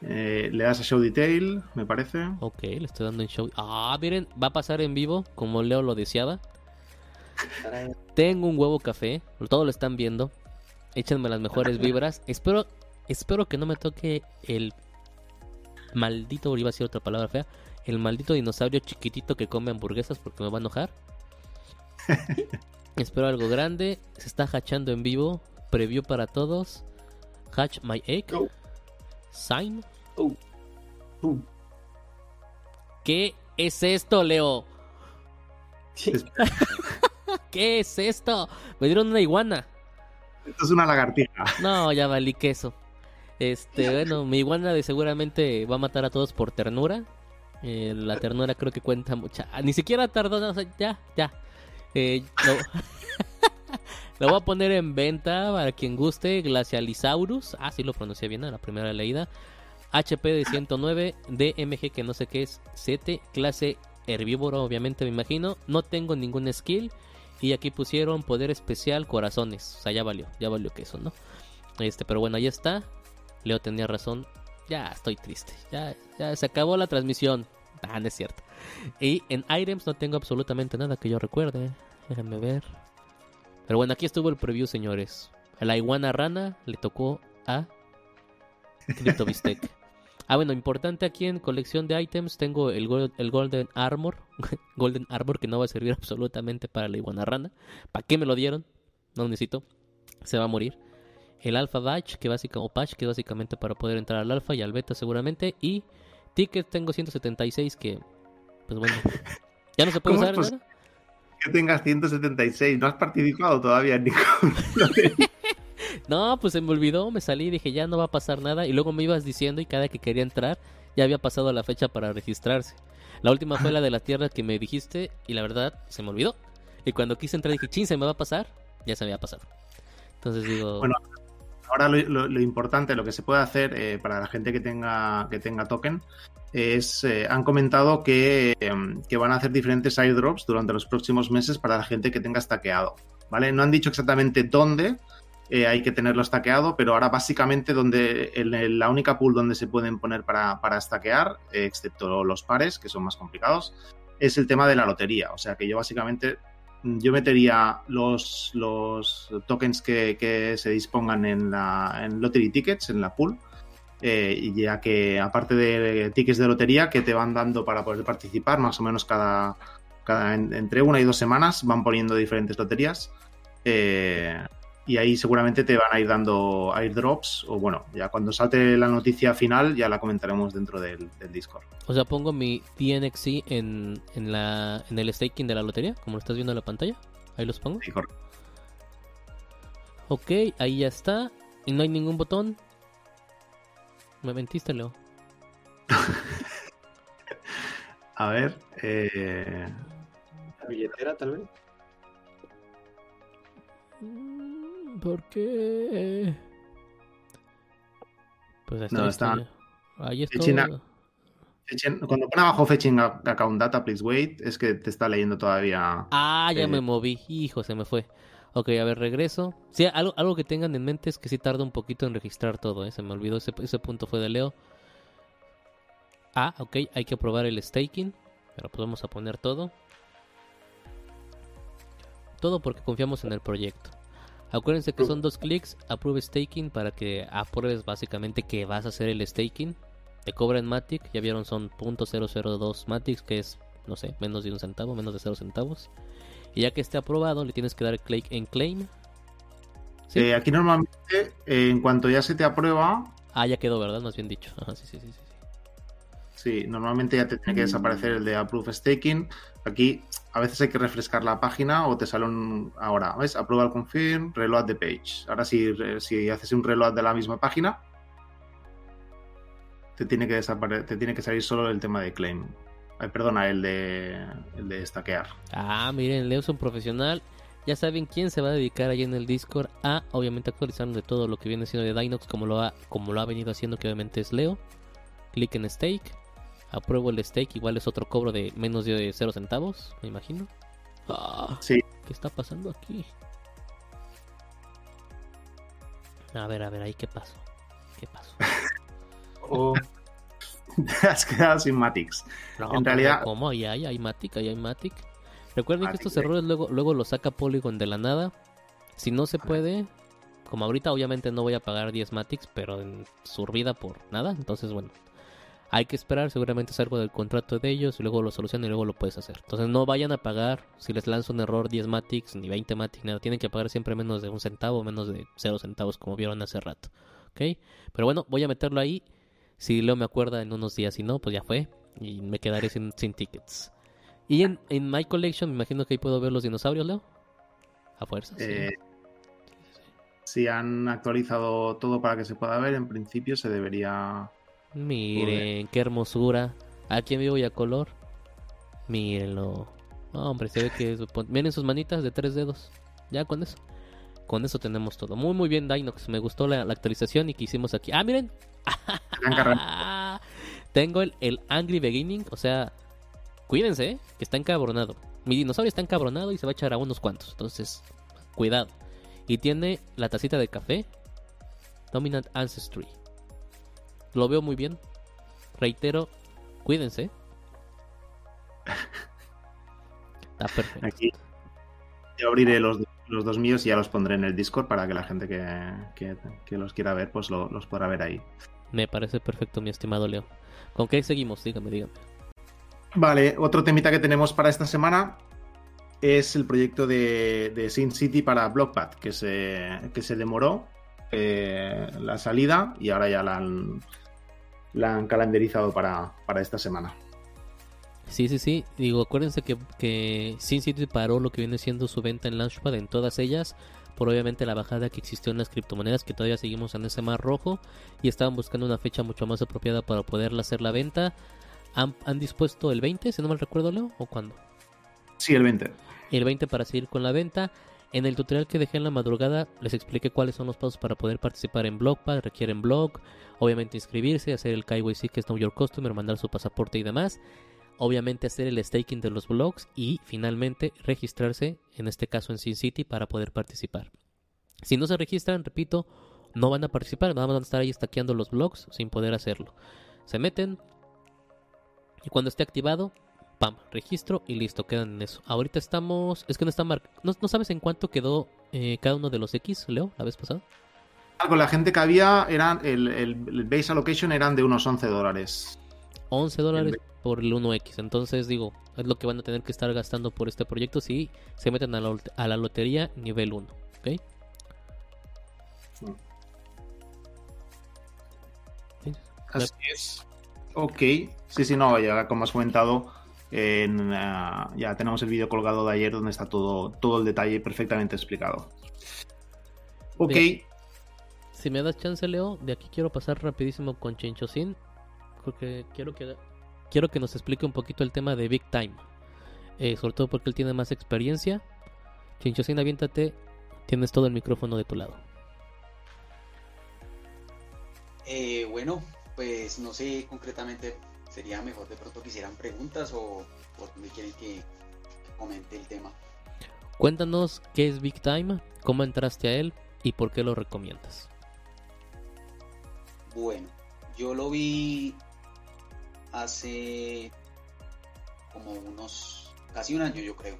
Eh, le das a Show Detail, me parece. Ok, le estoy dando en show. Ah, miren, va a pasar en vivo, como Leo lo deseaba. Tengo un huevo café, todos lo están viendo. Échenme las mejores vibras. Espero, espero que no me toque el maldito, iba a decir otra palabra fea, el maldito dinosaurio chiquitito que come hamburguesas porque me va a enojar. espero algo grande. Se está hachando en vivo. Preview para todos. Hatch my egg. Go. Sign. Uh. Uh. ¿Qué es esto, Leo? ¿Qué es esto? Me dieron una iguana. Esto es una lagartija. No, ya valí queso. Este, bueno, mi iguana de seguramente va a matar a todos por ternura. Eh, la ternura creo que cuenta mucha. ah, Ni siquiera tardó, no, o sea, ya, ya. Eh, lo... voy a poner en venta para quien guste. Glacialisaurus. Ah, sí lo pronuncié bien a la primera leída. HP de 109, DMG que no sé qué es, 7, clase herbívoro obviamente me imagino. No tengo ningún skill. Y aquí pusieron poder especial corazones. O sea, ya valió, ya valió que eso, ¿no? Este, pero bueno, ahí está. Leo tenía razón. Ya estoy triste. Ya, ya se acabó la transmisión. Ah, no es cierto. Y en items no tengo absolutamente nada que yo recuerde. Déjenme ver. Pero bueno, aquí estuvo el preview, señores. A la iguana rana le tocó a Crypto Bistec. Ah, bueno, importante aquí en colección de items tengo el, gol- el Golden Armor. Golden Armor que no va a servir absolutamente para la iguana rana. ¿Para qué me lo dieron? No lo necesito. Se va a morir. El Alpha Batch, que o Patch, que es básicamente para poder entrar al Alpha y al Beta seguramente. Y Ticket tengo 176 que, pues bueno, ya no se puede ¿Cómo usar es nada. Que tengas 176, no has participado todavía ningún. No, pues se me olvidó, me salí y dije ya no va a pasar nada. Y luego me ibas diciendo y cada que quería entrar ya había pasado la fecha para registrarse. La última fue la de la tierra que me dijiste y la verdad se me olvidó. Y cuando quise entrar dije, chin, se me va a pasar. Ya se me había pasado. Entonces digo, Bueno, Ahora lo, importante, lo que se puede hacer eh, para la gente que tenga, que tenga token, es, eh, han comentado que, em, que van a hacer diferentes airdrops durante los próximos meses para la gente que tenga stackeado. ¿Vale? No han dicho exactamente dónde eh, hay que tenerlo stackeado, pero ahora básicamente donde en la única pool donde se pueden poner para, para stackear, eh, excepto los pares, que son más complicados, es el tema de la lotería. O sea que yo básicamente yo metería los, los tokens que, que se dispongan en la en Lottery Tickets, en la pool, eh, ya que aparte de tickets de lotería que te van dando para poder participar, más o menos cada, cada en- entre una y dos semanas van poniendo diferentes loterías. eh, y ahí seguramente te van a ir dando airdrops, o bueno, ya cuando salte la noticia final ya la comentaremos dentro del, del Discord. O sea, pongo mi DNXC en, en, la, en el staking de la lotería, como lo estás viendo en la pantalla. Ahí los pongo. Sí, correcto. Ok, ahí ya está. Y no hay ningún botón. Me mentiste, Leo. A ver, eh, La billetera, tal vez. Mm, ¿Por qué? Pues está. No, está-. Ahí está. Cuando pone abajo fetching account data, please wait, es que te está leyendo todavía. Ah, ya Eh, me moví. Hijo, se me fue. Ok, a ver, regreso. Sí, algo, algo que tengan en mente es que sí tarda un poquito en registrar todo, ¿eh? Se me olvidó, ese, ese punto fue de Leo. Ah, ok, hay que probar el staking. Pero pues vamos a poner todo. Todo porque confiamos en el proyecto. Acuérdense que son dos clics, approve staking para que apruebes básicamente que vas a hacer el staking. Te cobran Matic, ya vieron son .002 Matic, que es, no sé, menos de un centavo, menos de 0 centavos. Y ya que esté aprobado, le tienes que dar clic en claim. ¿Sí? Eh, aquí normalmente, eh, en cuanto ya se te aprueba, Ah, ya quedó, ¿verdad? Más bien dicho. Ajá, sí, sí, sí, sí. Sí. normalmente ya te tiene que desaparecer el de approve staking. Aquí a veces hay que refrescar la página o te sale un. Ahora, ¿ves? Aprueba el confirm, reload the page. Ahora, si, si haces un reload de la misma página, te tiene que desapare- te tiene que salir solo el tema de claim. Ay, perdona, el de, el de stackear. Ah, miren, Leo es un profesional. Ya saben quién se va a dedicar ahí en el Discord a, obviamente, actualizando de todo lo que viene siendo de Dinox, como lo ha, como lo ha venido haciendo, que obviamente es Leo. Clic en stake. Apruebo el stake, igual es otro cobro de menos de 0 centavos, me imagino. Ah, Sí. ¿Qué está pasando aquí? A ver, a ver, ahí qué pasó. ¿Qué pasó? O Te has quedado sin Matix. No, En ¿cómo, realidad- ¿Cómo? Ahí hay, hay Matic, ahí hay Matic. Recuerden que estos errores luego, luego los saca Polygon de la nada. Si no se puede, como ahorita obviamente no voy a pagar 10 Matics, pero en su vida por nada. Entonces, bueno, hay que esperar, seguramente es algo del contrato de ellos y luego lo solucionan y luego lo puedes hacer. Entonces no vayan a pagar, si les lanza un error 10 Matics, ni 20 Matics, nada. Tienen que pagar siempre menos de un centavo, menos de 0 centavos como vieron hace rato. ¿Ok? Pero bueno, voy a meterlo ahí. Si Leo me acuerda en unos días, si no, pues ya fue. Y me quedaré sin, sin tickets. Y en, en My Collection, me imagino que ahí puedo ver los dinosaurios, Leo. A fuerza. sí. Eh, si han actualizado todo para que se pueda ver, en principio se debería. Miren, qué hermosura. Aquí en vivo y a color. Mírenlo. No, hombre, se ve que... es- Miren sus manitas de tres dedos. Ya con eso. Con eso tenemos todo. Muy, muy bien, Dinox. Me gustó la, la actualización y que hicimos aquí. Ah, miren. Tengo el, el Angry Beginning. O sea, cuídense, ¿eh? que está encabronado. Mi dinosaurio está encabronado y se va a echar a unos cuantos. Entonces, cuidado. Y tiene la tacita de café. Dominant Ancestry. Lo veo muy bien. Reitero, cuídense. Está perfecto. Aquí yo abriré los, los dos míos y ya los pondré en el Discord para que la gente que, que- que los quiera ver, pues lo- los podrá ver ahí. Me parece perfecto, mi estimado Leo. ¿Con qué seguimos? Dígame, dígame. Vale, otro temita que tenemos para esta semana es el proyecto de, de Sin City para Blockpad, que se, que se demoró eh, la salida y ahora ya la han, la han calendarizado para, para esta semana. Sí, sí, sí. Digo, acuérdense que, que Sin City paró lo que viene siendo su venta en Launchpad en todas ellas. Por obviamente la bajada que existió en las criptomonedas, que todavía seguimos en ese mar rojo. Y estaban buscando una fecha mucho más apropiada para poderla hacer la venta. ¿Han, han dispuesto el 20, si no mal recuerdo, Leo? ¿O cuándo? Sí, el 20. el 20 para seguir con la venta. En el tutorial que dejé en la madrugada les expliqué cuáles son los pasos para poder participar en Blogpad. Requieren blog, obviamente inscribirse, hacer el KYC que es Know Your Customer, mandar su pasaporte y demás. Obviamente hacer el staking de los blogs y finalmente registrarse, en este caso en Sin City, para poder participar. Si no se registran, repito, no van a participar, nada más van a estar ahí stackeando los blogs sin poder hacerlo. Se meten y cuando esté activado, Pam, registro y listo, quedan en eso. Ahorita estamos. Es que no está mar... ¿No, no sabes en cuánto quedó eh, cada uno de los X, Leo, la vez pasada? Ah, Con la gente que había, eran, el, el, el base allocation eran de unos 11 dólares. 11 dólares por el 1X. Entonces, digo, es lo que van a tener que estar gastando por este proyecto si se meten a la, a la lotería nivel 1. ¿Ok? Así es. Ok. Sí, sí, no, ya como has comentado, en, uh, ya tenemos el vídeo colgado de ayer donde está todo, todo el detalle perfectamente explicado. Ok. Bien. Si me das chance, Leo, de aquí quiero pasar rapidísimo con Chenchosin. Porque quiero que, quiero que nos explique un poquito el tema de Big Time. Eh, sobre todo porque él tiene más experiencia. Chenchosin, aviéntate. Tienes todo el micrófono de tu lado. Eh, bueno, pues no sé concretamente, sería mejor de pronto que hicieran preguntas o dónde quieren que, que, comente el tema. Cuéntanos qué es Big Time, cómo entraste a él y por qué lo recomiendas. Bueno, yo lo vi hace como unos, casi un año yo creo,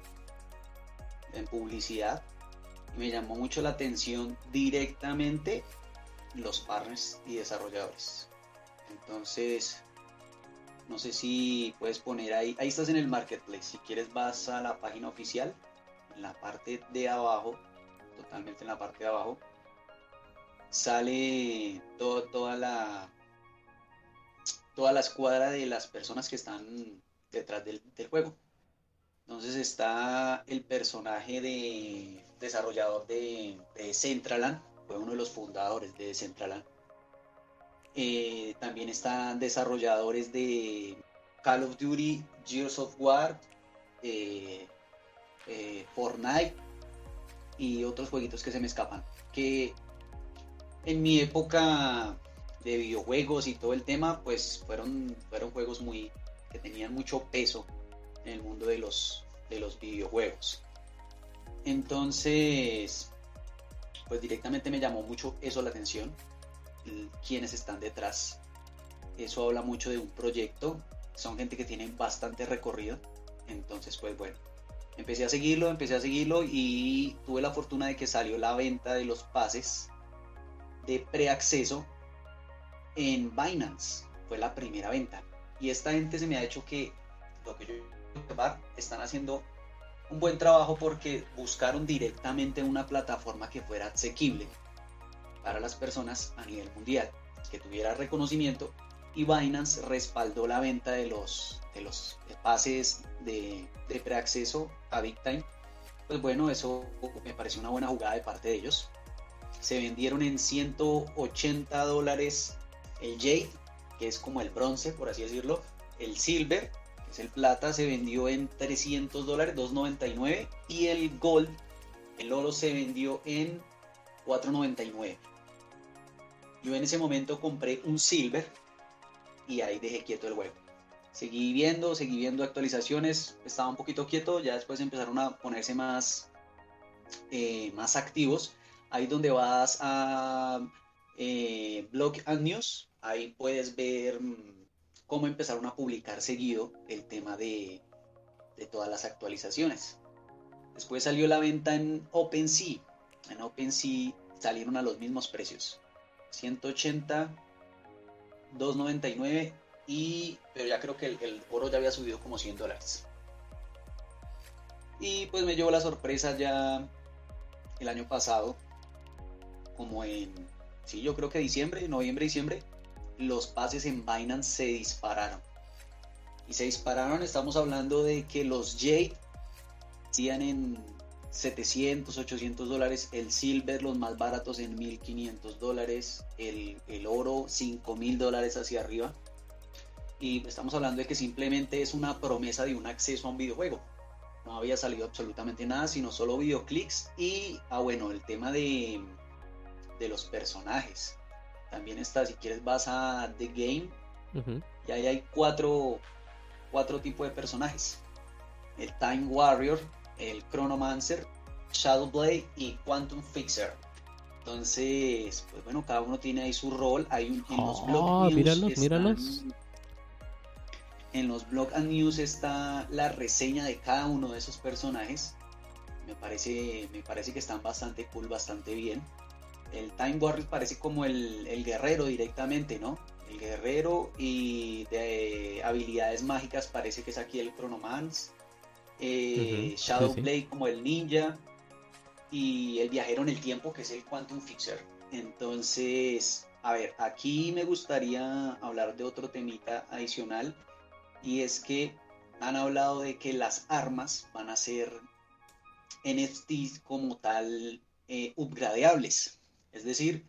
en publicidad. Y me llamó mucho la atención directamente los partners y desarrolladores. Entonces, no sé si puedes poner ahí, ahí estás en el marketplace, si quieres vas a la página oficial, en la parte de abajo, totalmente en la parte de abajo, sale todo, toda la toda la escuadra de las personas que están detrás del, del juego. Entonces está el personaje de desarrollador de, de Centraland, fue uno de los fundadores de Centraland. Eh, también están desarrolladores de Call of Duty, Gears of War, eh, eh, Fortnite y otros jueguitos que se me escapan. Que en mi época de videojuegos y todo el tema, pues fueron, fueron juegos muy que tenían mucho peso en el mundo de los, de los videojuegos. Entonces, pues directamente me llamó mucho eso la atención, quiénes están detrás. Eso habla mucho de un proyecto, son gente que tiene bastante recorrido, entonces pues bueno, empecé a seguirlo, empecé a seguirlo y tuve la fortuna de que salió la venta de los pases de preacceso en Binance, fue la primera venta. Y esta gente se me ha hecho que lo que yo están haciendo un buen trabajo porque buscaron directamente una plataforma que fuera asequible para las personas a nivel mundial, que tuviera reconocimiento y Binance respaldó la venta de los, de los pases de, de preacceso a Time. Pues bueno, eso me pareció una buena jugada de parte de ellos. Se vendieron en 180 dólares el Jade, que es como el bronce, por así decirlo, el Silver, que es el plata, se vendió en 300 dólares, 2.99, y el Gold, el oro, se vendió en 4.99. Yo en ese momento compré un Silver y ahí dejé quieto el juego. Seguí viendo, seguí viendo actualizaciones, estaba un poquito quieto, ya después empezaron a ponerse más, eh, más activos. Ahí donde vas a eh, Blog and News, ahí puedes ver cómo empezaron a publicar seguido el tema de, de todas las actualizaciones. Después salió la venta en OpenSea. En OpenSea salieron a los mismos precios. 180, 299 y pero ya creo que el, el, oro ya había subido como 100 dólares. Y pues me llevó la sorpresa ya el año pasado, como en, sí, yo creo que diciembre, noviembre, diciembre, los pases en Binance se dispararon. Y se dispararon, estamos hablando de que los Jade hacían en 700, 800 dólares, el silver los más baratos en 1500 dólares, el, el oro 5000 dólares hacia arriba. Y estamos hablando de que simplemente es una promesa de un acceso a un videojuego. No había salido absolutamente nada, sino solo videoclips y, ah bueno, el tema de, de los personajes. También está, si quieres vas a The Game uh -huh. y ahí hay cuatro, cuatro tipos de personajes. El Time Warrior, el Chronomancer, Shadowblade y Quantum Fixer. Entonces, pues bueno, cada uno tiene ahí su rol. Hay un, en los oh, míralos, míralos. En los blog and news está la reseña de cada uno de esos personajes. Me parece, me parece que están bastante cool, bastante bien. El Time Warrior parece como el, el guerrero directamente, ¿no? El guerrero y de habilidades mágicas parece que es aquí el Chronomance. Eh, sí, Shadowblade como el ninja. Y el viajero en el tiempo que es el Quantum Fixer. Entonces, a ver, aquí me gustaría hablar de otro temita adicional. Y es que han hablado de que las armas van a ser NFTs como tal eh, upgradeables. Es decir,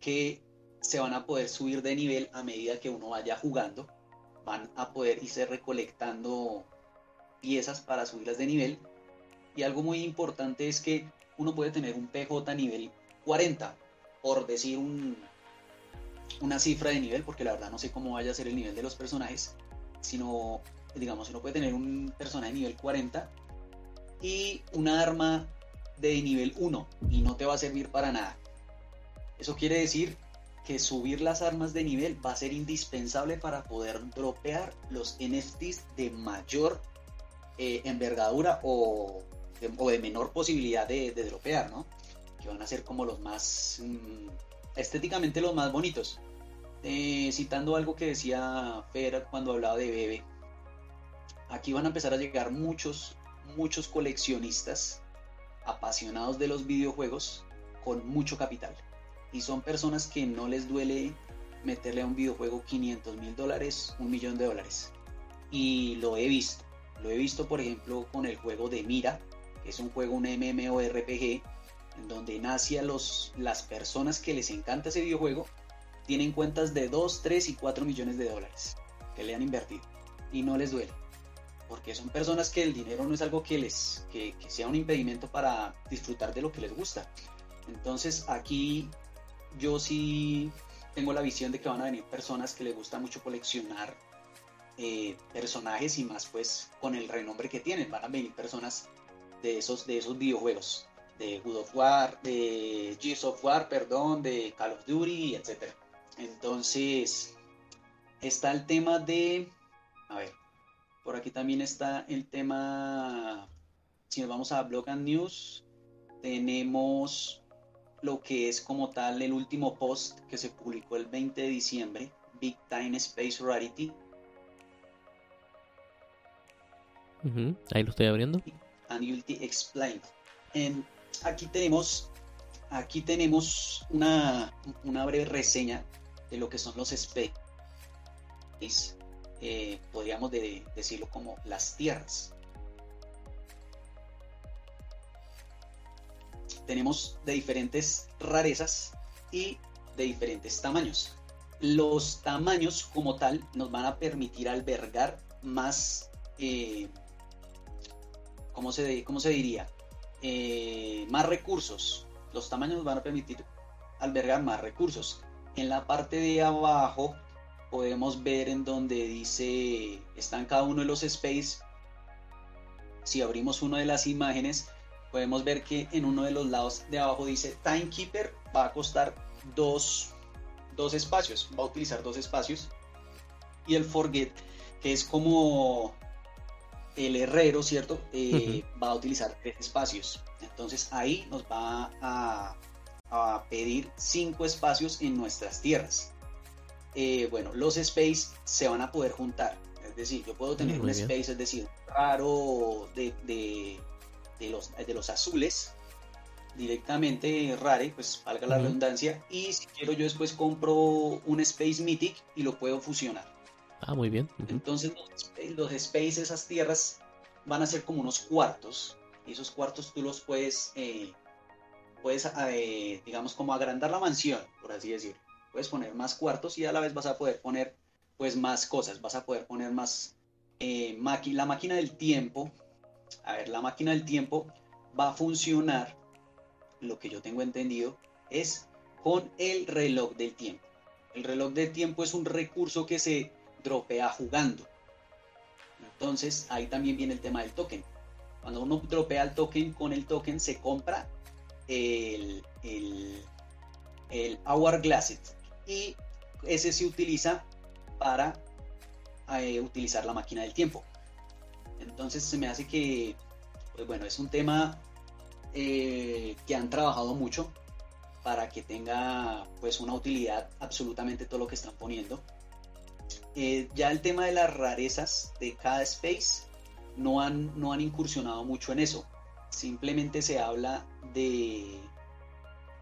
que se van a poder subir de nivel a medida que uno vaya jugando. Van a poder irse recolectando piezas para subirlas de nivel. Y algo muy importante es que uno puede tener un PJ nivel 40, por decir un, una cifra de nivel, porque la verdad no sé cómo vaya a ser el nivel de los personajes, sino, digamos, uno puede tener un personaje nivel 40 y una arma de nivel 1 y no te va a servir para nada. Eso quiere decir que subir las armas de nivel va a ser indispensable para poder dropear los NFTs de mayor eh, envergadura o de, o de, menor posibilidad de, de, dropear, ¿no? Que van a ser como los más mmm, estéticamente los más bonitos. Eh, citando algo que decía Fer cuando hablaba de Bebe, aquí van a empezar a llegar muchos, muchos coleccionistas apasionados de los videojuegos con mucho capital. Y son personas que no les duele meterle a un videojuego 500 mil dólares, un millón de dólares. Y lo he visto. Lo he visto, por ejemplo, con el juego de Mira, que es un juego, un MMORPG, en donde nace a los, las personas que les encanta ese videojuego, tienen cuentas de 2, 3 y 4 millones de dólares que le han invertido. Y no les duele. Porque son personas que el dinero no es algo que les que, que sea un impedimento para disfrutar de lo que les gusta. Entonces aquí yo sí tengo la visión de que van a venir personas que les gusta mucho coleccionar eh, personajes y más pues con el renombre que tienen. Van a venir personas de esos, de esos videojuegos, de God of War, de Gears of War, perdón, de Call of Duty, etc. Entonces está el tema de, a ver, por aquí también está el tema, si nos vamos a Blog and News, tenemos lo que es como tal el último post que se publicó el 20 de diciembre, Big Time Space Rarity. Ahí lo estoy abriendo. And Unity Explained. En, aquí tenemos, aquí tenemos una, breve reseña de lo que son los space. Eh, podríamos de, decirlo como las tierras. tenemos de diferentes rarezas y de diferentes tamaños. Los tamaños como tal nos van a permitir albergar más, eh, ¿cómo, se, ¿cómo se diría? Eh, más recursos. Los tamaños van a permitir albergar más recursos. En la parte de abajo podemos ver en donde dice, están cada uno de los space. Si abrimos una de las imágenes, podemos ver que en uno de los lados de abajo dice Timekeeper va a costar dos, dos espacios, va a utilizar dos espacios. Y el Forget, que es como el herrero, ¿cierto? Eh, uh -huh. Va a utilizar tres espacios. Entonces ahí nos va a, a pedir cinco espacios en nuestras tierras. Eh, bueno, los space se van a poder juntar. Es decir, yo puedo tener Muy un bien. space, es decir, raro de, de de los, de los azules directamente rare, pues valga la uh -huh. redundancia, y si quiero yo después compro un Space Mythic y lo puedo fusionar. Ah, muy bien. Entonces los, los esas tierras, van a ser como unos cuartos, y esos cuartos tú los puedes, eh, puedes eh, digamos, como agrandar la mansión, por así decirlo. Puedes poner más cuartos y a la vez vas a poder poner pues más cosas, vas a poder poner más eh, la máquina del tiempo, a ver, la máquina del tiempo va a funcionar, lo que yo tengo entendido, es con el reloj del tiempo. El reloj del tiempo es un recurso que se dropea jugando. Entonces, ahí también viene el tema del token. Cuando uno dropea el token, con el token se compra el, el, el Hourglass y ese se utiliza para eh, utilizar la máquina del tiempo. Entonces se me hace que, pues bueno, es un tema eh, que han trabajado mucho para que tenga pues una utilidad absolutamente todo lo que están poniendo. Eh, ya el tema de las rarezas de cada space no han, no han incursionado mucho en eso. Simplemente se habla de,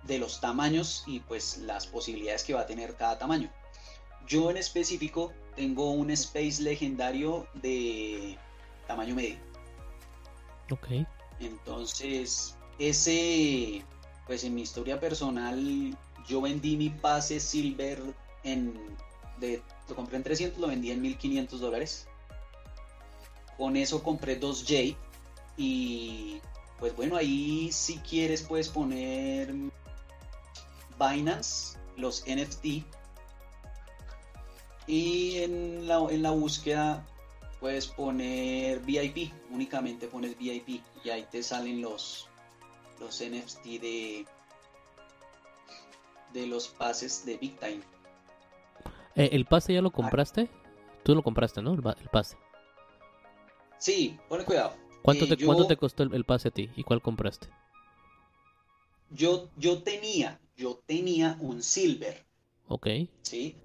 de los tamaños y pues las posibilidades que va a tener cada tamaño. Yo en específico tengo un space legendario de tamaño medio. Ok. Entonces, ese, pues en mi historia personal, yo vendí mi pase silver en, lo compré en 300, lo vendí en 1500 dólares. Con eso compré dos J y pues bueno, ahí si quieres puedes poner Binance, los NFT y en la, en la búsqueda puedes poner VIP, únicamente pones VIP y ahí te salen los, los NFT de, de los pases de Big Time. Eh, ¿El pase ya lo compraste? Tú lo compraste, ¿no? El, el pase. Sí, ponle cuidado. ¿Cuánto, Eh, te, yo- ¿Cuánto te costó el, el pase a ti? ¿Y cuál compraste? Yo, yo tenía, yo tenía un silver, Ok. ¿sí?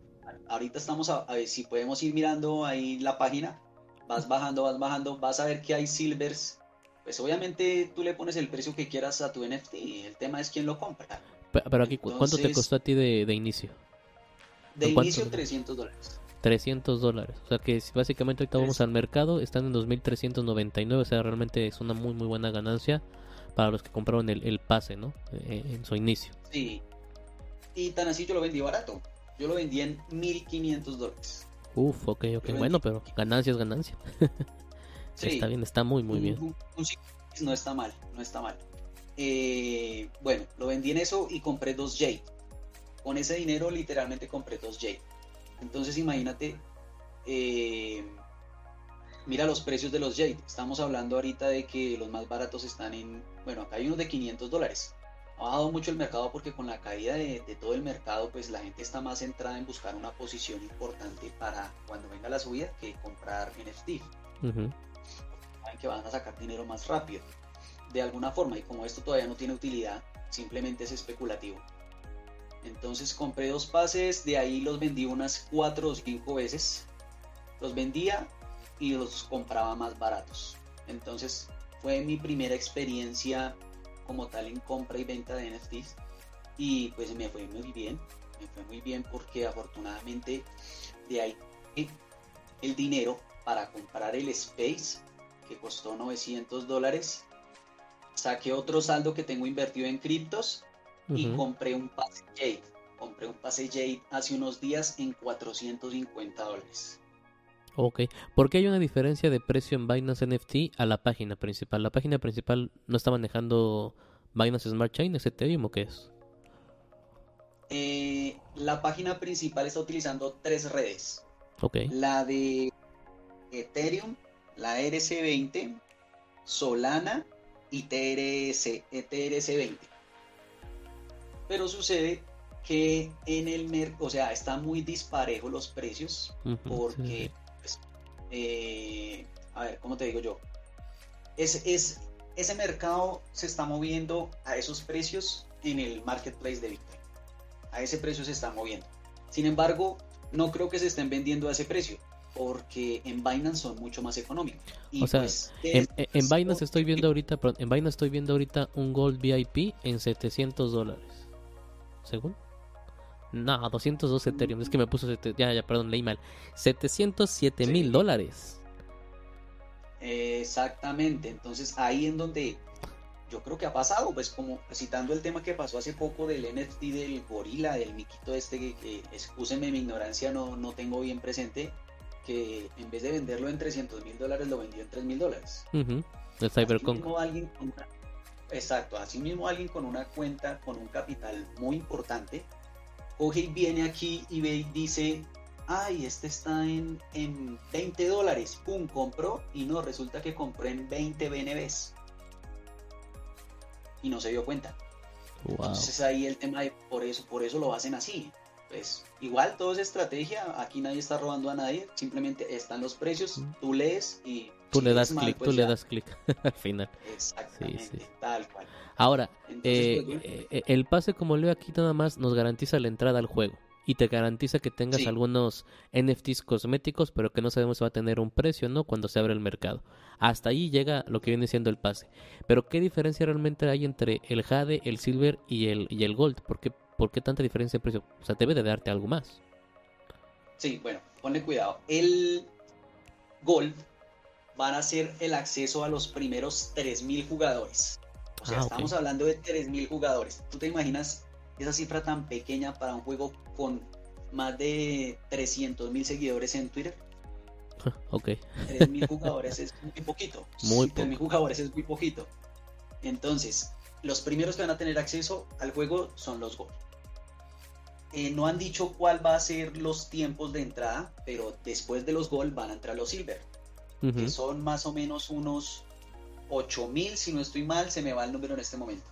Ahorita estamos a, a ver si podemos ir mirando ahí la página. Vas bajando, vas bajando, vas a ver que hay silvers. Pues obviamente tú le pones el precio que quieras a tu NFT. El tema es quién lo compra. Pe- Pero aquí, ¿cu- ¿cuánto te costó a ti de, de inicio? De inicio 300 dólares. 300 dólares. O sea que si básicamente ahorita vamos al mercado, están en 2.399. O sea, realmente es una muy, muy buena ganancia para los que compraron el, el pase, ¿no? Eh, en su inicio. Sí. Y tan así yo lo vendí barato. Yo lo vendí en 1500 dólares. Uf, ok, ok. Bueno, en- pero ganancia es ganancia. Sí. Está bien, está muy, muy bien. un- un no está mal, no está mal. Eh, bueno, lo vendí en eso y compré dos J. Con ese dinero literalmente compré dos J. Entonces imagínate, eh, mira los precios de los J. Estamos hablando ahorita de que los más baratos están en, bueno, acá hay unos de 500 dólares. Ha bajado mucho el mercado porque con la caída de, de todo el mercado, pues la gente está más centrada en buscar una posición importante para cuando venga la subida que comprar NFT Ujú. saben que van a sacar dinero más rápido, de alguna forma, y como esto todavía no tiene utilidad, simplemente es especulativo. Entonces compré dos pases, de ahí los vendí unas cuatro o cinco veces, los vendía y los compraba más baratos. Entonces fue mi primera experiencia como tal en compra y venta de NFTs y pues me fue muy bien, me fue muy bien porque afortunadamente de ahí el dinero para comprar el Space que costó 900 dólares. Saqué otro saldo que tengo invertido en criptos y compré un pase Jade. Compré un pase Jade hace unos días en 450 dólares. Ok. ¿Por qué hay una diferencia de precio en Binance NFT a la página principal? ¿La página principal no está manejando Binance Smart Chain? ¿Es Ethereum o qué es? Eh, la página principal está utilizando tres redes. Ok. La de Ethereum, la RC20, Solana y TRS, eh, TRS20. Pero sucede que en el mercado, o sea, está muy disparejo los precios porque, sí. pues, eh, a ver, ¿cómo te digo yo? Es, es, ese mercado se está moviendo a esos precios en el marketplace de Bitcoin. A ese precio se está moviendo. Sin embargo, no creo que se estén vendiendo a ese precio porque en Binance son mucho más económicos. Y O sea, pues, En, Binance estoy viendo ahorita, en Binance estoy viendo ahorita un Gold VIP en 700 dólares. ¿Según? No, 202 Ethereum. Es que me puso, ya, ya, perdón, leí mal. 707 mil Sí. dólares. Exactamente, entonces ahí en donde yo creo que ha pasado, pues como citando el tema que pasó hace poco del NFT del gorila, del miquito este, que, que excúsenme mi ignorancia, no, no tengo bien presente, que en vez de venderlo en 300 mil dólares lo vendió en 3 mil dólares. Ujú, El Cyberpunk. Asimismo, alguien con una- exacto, así mismo alguien con una cuenta, con un capital muy importante, coge y viene aquí y ve y dice, ay, este está en, en 20 dólares, pum, compró, y no, resulta que compró en 20 BNBs. Y no se dio cuenta. Wow. Entonces ahí el tema de por eso, por eso lo hacen así. pues igual todo es estrategia, aquí nadie está robando a nadie, simplemente están los precios, tú lees y... Tú le lees das clic, pues tú le das clic al final. Exactamente, Sí, sí. tal cual. Ahora, Entonces, eh, pues, eh, el pase como leo aquí nada más nos garantiza la entrada al juego y te garantiza que tengas Sí. algunos NFTs cosméticos, pero que no sabemos si va a tener un precio, ¿no? Cuando se abre el mercado. Hasta ahí llega lo que viene siendo el pase. Pero ¿qué diferencia realmente hay entre el Jade, el Silver y el, y el Gold? ¿Por qué, ¿Por qué tanta diferencia de precio? O sea, debe de darte algo más. Sí, bueno, ponle cuidado. El Gold van a ser el acceso a los primeros 3.000 jugadores. O sea, Ah, estamos hablando de 3.000 jugadores. ¿Tú te imaginas esa cifra tan pequeña para un juego con más de 300.000 seguidores en Twitter? ok. 3.000 jugadores es muy poquito. Muy Sí, 3.000 jugadores es muy poquito. Entonces, los primeros que van a tener acceso al juego son los Gold. Eh, no han dicho cuál va a ser los tiempos de entrada, pero después de los Gold van a entrar los Silver, Ujú. que son más o menos unos 8.000, si no estoy mal, se me va el número en este momento.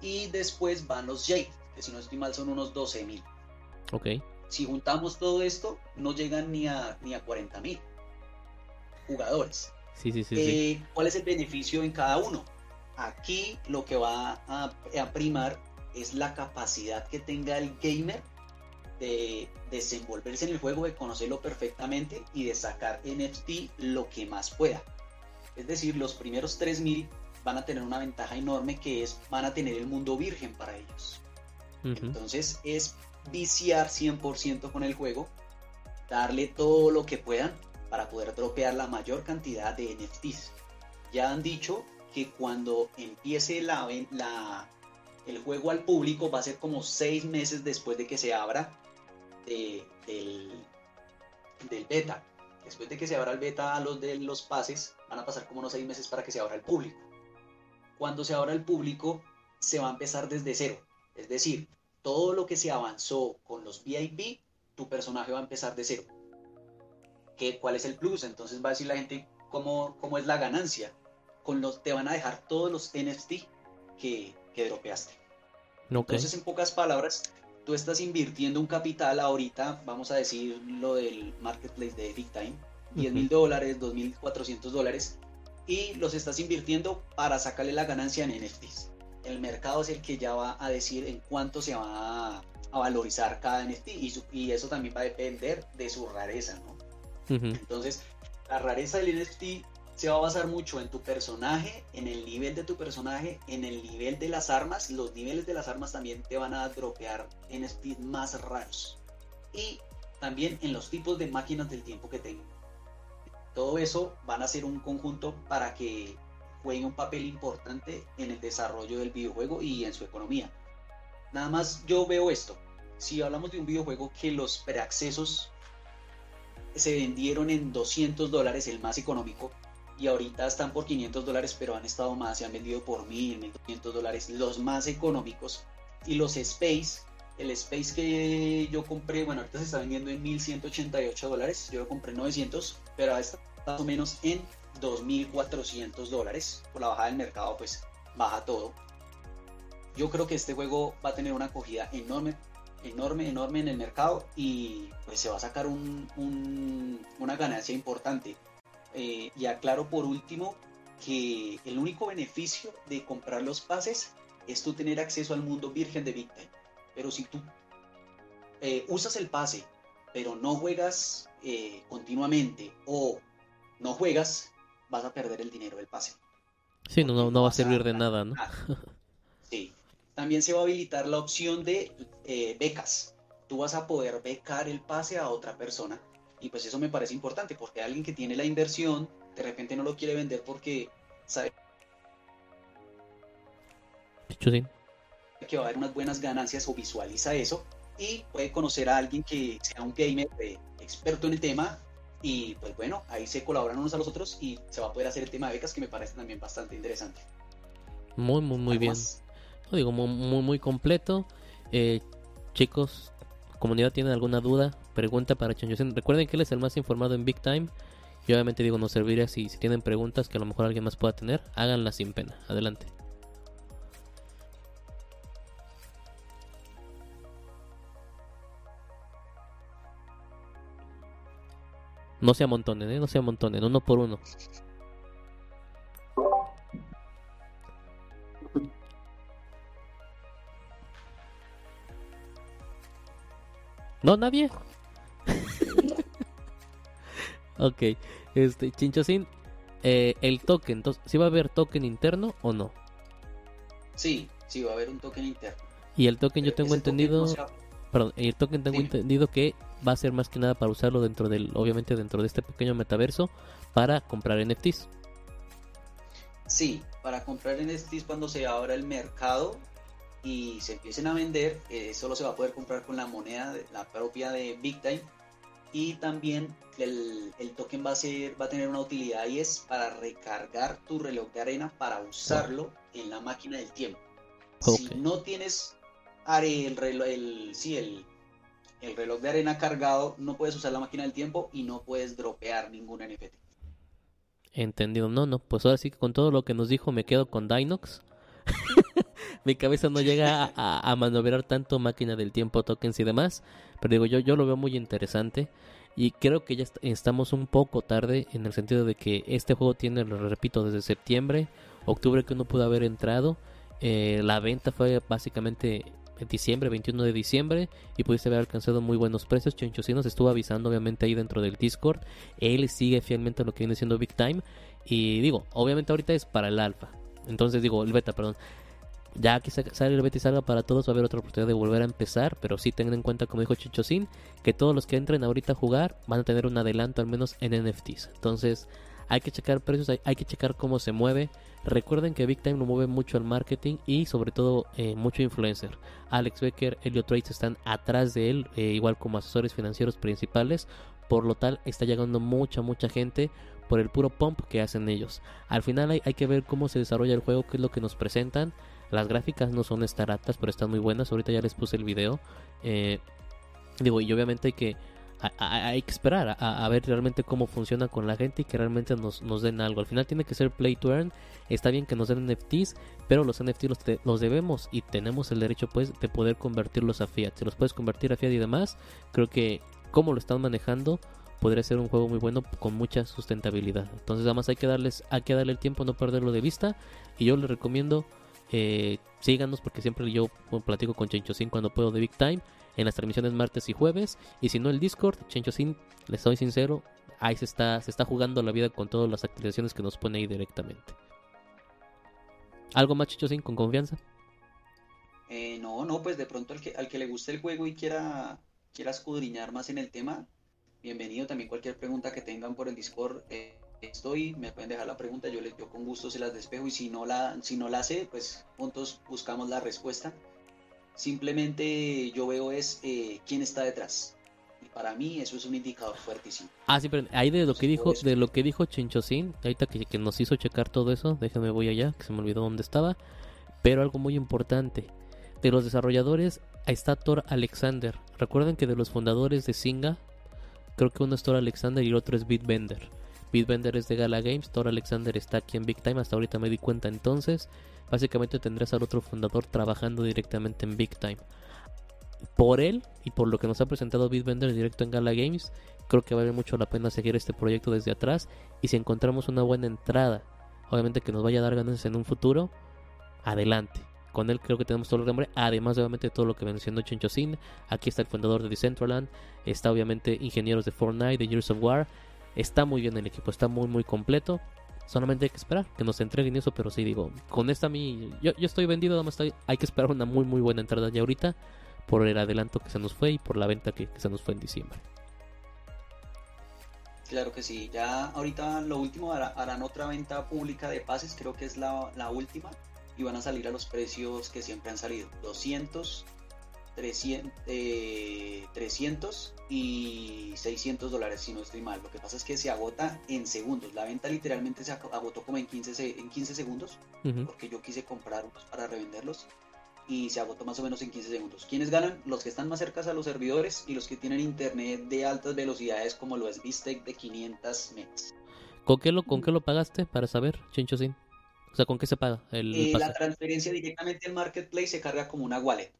Y después van los Jade, que si no estoy mal son unos 12.000. Ok. Si juntamos todo esto, no llegan ni a, ni a 40.000 jugadores. Sí, sí, sí, sí. Eh, ¿Cuál es el beneficio en cada uno? Aquí lo que va a, a primar es la capacidad que tenga el gamer de desenvolverse en el juego, de conocerlo perfectamente y de sacar NFT lo que más pueda. Es decir, los primeros 3000 van a tener una ventaja enorme que es van a tener el mundo virgen para ellos. Ujú. Entonces es viciar 100% con el juego, darle todo lo que puedan para poder dropear la mayor cantidad de NFTs. Ya han dicho que cuando empiece la, la- el juego al público va a ser como seis meses después de que se abra de- del, del beta. Después de que se abra el beta a los de los pases, van a pasar como unos seis meses para que se abra el público. Cuando se abra el público, se va a empezar desde cero. Es decir, todo lo que se avanzó con los VIP, tu personaje va a empezar de cero. ¿Qué, ¿Cuál es el plus? Entonces va a decir la gente cómo, cómo es la ganancia. Con los, te van a dejar todos los NFT que, que dropeaste. Ok. Entonces, en pocas palabras, tú estás invirtiendo un capital ahorita, vamos a decir lo del marketplace de Big Time, 10 mil dólares, 2.400 dólares, y los estás invirtiendo para sacarle la ganancia en NFTs. El mercado es el que ya va a decir en cuánto se va a, a valorizar cada NFT y, su- y eso también va a depender de su rareza, ¿no? Entonces, la rareza del NFT se va a basar mucho en tu personaje, en el nivel de tu personaje, en el nivel de las armas. Los niveles de las armas también te van a dropear NFTs más raros. Y también en los tipos de máquinas del tiempo que tengan. Todo eso van a ser un conjunto para que juegue un papel importante en el desarrollo del videojuego y en su economía. Nada más yo veo esto. Si hablamos de un videojuego que los preaccesos se vendieron en 200 dólares, el más económico, y ahorita están por 500 dólares, pero han estado más, se han vendido por 1000, 1200 dólares, los más económicos. Y los Space, el Space que yo compré, bueno, ahorita se está vendiendo en 1188 dólares, yo lo compré en 900, pero está más o menos en 2400 dólares. Por la bajada del mercado, pues baja todo. Yo creo que este juego va a tener una acogida enorme enorme, enorme en el mercado y pues se va a sacar un- una ganancia importante. Eh, y aclaro por último que el único beneficio de comprar los pases es tú tener acceso al mundo virgen de Time. Pero si tú eh, usas el pase, pero no juegas eh, continuamente o no juegas, vas a perder el dinero del pase. Sí, no, no, no va a servir de nada, ¿no? Sí. También se va a habilitar la opción de eh, becas. Tú vas a poder becar el pase a otra persona. Y pues eso me parece importante porque alguien que tiene la inversión de repente no lo quiere vender porque sabe sí. que va a haber unas buenas ganancias o visualiza eso y puede conocer a alguien que sea un gamer eh, experto en el tema y pues bueno, ahí se colaboran unos a los otros y se va a poder hacer el tema de becas que me parece también bastante interesante. Muy, muy, muy ¿Algo bien. No digo, muy, muy, muy completo. Eh, chicos, comunidad, ¿tienen alguna duda? pregunta para Chonyosen. Recuerden que él es el más informado en Big Time. Y obviamente digo, nos serviría si, si tienen preguntas que a lo mejor alguien más pueda tener, háganlas sin pena. Adelante. No se amontonen, ¿eh? no se amontonen, uno por uno. ¿No, nadie? Ok, este, Chinchosín, eh, el token, entonces, ¿sí va a haber token interno o no? Sí, sí, va a haber un token interno. Y el token yo Ese tengo token entendido, no se va- perdón, el token tengo entendido que va a ser más que nada para usarlo dentro del, obviamente dentro de este pequeño metaverso para comprar NFTs. Sí, para comprar NFTs cuando se abra el mercado y se empiecen a vender, eh, solo se va a poder comprar con la moneda, de- la propia de Big Time. Y también el, el token va a, ser, va a tener una utilidad y es para recargar tu reloj de arena para usarlo en la máquina del tiempo. Si no tienes el reloj, el, sí, el, el reloj de arena cargado, no puedes usar la máquina del tiempo y no puedes dropear ningún NFT. Entendido, no, no, pues ahora sí que con todo lo que nos dijo me quedo con Dinox. Mi cabeza no llega a, a, maniobrar tanto máquina del tiempo, tokens y demás, pero digo yo, yo lo veo muy interesante y creo que ya est- estamos un poco tarde en el sentido de que este juego tiene, lo repito, desde septiembre, octubre que uno pudo haber entrado, eh, la venta fue básicamente en diciembre, 21 de diciembre, y pudiste haber alcanzado muy buenos precios. Chencho sí nos estuvo avisando, obviamente, ahí dentro del Discord. Él sigue fielmente a lo que viene siendo Big Time. Y digo, obviamente ahorita es para el alfa. Entonces digo, el beta, perdón. Ya que sa- sale el beta y salga para todos, va a haber otra oportunidad de volver a empezar. Pero sí tengan en cuenta, como dijo Chichosín, que todos los que entren ahorita a jugar van a tener un adelanto al menos en NFTs. Entonces hay que checar precios, hay, hay que checar cómo se mueve. Recuerden que Big Time lo mueve mucho el marketing y sobre todo eh, mucho influencer. Alex Becker, Elliot Trades están atrás de él, eh, igual como asesores financieros principales. Por lo tal, está llegando mucha, mucha gente por el puro pump que hacen ellos. Al final hay, hay que ver cómo se desarrolla el juego, qué es lo que nos presentan. Las gráficas no son estaratas, pero están muy buenas. Ahorita ya les puse el video. Eh, digo, y obviamente hay que, hay que esperar a, ver realmente cómo funciona con la gente y que realmente nos, nos den algo. Al final tiene que ser play to earn. Está bien que nos den NFTs, pero los NFTs los, los debemos y tenemos el derecho pues de poder convertirlos a fiat. Si los puedes convertir a fiat y demás, creo que como lo están manejando podría ser un juego muy bueno con mucha sustentabilidad. Entonces nada más hay que darles, hay que darle el tiempo, no perderlo de vista. Y yo les recomiendo eh, síganos porque siempre yo platico con Chenchosín cuando puedo de Big Time en las transmisiones martes y jueves. Y si no el Discord, Chenchosín, les soy sincero, ahí se está, se está jugando la vida con todas las actualizaciones que nos pone ahí directamente. ¿Algo más, Chenchosín, con confianza? Eh, no, no, pues de pronto al que, al que le guste el juego y quiera, quiera escudriñar más en el tema, bienvenido. También cualquier pregunta que tengan por el Discord, eh, estoy, me pueden dejar la pregunta, yo, les, yo con gusto se las despejo y si no la, si no la sé, pues juntos buscamos la respuesta. Simplemente yo veo es eh, quién está detrás. Y para mí eso es un indicador fuertísimo. Ah, sí, pero ahí de lo que dijo, de lo que dijo Chinchosín, ahorita que, que nos hizo checar todo eso, déjame voy allá, que se me olvidó dónde estaba. Pero algo muy importante, de los desarrolladores está Thor Alexander. Recuerden que de los fundadores de Singa, creo que uno es Thor Alexander y el otro es Bitbender. Bitbender es de Gala Games, Thor Alexander está aquí en Big Time, hasta ahorita me di cuenta entonces. Básicamente tendrás al otro fundador trabajando directamente en Big Time. Por él y por lo que nos ha presentado Bitbender directo en Gala Games, creo que vale mucho la pena seguir este proyecto desde atrás. Y si encontramos una buena entrada, obviamente que nos vaya a dar ganancias en un futuro, adelante. Con él creo que tenemos todo el nombre, además de obviamente todo lo que mencionó Chenchosin. Aquí está el fundador de Decentraland, está obviamente ingenieros de Fortnite, de Years of War. Está muy bien el equipo, está muy muy completo. Solamente hay que esperar que nos entreguen eso, pero sí digo, con esta a mí, yo, yo estoy vendido, nada más estoy- hay que esperar una muy muy buena entrada ya ahorita por el adelanto que se nos fue y por la venta que, que se nos fue en diciembre. Claro que sí, ya ahorita lo último hará- harán otra venta pública de pases, creo que es la, la última, y van a salir a los precios que siempre han salido, 200, 300, eh, 300 y 600 dólares si no estoy mal. Lo que pasa es que se agota en segundos, la venta literalmente se ag- agotó como en 15, se- en 15 segundos, Ujú. porque yo quise comprar unos para revenderlos y se agotó más o menos en 15 segundos. ¿Quiénes ganan? Los que están más cerca a los servidores y los que tienen internet de altas velocidades como lo es Bistec de 500 megas. ¿Con qué lo, con qué lo pagaste para saber, Chenchosin? O sea, ¿con qué se paga el Eh, la transferencia directamente al Marketplace se carga como una wallet.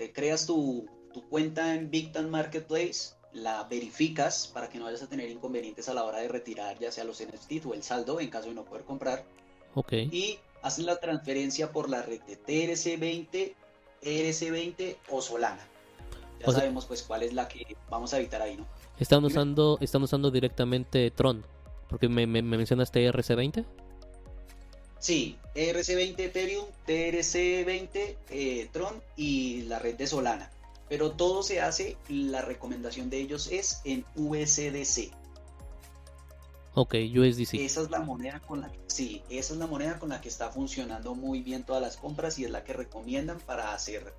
Te creas tu, tu cuenta en Big Tan Marketplace la verificas para que no vayas a tener inconvenientes a la hora de retirar ya sea los NFTs o el saldo en caso de no poder comprar. Ok. Y hacen la transferencia por la red de TRC20, ERC20 o Solana. Ya O sea- sabemos pues cuál es la que vamos a evitar ahí, ¿no? Están usando, están usando directamente Tron. Porque me, me, me mencionaste RC20. Sí, ERC20 Ethereum, TRC20 eh, Tron y la red de Solana. Pero todo se hace, la recomendación de ellos es en USDC. Ok, USDC. Esa es la moneda con la que, sí, esa es la moneda con la que está funcionando muy bien todas las compras y es la que recomiendan para hacer,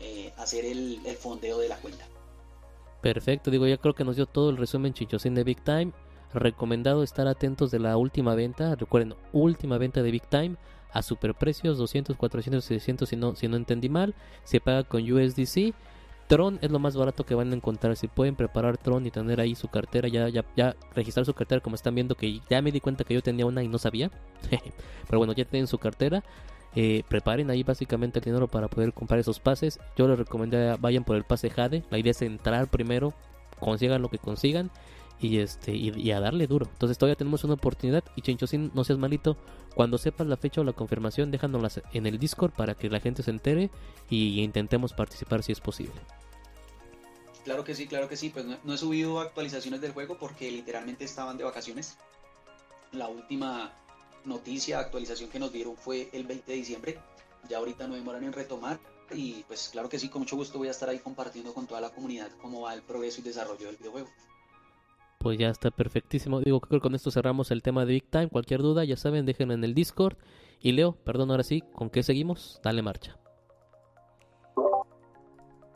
eh, hacer el, el fondeo de la cuenta. Perfecto, digo, ya creo que nos dio todo el resumen Chichosín de Big Time. Recomendado estar atentos de la última venta. Recuerden, última venta de Big Time a superprecios, 200, 400, 600 si no, si no entendí mal. Se paga con USDC. Tron es lo más barato que van a encontrar. Si pueden preparar Tron y tener ahí su cartera, ya, ya, ya registrar su cartera, como están viendo que ya me di cuenta que yo tenía una y no sabía. Pero bueno, ya tienen su cartera. Eh, preparen ahí básicamente el dinero para poder comprar esos pases. Yo les recomendaría vayan por el pase Jade. La idea es entrar primero, consigan lo que consigan y este y, a darle duro. Entonces todavía tenemos una oportunidad y Chinchosín, no seas malito. Cuando sepas la fecha o la confirmación, déjanoslas en el Discord para que la gente se entere y intentemos participar si es posible. Claro que sí, claro que sí. Pues no, no he subido actualizaciones del juego porque literalmente estaban de vacaciones. La última noticia, actualización que nos dieron fue el 20 de diciembre. Ya ahorita no demoran en retomar. Y pues claro que sí, con mucho gusto voy a estar ahí compartiendo con toda la comunidad cómo va el progreso y desarrollo del videojuego. Pues ya está perfectísimo. Digo, creo que con esto cerramos el tema de Big Time. Cualquier duda, ya saben, déjenlo en el Discord. Y Leo, perdón, ahora sí, ¿con qué seguimos? Dale marcha.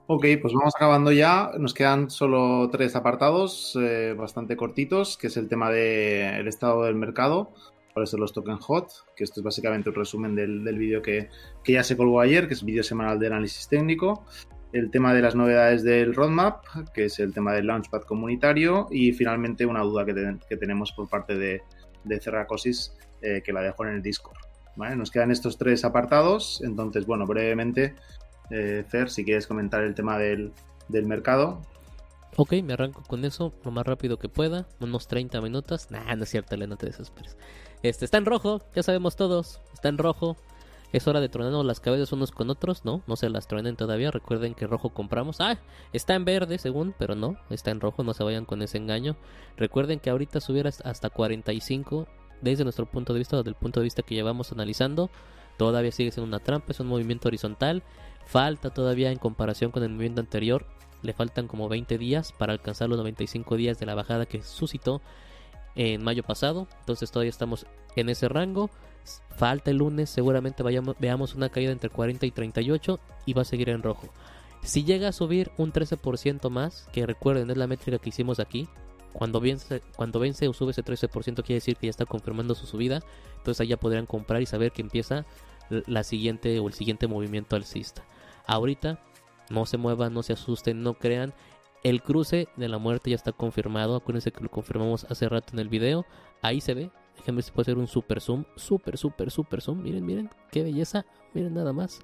Ok, pues vamos acabando ya. Nos quedan solo tres apartados eh, bastante cortitos, que es el tema del estado del mercado, por eso los token hot, que esto es básicamente un resumen del, del vídeo que, que ya se colgó ayer, que es vídeo semanal de análisis técnico. El tema de las novedades del roadmap, que es el tema del launchpad comunitario. Y finalmente una duda que, que tenemos por parte de, de Cerracosis, eh, que la dejo en el Discord. ¿vale? Nos quedan estos tres apartados. Entonces, bueno, brevemente, eh, Fer, si quieres comentar el tema del, del mercado. Ok, me arranco con eso lo más rápido que pueda. Unos 30 minutos. Nah, no es cierto, no te desesperes. Este está en rojo, ya sabemos todos. Está en rojo. Es hora de tronarnos las cabezas unos con otros, ¿no? No se las truenen todavía. Recuerden que rojo compramos. Ah, está en verde según, pero no, está en rojo. No se vayan con ese engaño. Recuerden que ahorita subiera hasta 45 desde nuestro punto de vista, desde el punto de vista que llevamos analizando. Todavía sigue siendo una trampa, es un movimiento horizontal. Falta todavía en comparación con el movimiento anterior. Le faltan como 20 días para alcanzar los 95 días de la bajada que suscitó en mayo pasado. Entonces todavía estamos en ese rango. Falta el lunes, seguramente vayamos, veamos una caída entre 40 y 38 y va a seguir en rojo. Si llega a subir un 13% más, que recuerden es la métrica que hicimos aquí, cuando vence, cuando vence o sube ese 13% quiere decir que ya está confirmando su subida, entonces ahí ya podrían comprar y saber que empieza la siguiente o el siguiente movimiento alcista. Ahorita no se muevan, no se asusten, no crean. El cruce de la muerte ya está confirmado. Acuérdense que lo confirmamos hace rato en el video. Ahí se ve. Déjenme si puede hacer un super zoom. Super, super, super zoom. Miren, miren. Qué belleza. Miren nada más.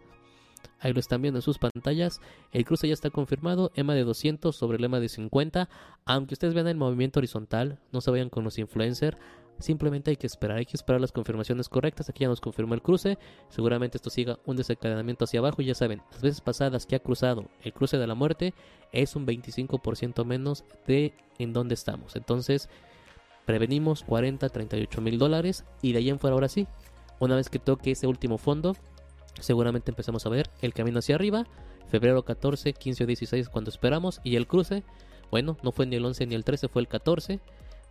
Ahí lo están viendo en sus pantallas. El cruce ya está confirmado. EMA de 200 sobre el EMA de 50. Aunque ustedes vean el movimiento horizontal, no se vayan con los influencers. Simplemente hay que esperar, hay que esperar las confirmaciones correctas. Aquí ya nos confirmó el cruce. Seguramente esto siga un desencadenamiento hacia abajo. Y ya saben, las veces pasadas que ha cruzado el cruce de la muerte es un 25% menos de en donde estamos. Entonces, prevenimos 40, 38 mil dólares. Y de ahí en fuera, ahora sí, una vez que toque ese último fondo, seguramente empezamos a ver el camino hacia arriba. Febrero 14, 15 o 16 cuando esperamos. Y el cruce, bueno, no fue ni el 11 ni el 13, fue el 14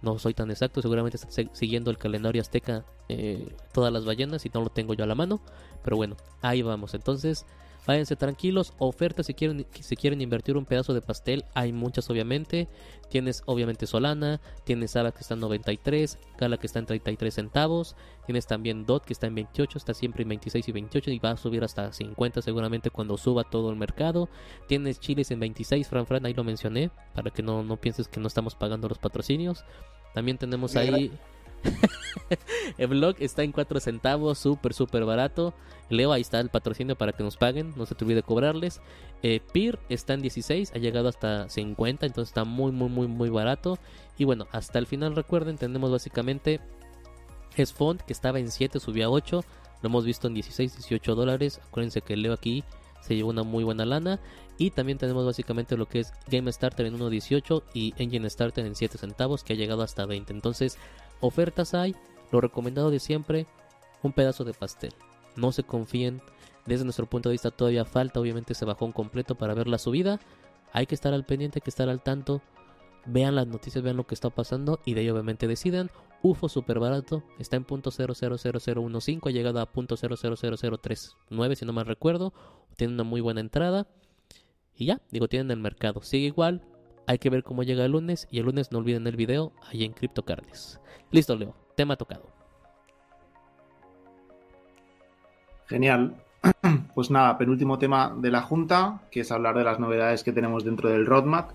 no soy tan exacto, seguramente está siguiendo el calendario azteca eh, todas las ballenas y no lo tengo yo a la mano, pero bueno, ahí vamos. Entonces, váyanse tranquilos, ofertas si quieren si quieren invertir un pedazo de pastel, hay muchas obviamente. Tienes obviamente Solana, tienes AVA que está en 93, Gala que está en 33 centavos, tienes también DOT que está en 28, está siempre en 26 y 28 y va a subir hasta 50 seguramente cuando suba todo el mercado. Tienes chiles en 26, Fran Fran, ahí lo mencioné, para que no, no pienses que no estamos pagando los patrocinios. También tenemos ahí el blog está en 4 centavos, súper, súper barato. Leo, ahí está el patrocinio para que nos paguen, no se te olvide cobrarles. Eh, PIR está en 16, ha llegado hasta 50, entonces está muy, muy, muy, muy barato. Y bueno, hasta el final recuerden, tenemos básicamente es Font que estaba en 7, subió a 8. Lo hemos visto en 16, 18 dólares. Acuérdense que Leo aquí se llevó una muy buena lana. Y también tenemos básicamente lo que es Game Starter en 1.18 y Engine Starter en 7 centavos que ha llegado hasta 20. Entonces, ofertas hay. Lo recomendado de siempre, un pedazo de pastel. No se confíen. Desde nuestro punto de vista todavía falta obviamente ese bajón completo para ver la subida. Hay que estar al pendiente, hay que estar al tanto. Vean las noticias, vean lo que está pasando y de ahí obviamente decidan. UFO super barato, está en punto 000015, ha llegado a punto 000039 si no mal recuerdo. Tiene una muy buena entrada. Y ya, digo, tienen el mercado. Sigue igual. Hay que ver cómo llega el lunes. Y el lunes no olviden el video ahí en CryptoCarnes. Listo, Leo. Tema tocado. Genial. Pues nada, penúltimo tema de la Junta, que es hablar de las novedades que tenemos dentro del roadmap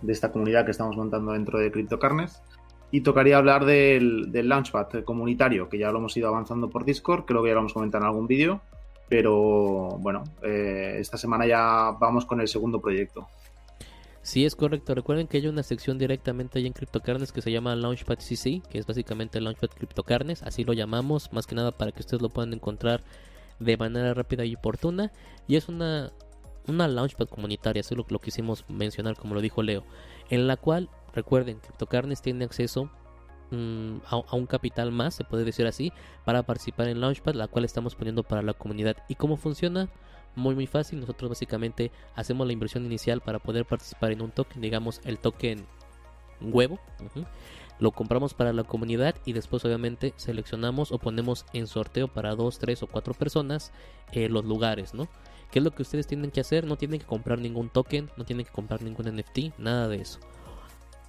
de esta comunidad que estamos montando dentro de CryptoCarnes. Y tocaría hablar del, del Launchpad comunitario, que ya lo hemos ido avanzando por Discord, creo que ya lo hemos comentado en algún vídeo. Pero bueno, eh, esta semana ya vamos con el segundo proyecto. Sí, es correcto. Recuerden que hay una sección directamente ahí en CryptoCarnes que se llama Launchpad CC, que es básicamente Launchpad CryptoCarnes, así lo llamamos, más que nada para que ustedes lo puedan encontrar de manera rápida y oportuna. Y es una, una Launchpad comunitaria, eso es lo que quisimos mencionar, como lo dijo Leo, en la cual, recuerden, CryptoCarnes tiene acceso Mm, a, un capital más, se puede decir así, para participar en Launchpad, la cual estamos poniendo para la comunidad. ¿Y cómo funciona? Muy muy fácil, nosotros básicamente hacemos la inversión inicial para poder participar en un token, digamos el token huevo. Lo compramos para la comunidad y después obviamente seleccionamos o ponemos en sorteo para dos, tres o cuatro personas eh, los lugares, ¿no? ¿Qué es lo que ustedes tienen que hacer? No tienen que comprar ningún token, no tienen que comprar ningún NFT, nada de eso.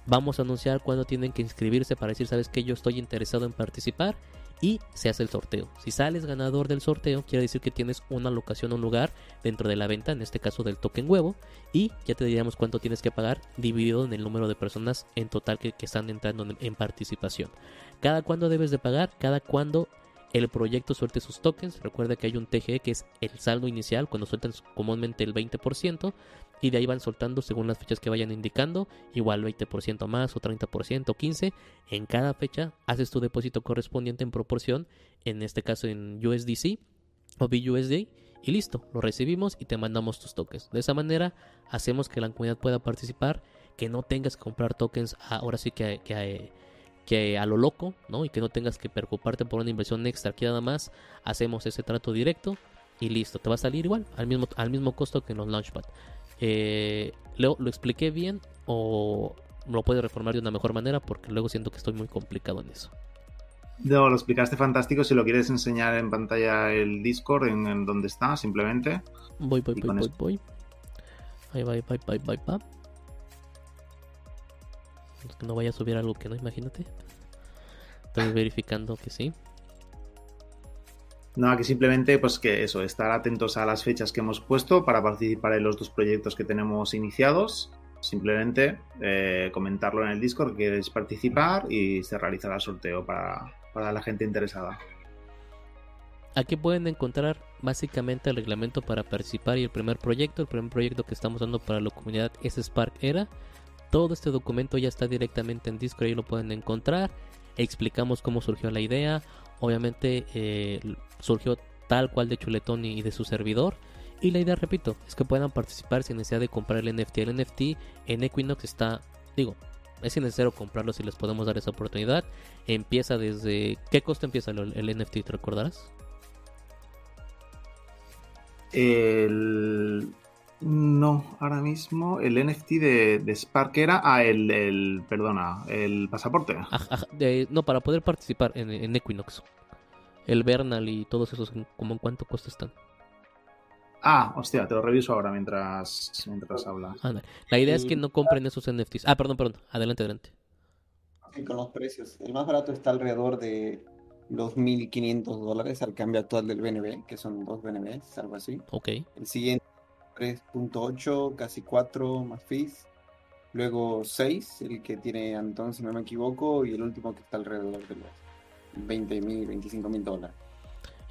Vamos a anunciar cuándo tienen que inscribirse para decir, sabes que yo estoy interesado en participar y se hace el sorteo. Si sales ganador del sorteo, quiere decir que tienes una locación o un lugar dentro de la venta, en este caso del token huevo, y ya te diríamos cuánto tienes que pagar dividido en el número de personas en total que, están entrando en, participación. Cada cuándo debes de pagar, cada cuándo el proyecto suelte sus tokens. Recuerda que hay un TGE que es el saldo inicial, cuando sueltan comúnmente el 20%, y de ahí van soltando según las fechas que vayan indicando, igual 20% más o 30% o 15%. En cada fecha haces tu depósito correspondiente en proporción, en este caso en USDC o BUSD, y listo, lo recibimos y te mandamos tus tokens. De esa manera hacemos que la comunidad pueda participar, que no tengas que comprar tokens ahora sí que, que a lo loco, ¿no? Y que no tengas que preocuparte por una inversión extra. Aquí nada más hacemos ese trato directo y listo. Te va a salir igual, al mismo, al mismo costo que en los Launchpad. Eh, ¿lo, ¿Lo expliqué bien o lo puedes reformar de una mejor manera? Porque luego siento que estoy muy complicado en eso. No, lo explicaste fantástico. Si lo quieres enseñar en pantalla el Discord, en, donde está, simplemente. Voy, voy, voy, voy, voy. Ahí va, ahí va, ahí va, ahí va. Que no vaya a subir algo que no, imagínate. Estoy verificando que sí. No, que simplemente, pues que eso, estar atentos a las fechas que hemos puesto para participar en los dos proyectos que tenemos iniciados. Simplemente eh, comentarlo en el Discord que queréis participar y se realizará el sorteo para, para la gente interesada. Aquí pueden encontrar básicamente el reglamento para participar y el primer proyecto. El primer proyecto que estamos dando para la comunidad es Spark Era. Todo este documento ya está directamente en Discord, ahí lo pueden encontrar. Explicamos cómo surgió la idea. Obviamente eh, surgió tal cual de Chuletón y de su servidor. Y la idea, repito, es que puedan participar sin necesidad de comprar el NFT. El NFT en Equinox está, digo, es innecesario comprarlo si les podemos dar esa oportunidad. Empieza desde... ¿Qué costo empieza el, el NFT? ¿Te recordarás? El, no, ahora mismo el NFT de, Spark era ah, el, perdona, el pasaporte. no, para poder participar en, Equinox. El Bernal y todos esos, ¿cómo en cuánto cuesta están? Ah, hostia, te lo reviso ahora mientras, mientras hablas. La idea es que no compren esos NFTs. Ah, perdón, perdón. Adelante, adelante. Con los precios. El más barato está alrededor de los 1.500 dólares al cambio actual del BNB, que son dos BNBs, algo así. Ok. El siguiente 3.8, casi 4 más fees. Luego 6, el que tiene Antón, si no me equivoco, y el último que está alrededor del 20 mil, 25 mil dólares.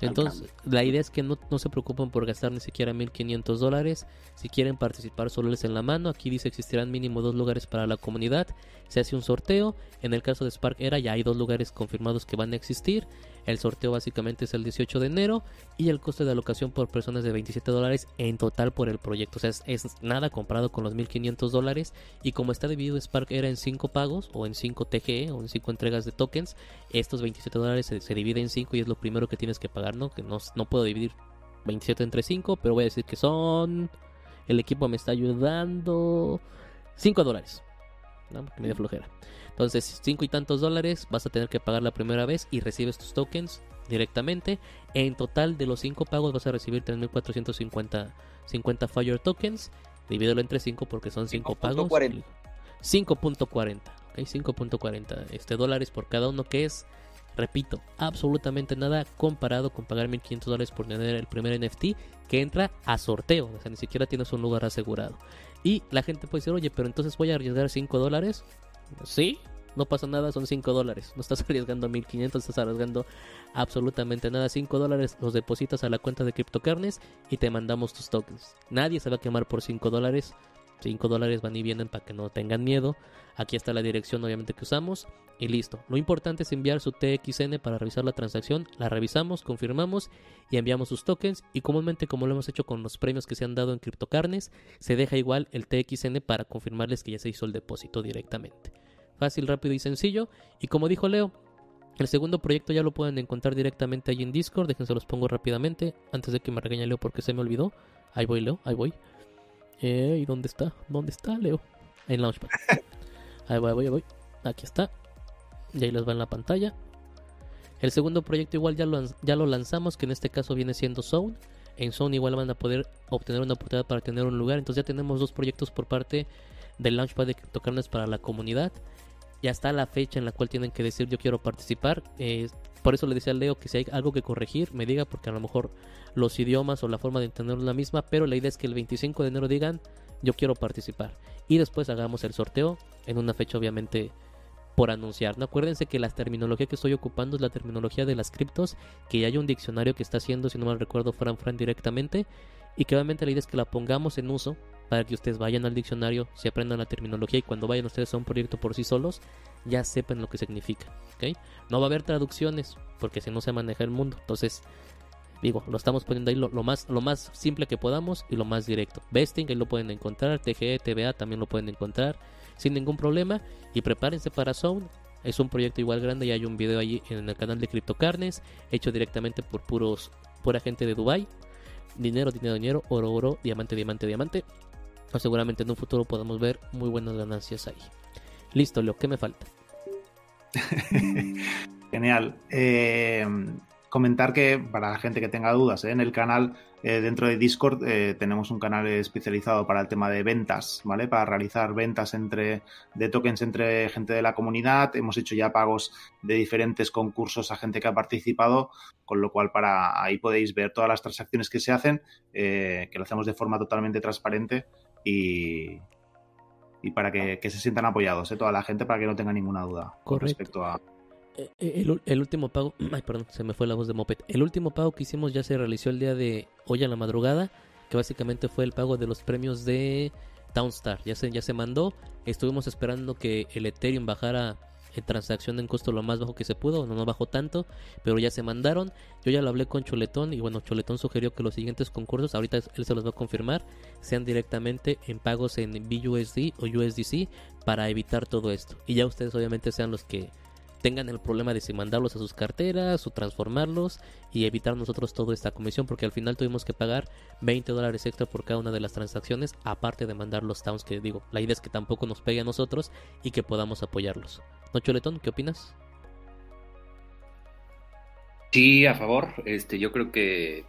Entonces, la idea es que no, no se preocupen por gastar ni siquiera 1.500 dólares. Si quieren participar, solo les en la mano. Aquí dice existirán mínimo dos lugares para la comunidad. Se hace un sorteo. En el caso de Spark Era ya hay dos lugares confirmados que van a existir. El sorteo básicamente es el 18 de enero. Y el coste de alocación por personas de 27 dólares en total por el proyecto. O sea, es, es nada comparado con los 1.500 dólares. Y como está dividido Spark Era en 5 pagos o en 5 TGE o en 5 entregas de tokens, estos 27 dólares se, se dividen en 5 y es lo primero que tienes que pagar, ¿no? Que no, no puedo dividir 27 entre 5, pero voy a decir que son... El equipo me está ayudando... 5 dólares. ¿no? Porque me dio flojera. Entonces, 5 y tantos dólares vas a tener que pagar la primera vez y recibes tus tokens directamente. En total de los 5 pagos vas a recibir 3.450 50 Fire tokens. Divídelo entre 5 porque son 5 pagos. 5.40. 5.40. ¿ok? 5.40 este, dólares por cada uno que es, repito, absolutamente nada comparado con pagar 1.500 dólares por tener el primer NFT que entra a sorteo. O sea, ni siquiera tienes un lugar asegurado. Y la gente puede decir, oye, pero entonces voy a arriesgar 5 dólares. Sí, no pasa nada, son 5 dólares. No estás arriesgando 1500, estás arriesgando absolutamente nada. 5 dólares los depositas a la cuenta de CryptoCarnes y te mandamos tus tokens. Nadie se va a quemar por 5 dólares. 5 dólares van y vienen para que no tengan miedo. Aquí está la dirección obviamente que usamos y listo. Lo importante es enviar su TXN para revisar la transacción. La revisamos, confirmamos y enviamos sus tokens. Y comúnmente como lo hemos hecho con los premios que se han dado en CryptoCarnes, se deja igual el TXN para confirmarles que ya se hizo el depósito directamente. Fácil, rápido y sencillo. Y como dijo Leo, el segundo proyecto ya lo pueden encontrar directamente ahí en Discord. Déjense los pongo rápidamente antes de que me regañe Leo porque se me olvidó. Ahí voy, Leo, ahí voy. Eh, ¿Y dónde está? ¿Dónde está, Leo? En Launchpad. Ahí voy, ahí voy, ahí voy. Aquí está. Y ahí les va en la pantalla. El segundo proyecto igual ya lo, ya lo lanzamos, que en este caso viene siendo Zone. En Zone igual van a poder obtener una oportunidad para tener un lugar. Entonces ya tenemos dos proyectos por parte del Launchpad de CryptoCarnes para la comunidad. Ya está la fecha en la cual tienen que decir yo quiero participar. Eh, por eso le decía a Leo que si hay algo que corregir, me diga, porque a lo mejor los idiomas o la forma de entenderlo es la misma, pero la idea es que el 25 de enero digan yo quiero participar. Y después hagamos el sorteo en una fecha obviamente por anunciar. ¿no? Acuérdense que la terminología que estoy ocupando es la terminología de las criptos, que ya hay un diccionario que está haciendo, si no mal recuerdo, Fran Fran directamente, y que obviamente la idea es que la pongamos en uso para que ustedes vayan al diccionario, se aprendan la terminología y cuando vayan ustedes a un proyecto por sí solos, ya sepan lo que significa. ¿ok? No va a haber traducciones, porque si no se maneja el mundo. Entonces, digo, lo estamos poniendo ahí lo, más, lo más simple que podamos y lo más directo. Vesting, ahí lo pueden encontrar, TGE, TVA también lo pueden encontrar sin ningún problema. Y prepárense para Zone. Es un proyecto igual grande y hay un video allí en el canal de CryptoCarnes, hecho directamente por puros, pura gente de Dubai. Dinero, dinero, dinero, oro, oro, diamante, diamante, diamante. O seguramente en un futuro podamos ver muy buenas ganancias ahí. Listo, Leo, ¿qué me falta? Genial. Eh, comentar que para la gente que tenga dudas, ¿eh? en el canal eh, dentro de Discord tenemos un canal especializado para el tema de ventas, ¿vale? Para realizar ventas entre de tokens entre gente de la comunidad. Hemos hecho ya pagos de diferentes concursos a gente que ha participado, con lo cual para ahí podéis ver todas las transacciones que se hacen, que lo hacemos de forma totalmente transparente y, y para que, que, se sientan apoyados, ¿eh? toda la gente, para que no tenga ninguna duda Correcto. con respecto a Eh, el, el, último pago, ay, perdón, se me fue la voz de Moped. El último pago que hicimos ya se realizó el día de hoy a la madrugada, que básicamente fue el pago de los premios de Townstar. Ya se, ya se mandó. Estuvimos esperando que el Ethereum bajara en transacción en costo lo más bajo que se pudo, no, no bajó tanto, pero ya se mandaron. Yo ya lo hablé con Choletón y bueno, Choletón sugirió que los siguientes concursos, ahorita él se los va a confirmar, sean directamente en pagos en BUSD o USDC para evitar todo esto. Y ya ustedes obviamente sean los que tengan el problema de si mandarlos a sus carteras o transformarlos y evitar nosotros toda esta comisión porque al final tuvimos que pagar 20 dólares extra por cada una de las transacciones aparte de mandar los towns que digo la idea es que tampoco nos pegue a nosotros y que podamos apoyarlos ¿no Chuletón? ¿qué opinas? Sí, a favor este yo creo que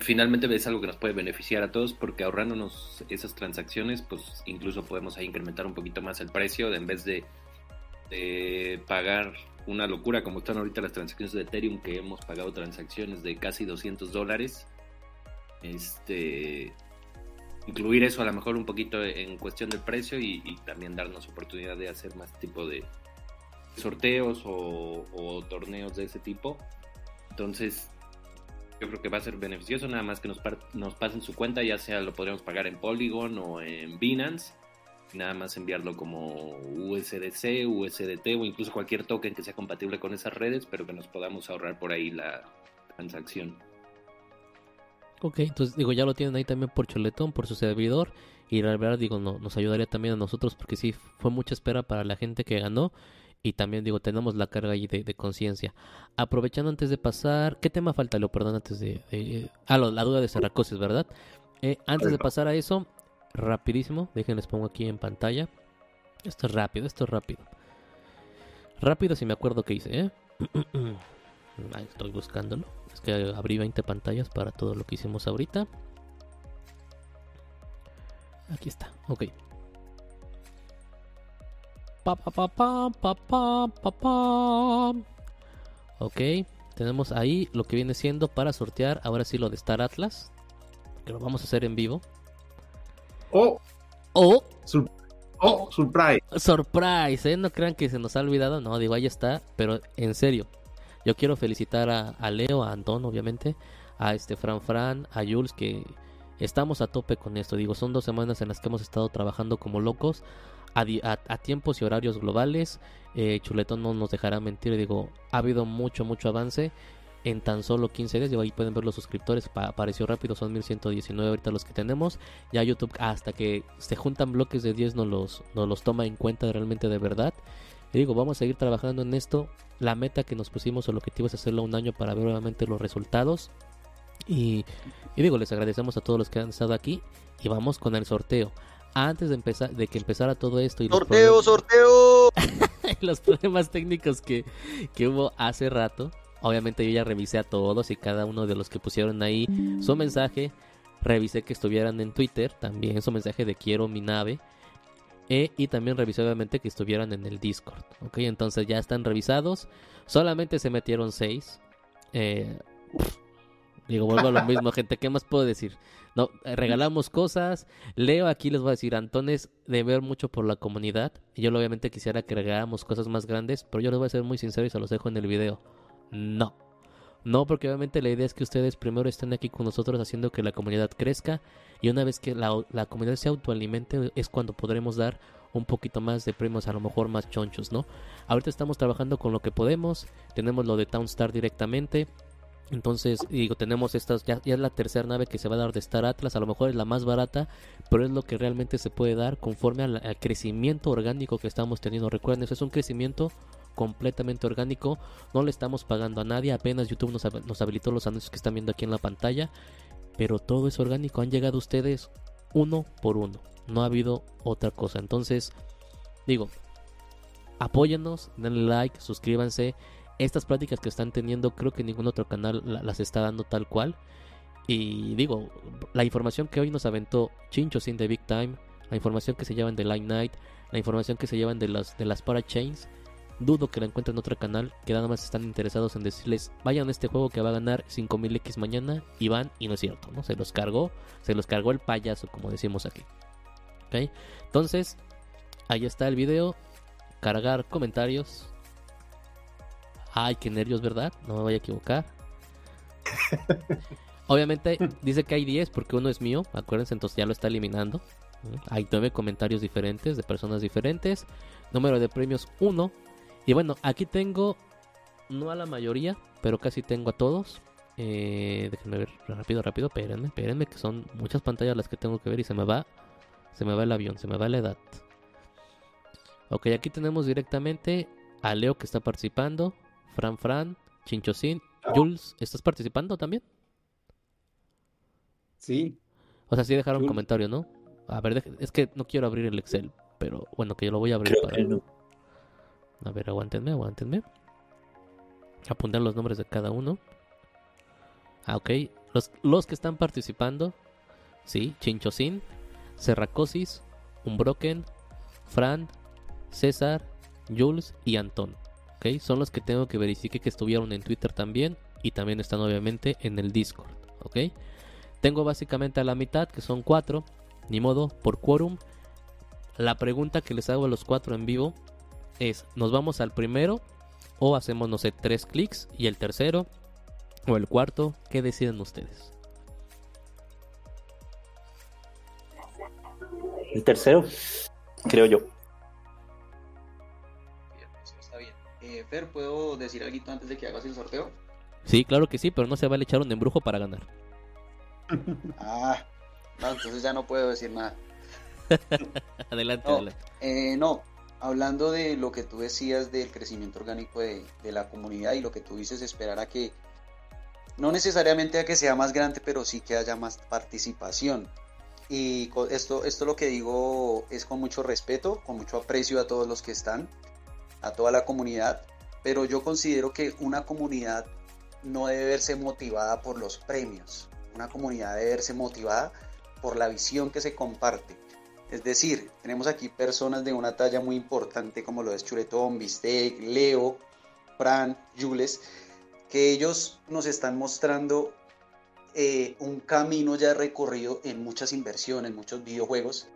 finalmente es algo que nos puede beneficiar a todos porque ahorrándonos esas transacciones pues incluso podemos ahí incrementar un poquito más el precio en vez de de pagar una locura como están ahorita las transacciones de Ethereum que hemos pagado transacciones de casi 200 dólares este incluir eso a lo mejor un poquito en cuestión del precio y, y también darnos oportunidad de hacer más tipo de sorteos o, o torneos de ese tipo. Entonces, yo creo que va a ser beneficioso nada más que nos, nos pasen su cuenta, ya sea lo podríamos pagar en Polygon o en Binance, nada más enviarlo como USDC, USDT o incluso cualquier token que sea compatible con esas redes, pero que nos podamos ahorrar por ahí la transacción. Ok, entonces digo, ya lo tienen ahí también por Choletón, por su servidor. Y la verdad, digo, no, nos ayudaría también a nosotros porque sí, fue mucha espera para la gente que ganó. Y también, digo, tenemos la carga ahí de, de conciencia. Aprovechando antes de pasar, ¿qué tema falta, Leo? Perdón, antes de... de- ah, lo- la duda de Serracosis, ¿verdad? Eh, antes de pasar a eso, rapidísimo, déjenles pongo aquí en pantalla. Esto es rápido, esto es rápido. Rápido si me acuerdo qué hice, ¿eh? Ahí estoy buscándolo. Es que abrí 20 pantallas para todo lo que hicimos ahorita. Aquí está, ok. Pa, pa, pa. Ok, tenemos ahí lo que viene siendo para sortear ahora sí lo de Star Atlas. Que lo vamos a hacer en vivo. Oh, ¡Oh! sur- oh, surprise. Surprise, ¿eh? No crean que se nos ha olvidado. No, digo, ahí está. Pero en serio, yo quiero felicitar a, a Leo, a Antón, obviamente, a este Fran Fran, a Jules, que estamos a tope con esto. Digo, son dos semanas en las que hemos estado trabajando como locos, a, a- a tiempos y horarios globales. Eh, Chuletón no nos dejará mentir. Digo, ha habido mucho, mucho avance. En tan solo 15 días, digo, ahí pueden ver los suscriptores, pa- apareció rápido, son 1119 ahorita los que tenemos. Ya YouTube, hasta que se juntan bloques de 10, nos los, nos los toma en cuenta realmente de verdad. Y digo, vamos a seguir trabajando en esto. La meta que nos pusimos, el objetivo es hacerlo un año para ver obviamente los resultados. Y, y digo, les agradecemos a todos los que han estado aquí. Y vamos con el sorteo. Antes de empezar, de que empezara todo esto y los Sorteo, problemas- sorteo. los problemas técnicos que, que hubo hace rato. Obviamente yo ya revisé a todos y cada uno de los que pusieron ahí su mensaje. Revisé que estuvieran en Twitter, también su mensaje de quiero mi nave. E- y también revisé obviamente que estuvieran en el Discord. Ok, entonces ya están revisados. Solamente se metieron seis. Eh, digo, vuelvo a lo mismo, gente. ¿Qué más puedo decir? No, eh, regalamos cosas. Leo aquí les voy a decir, Antón es de ver mucho por la comunidad. Y Yo obviamente quisiera que regaláramos cosas más grandes, pero yo les voy a ser muy sincero y se los dejo en el video. No. No, porque obviamente la idea es que ustedes primero estén aquí con nosotros haciendo que la comunidad crezca y una vez que la, la comunidad se autoalimente es cuando podremos dar un poquito más de premios, a lo mejor más chonchos, ¿no? Ahorita estamos trabajando con lo que podemos, tenemos lo de Townstar directamente, entonces, digo, tenemos estas, ya, ya es la tercera nave que se va a dar de Star Atlas, a lo mejor es la más barata, pero es lo que realmente se puede dar conforme al, al crecimiento orgánico que estamos teniendo. Recuerden, eso es un crecimiento completamente orgánico, no le estamos pagando a nadie, apenas YouTube nos, nos habilitó los anuncios que están viendo aquí en la pantalla, pero todo es orgánico, han llegado ustedes uno por uno, no ha habido otra cosa. Entonces, digo, apóyennos, denle like, suscríbanse. Estas prácticas que están teniendo, creo que ningún otro canal la- las está dando tal cual. Y digo, la información que hoy nos aventó Chincho sin de Big Time, la información que se llevan de Line Night, la información que se llevan de las, de las Parachains, dudo que la encuentren en otro canal que nada más están interesados en decirles vayan a este juego que va a ganar 5000X mañana y van y no es cierto, ¿no? Se los cargó, se los cargó el payaso, como decimos aquí. ¿Ok? Entonces, ahí está el video. Cargar comentarios. Ay, qué nervios, ¿verdad? No me voy a equivocar. Obviamente dice que hay 10 porque uno es mío, acuérdense, entonces ya lo está eliminando. Hay 9 comentarios diferentes de personas diferentes. Número de premios 1. Y bueno, aquí tengo, no a la mayoría, pero casi tengo a todos. Eh, déjenme ver rápido, rápido, espérenme, espérenme, que son muchas pantallas las que tengo que ver y se me va, se me va el avión, se me va la edad. Ok, aquí tenemos directamente a Leo que está participando, Fran Fran, Chinchocín, Jules, ¿estás participando también? Sí, O sea, sí dejaron Jules. comentario, ¿no? A ver, es que no quiero abrir el Excel, pero bueno, que yo lo voy a abrir Creo para... que no. A ver, aguántenme, aguántenme. Apuntar los nombres de cada uno. Ah, ok. Los, los que están participando. Sí, Chinchocín, Serracosis, Unbroken, Fran, César, Jules y Antón. Ok, son los que tengo que verificar que estuvieron en Twitter también. Y también están obviamente en el Discord. Ok. Tengo básicamente a la mitad, que son cuatro. Ni modo, por quórum. La pregunta que les hago a los cuatro en vivo es, ¿nos vamos al primero o hacemos, no sé, tres clics y el tercero o el cuarto? ¿Qué deciden ustedes? El tercero, creo yo. Eso está bien. Eh, Fer, ¿puedo decir algo antes de que hagas el sorteo? Sí, claro que sí, pero no se vale echar un embrujo para ganar. Ah, no, entonces ya no puedo decir nada. adelante, No, adelante. eh, no, hablando de lo que tú decías del crecimiento orgánico de, de la comunidad y lo que tú dices, esperar a que, no necesariamente a que sea más grande, pero sí que haya más participación. Y esto, esto lo que digo es con mucho respeto, con mucho aprecio a todos los que están, a toda la comunidad, pero yo considero que una comunidad no debe verse motivada por los premios, una comunidad debe verse motivada por la visión que se comparte. Es decir, tenemos aquí personas de una talla muy importante como lo es Chuletón, Bistec, Leo, Fran, Jules, que ellos nos están mostrando eh, un camino ya recorrido en muchas inversiones, muchos videojuegos,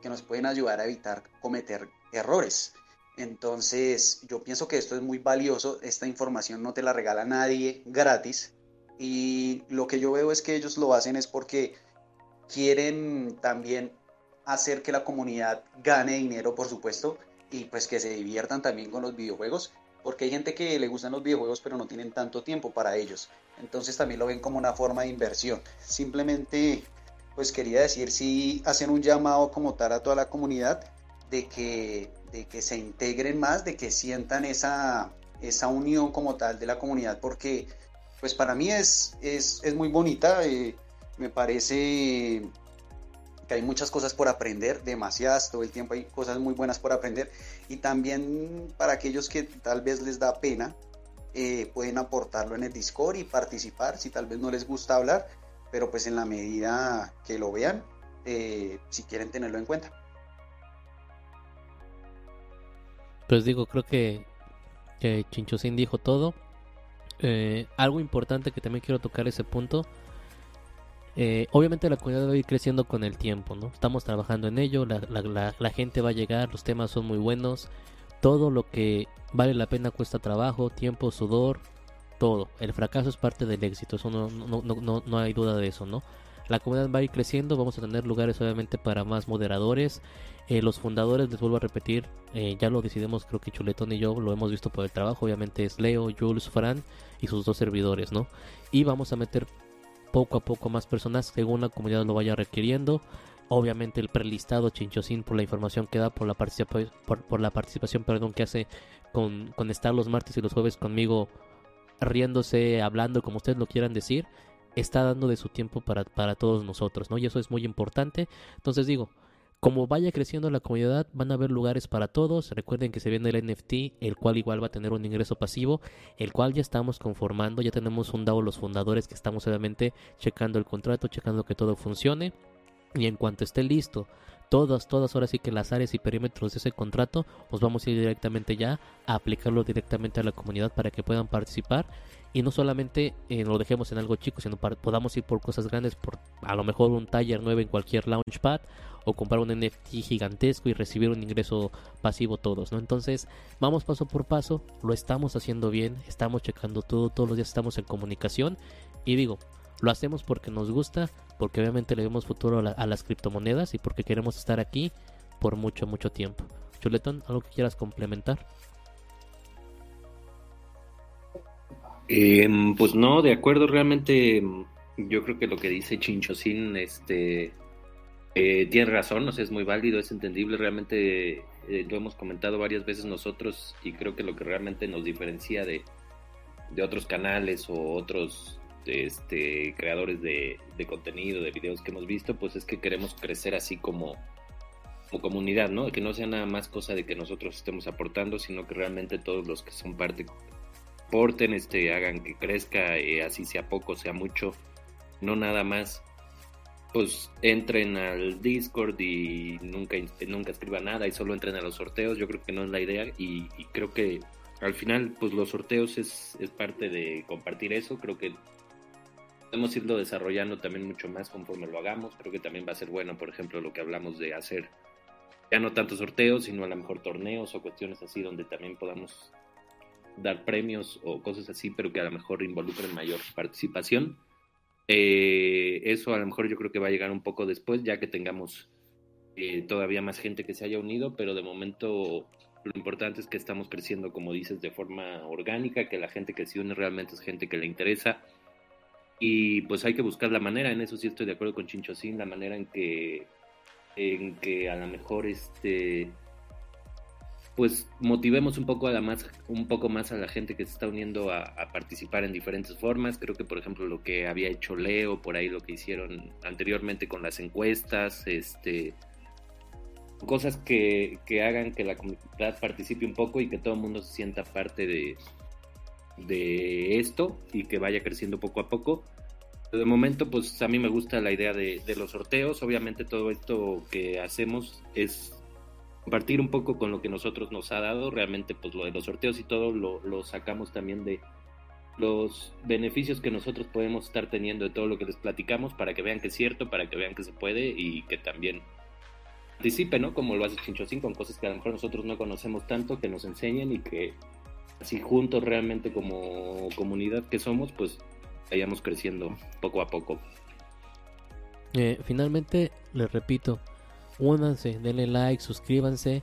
que nos pueden ayudar a evitar cometer errores. Entonces, yo pienso que esto es muy valioso, esta información no te la regala nadie gratis, y lo que yo veo es que ellos lo hacen es porque quieren también hacer que la comunidad gane dinero, por supuesto, y pues que se diviertan también con los videojuegos, porque hay gente que le gustan los videojuegos pero no tienen tanto tiempo para ellos. Entonces también lo ven como una forma de inversión. Simplemente, pues quería decir, sí, hacen un llamado como tal a toda la comunidad de que, de que se integren más, de que sientan esa, esa unión como tal de la comunidad, porque pues para mí es, es, es muy bonita, eh, me parece que hay muchas cosas por aprender, demasiadas, todo el tiempo hay cosas muy buenas por aprender y también para aquellos que tal vez les da pena, eh, pueden aportarlo en el Discord y participar si tal vez no les gusta hablar, pero pues en la medida que lo vean, eh, si quieren tenerlo en cuenta. Pues digo, creo que, que Chinchosín dijo todo. Eh, algo importante que también quiero tocar ese punto. Eh, obviamente la comunidad va a ir creciendo con el tiempo, ¿no? Estamos trabajando en ello, la, la- gente va a llegar, los temas son muy buenos. Todo lo que vale la pena cuesta trabajo, tiempo, sudor, todo. El fracaso es parte del éxito, eso no, no, no, no, no hay duda de eso, ¿no? La comunidad va a ir creciendo, vamos a tener lugares obviamente para más moderadores. Eh, los fundadores, les vuelvo a repetir, eh, ya lo decidimos, creo que Chuletón y yo lo hemos visto por el trabajo, obviamente es Leo, Jules, Fran y sus dos servidores, ¿no? Y vamos a meter poco a poco más personas según la comunidad lo vaya requiriendo. Obviamente el prelistado Chinchosín por la información que da, por la, por la participación perdón, que hace con, con estar los martes y los jueves conmigo riéndose, hablando, como ustedes lo quieran decir, está dando de su tiempo para, para todos nosotros, ¿no? Y eso es muy importante. Entonces digo, como vaya creciendo la comunidad, van a haber lugares para todos. Recuerden que se viene el NFT, el cual igual va a tener un ingreso pasivo, el cual ya estamos conformando. Ya tenemos un DAO los fundadores que estamos obviamente checando el contrato, checando que todo funcione. Y en cuanto esté listo, todas, todas ahora sí que las áreas y perímetros de ese contrato, nos vamos a ir directamente ya a aplicarlo directamente a la comunidad para que puedan participar y no solamente eh, lo dejemos en algo chico, sino para, podamos ir por cosas grandes, por a lo mejor un taller 9 en cualquier launchpad o comprar un NFT gigantesco y recibir un ingreso pasivo todos, ¿no? Entonces, vamos paso por paso, lo estamos haciendo bien, estamos checando todo, todos los días estamos en comunicación y digo, lo hacemos porque nos gusta, porque obviamente le vemos futuro a, la- a las criptomonedas y porque queremos estar aquí por mucho, mucho tiempo. Chuletón, ¿algo que quieras complementar? Eh, pues no, de acuerdo, realmente mm, yo creo que lo que dice Chinchosín este, eh, tiene razón, o sea, es muy válido, es entendible, realmente eh, lo hemos comentado varias veces nosotros y creo que lo que realmente nos diferencia de, de otros canales o otros este, creadores de, de contenido, de videos que hemos visto, pues es que queremos crecer así como, como comunidad, ¿no? Que no sea nada más cosa de que nosotros estemos aportando, sino que realmente todos los que son parte aporten, este, hagan que crezca, eh, así sea poco, sea mucho, no nada más, pues entren al Discord y nunca, nunca escriban nada y solo entren a los sorteos, yo creo que no es la idea y, y creo que al final, pues los sorteos es, es parte de compartir eso, creo que podemos irlo desarrollando también mucho más conforme lo hagamos, creo que también va a ser bueno, por ejemplo, lo que hablamos de hacer ya no tanto sorteos, sino a lo mejor torneos o cuestiones así donde también podamos dar premios o cosas así, pero que a lo mejor involucren mayor participación. Eh, eso a lo mejor yo creo que va a llegar un poco después, ya que tengamos eh, todavía más gente que se haya unido, pero de momento lo importante es que estamos creciendo, como dices, de forma orgánica, que la gente que se une realmente es gente que le interesa. Y pues hay que buscar la manera, en eso sí estoy de acuerdo con Chinchosín, la manera en que, en que a lo mejor este pues motivemos un poco a la más, un poco más a la gente que se está uniendo a, a, participar en diferentes formas. Creo que por ejemplo lo que había hecho Leo, por ahí lo que hicieron anteriormente con las encuestas, este cosas que, que hagan que la comunidad participe un poco y que todo el mundo se sienta parte de, de esto y que vaya creciendo poco a poco. De momento, pues a mí me gusta la idea de, de los sorteos. Obviamente todo esto que hacemos es compartir un poco con lo que nosotros nos ha dado. Realmente, pues lo de los sorteos y todo lo, lo, sacamos también de los beneficios que nosotros podemos estar teniendo de todo lo que les platicamos para que vean que es cierto, para que vean que se puede y que también participen, ¿no? Como lo hace Chinchocín con cosas que a lo mejor nosotros no conocemos tanto, que nos enseñen y que así juntos realmente como comunidad que somos, pues vayamos creciendo poco a poco. Eh, finalmente, les repito, únanse, denle like, suscríbanse.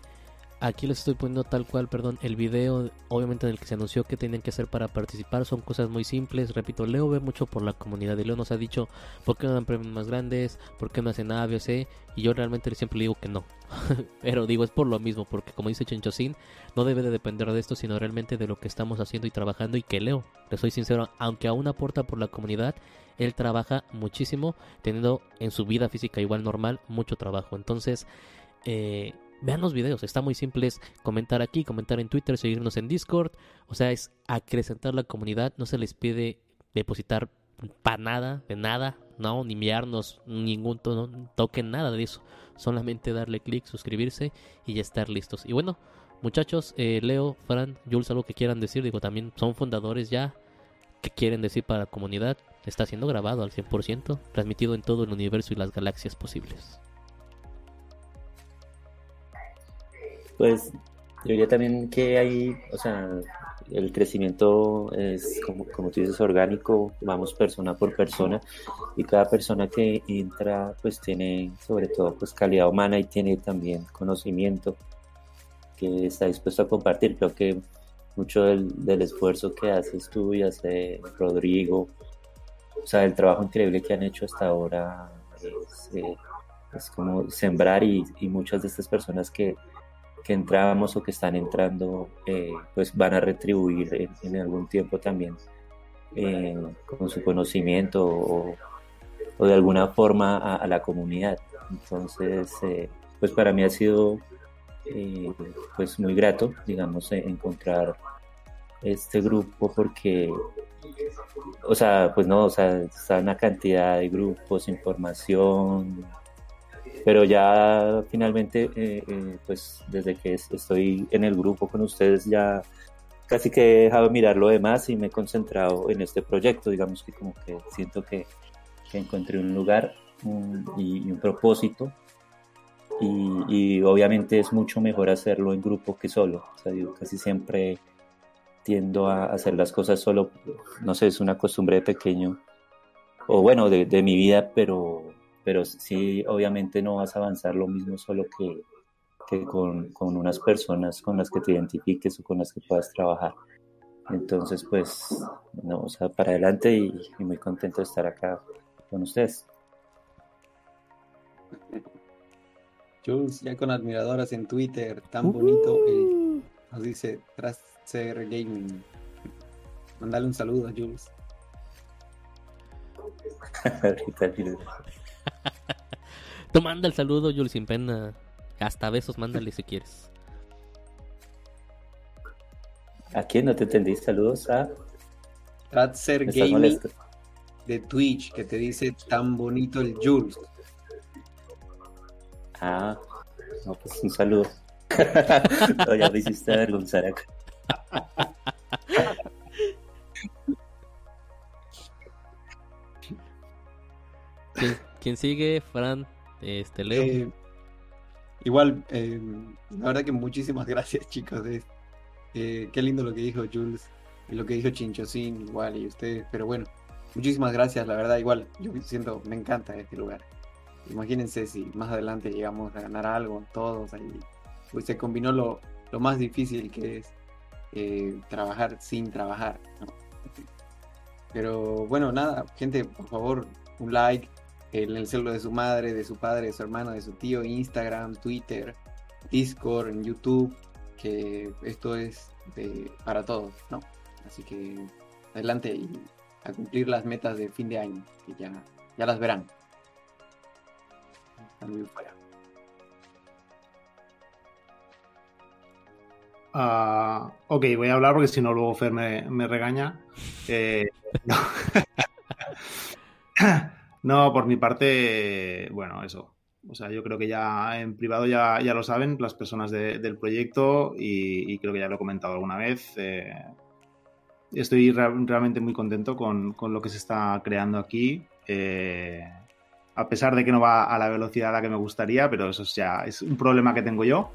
Aquí les estoy poniendo tal cual, perdón, el video, obviamente en el que se anunció que tienen que hacer para participar. Son cosas muy simples. Repito, Leo ve mucho por la comunidad y Leo nos ha dicho por qué no dan premios más grandes, por qué no hacen A, B o C. Y yo realmente siempre digo que no. Pero digo, es por lo mismo, porque como dice Chenchocín, no debe de depender de esto, sino realmente de lo que estamos haciendo y trabajando. Y que Leo, le soy sincero, aunque aún aporta por la comunidad, él trabaja muchísimo, teniendo en su vida física igual normal mucho trabajo. Entonces, eh, vean los videos, está muy simple, es comentar aquí, comentar en Twitter, seguirnos en Discord, o sea, es acrecentar la comunidad, no se les pide depositar para nada, de nada, no, ni enviarnos ningún no, token, nada de eso, solamente darle clic, suscribirse y ya estar listos. Y bueno, muchachos, eh, Leo, Fran, Jules, algo que quieran decir, digo, también son fundadores ya, que quieren decir para la comunidad, está siendo grabado al 100%, transmitido en todo el universo y las galaxias posibles. Pues yo diría también que hay, o sea, el crecimiento es como, tú dices orgánico, vamos persona por persona y cada persona que entra pues tiene sobre todo pues calidad humana y tiene también conocimiento que está dispuesto a compartir. Creo que mucho del, del esfuerzo que haces tú y hace Rodrigo, o sea, el trabajo increíble que han hecho hasta ahora es, eh, es como sembrar y, y muchas de estas personas que que entramos o que están entrando, eh, pues van a retribuir en, algún tiempo también eh, con su conocimiento o, o, de alguna forma a, a la comunidad. Entonces, pues para mí ha sido pues muy grato, digamos, encontrar este grupo porque, o sea, pues no, o sea, está una cantidad de grupos, información, pero ya finalmente, eh, eh, pues desde que estoy en el grupo con ustedes, ya casi que he dejado de mirar lo demás y me he concentrado en este proyecto, digamos que como que siento que, que encontré un lugar un, y, y, un propósito. Y, y, obviamente es mucho mejor hacerlo en grupo que solo, o sea, yo casi siempre tiendo a hacer las cosas solo, no sé, es una costumbre de pequeño, o bueno, de, mi vida, pero pero sí, obviamente no vas a avanzar lo mismo solo que, que con, con, unas personas con las que te identifiques o con las que puedas trabajar. Entonces, pues, o sea, para adelante y, muy contento de estar acá con ustedes. Jules, ya con admiradoras en Twitter, tan bonito, el, nos dice Tracer Gaming. Mandale un saludo a Jules. Tú manda el saludo, Jules, sin pena. Hasta besos, mándale si quieres. ¿A quién no te entendí? Saludos a. Tratser Gaming de Twitch, que te dice tan bonito el Jules. Ah, no, pues un saludo. no, ya me hiciste avergonzar acá. ¿Quién sigue? Fran, este, Leo. Eh, igual, eh, la verdad que muchísimas gracias, chicos. Eh, qué lindo lo que dijo Jules y lo que dijo Chinchosín, igual, y ustedes. Pero bueno, muchísimas gracias, la verdad, igual. Yo siento, me encanta este lugar. Imagínense si más adelante llegamos a ganar algo todos ahí. Pues se combinó lo, lo más difícil que es eh, trabajar sin trabajar. Pero bueno, nada, gente, por favor, un like en el celular de su madre, de su padre, de su hermano, de su tío, Instagram, Twitter, Discord, en YouTube, que esto es de- para todos, ¿no? Así que adelante y a cumplir las metas de fin de año, que ya, ya las verán. Muy fuera. Ah, ok, voy a hablar porque si no luego Fer me, regaña. Eh, no. Por mi parte, bueno, eso. O sea, yo creo que ya en privado ya, lo saben las personas de- del proyecto y, creo que ya lo he comentado alguna vez. eh, estoy re- realmente muy contento con, lo que se está creando aquí. eh, a pesar de que no va a la velocidad a la que me gustaría, pero eso es ya es un problema que tengo yo.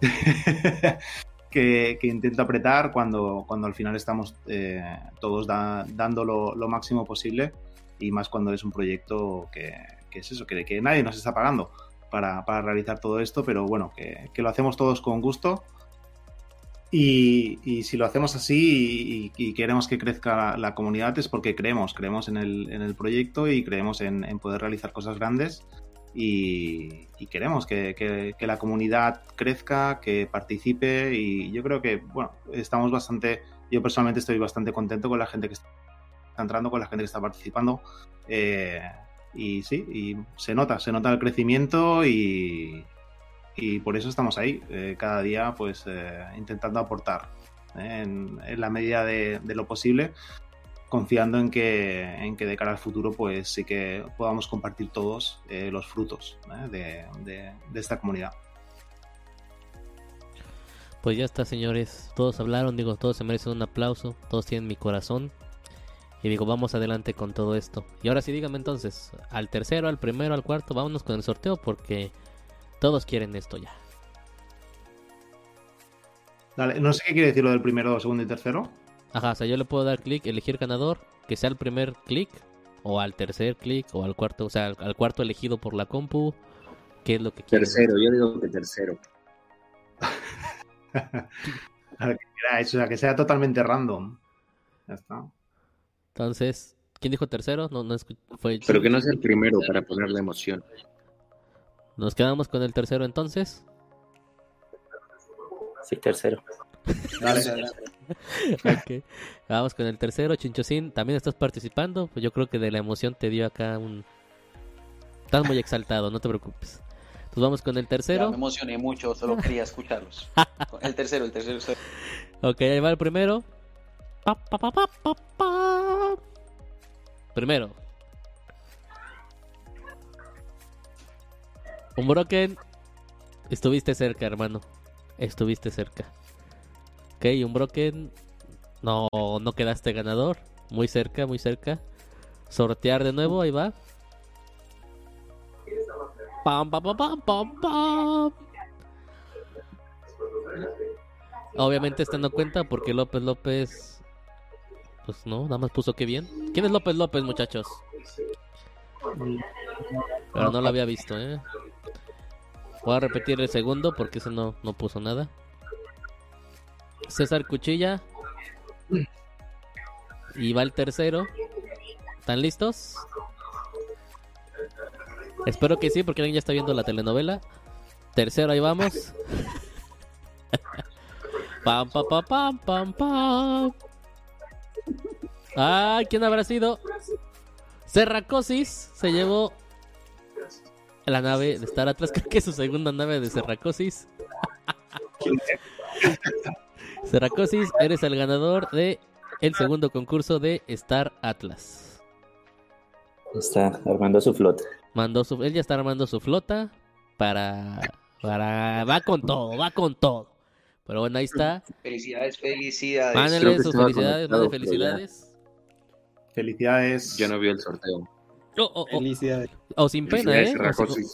que, que intento apretar cuando, cuando al final estamos eh, todos da- dando lo, máximo posible y más cuando es un proyecto que, que es eso, que, que nadie nos está pagando para, para realizar todo esto, pero bueno, que, lo hacemos todos con gusto y, si lo hacemos así y, queremos que crezca la, comunidad es porque creemos, creemos en el, en el proyecto y creemos en poder realizar cosas grandes y, queremos que, que- la comunidad crezca, que participe y yo creo que, bueno, estamos bastante, yo personalmente estoy bastante contento con la gente que está entrando, con la gente que está participando eh, y sí, y se nota, se nota el crecimiento y, y por eso estamos ahí, eh, cada día pues eh, intentando aportar eh, en, en la medida de, de lo posible confiando en que, en que de cara al futuro pues sí que podamos compartir todos eh, los frutos ¿eh? de, de- de esta comunidad. Pues ya está, señores. Todos hablaron, digo, todos se merecen un aplauso. Todos tienen mi corazón. Y digo, vamos adelante con todo esto. Y ahora sí, dígame entonces, al tercero, al primero, al cuarto, vámonos con el sorteo porque todos quieren esto ya. Dale, no sé qué quiere decir lo del primero, segundo y tercero. Ajá, o sea, yo le puedo dar clic, elegir ganador, que sea el primer clic, o al tercer clic, o al cuarto, o sea, al, al cuarto elegido por la compu. ¿Qué es lo que? Tercero, yo digo que tercero. Eso, o sea, que sea totalmente random. Ya está. Entonces, ¿quién dijo tercero? No, no fue. Pero que no sea el primero para ponerle emoción. Nos quedamos con el tercero entonces. Sí, tercero. Dale. Ok. Vamos con el tercero, Chinchosín. También estás participando. Pues yo creo que de la emoción te dio acá un. Estás muy exaltado, no te preocupes. Entonces vamos con el Ya tercero. me emocioné mucho, solo quería escucharlos. El tercero, el tercero. Ok, ahí va el primero. Pa, pa, pa, pa, pa, pa. Primero. Un broken. Estuviste cerca, hermano. Estuviste cerca. Ok, un broken. No, no quedaste ganador. Muy cerca, muy cerca. Sortear de nuevo, ahí va. Pam, pam, pam, pam, pam. Obviamente esta no cuenta porque López López. Pues no, nada más puso que bien. ¿Quién es López López, muchachos? Pero no lo había visto, ¿eh? Voy a repetir el segundo porque ese no, no puso nada. César Cuchilla. Y va el tercero. ¿Están listos? Espero que sí, porque alguien ya está viendo la telenovela. Tercero, ahí vamos. Pam, pam, pam, pam, pam, pam. Ah, ¿quién habrá sido? Serracosis se llevó la nave de Star Atlas. Creo que es su segunda nave de Serracosis. Serracosis, eres el ganador de el segundo concurso de Star Atlas. Está armando su flota. Mandó su, él ya está armando su flota para, para, va con todo, va con todo. Pero bueno, ahí está. Felicidades, felicidades. Mándenle sus felicidades, pero felicidades. Felicidades. Ya no vio el sorteo. O, o- o- Felicidades. o sin pena, ¿eh?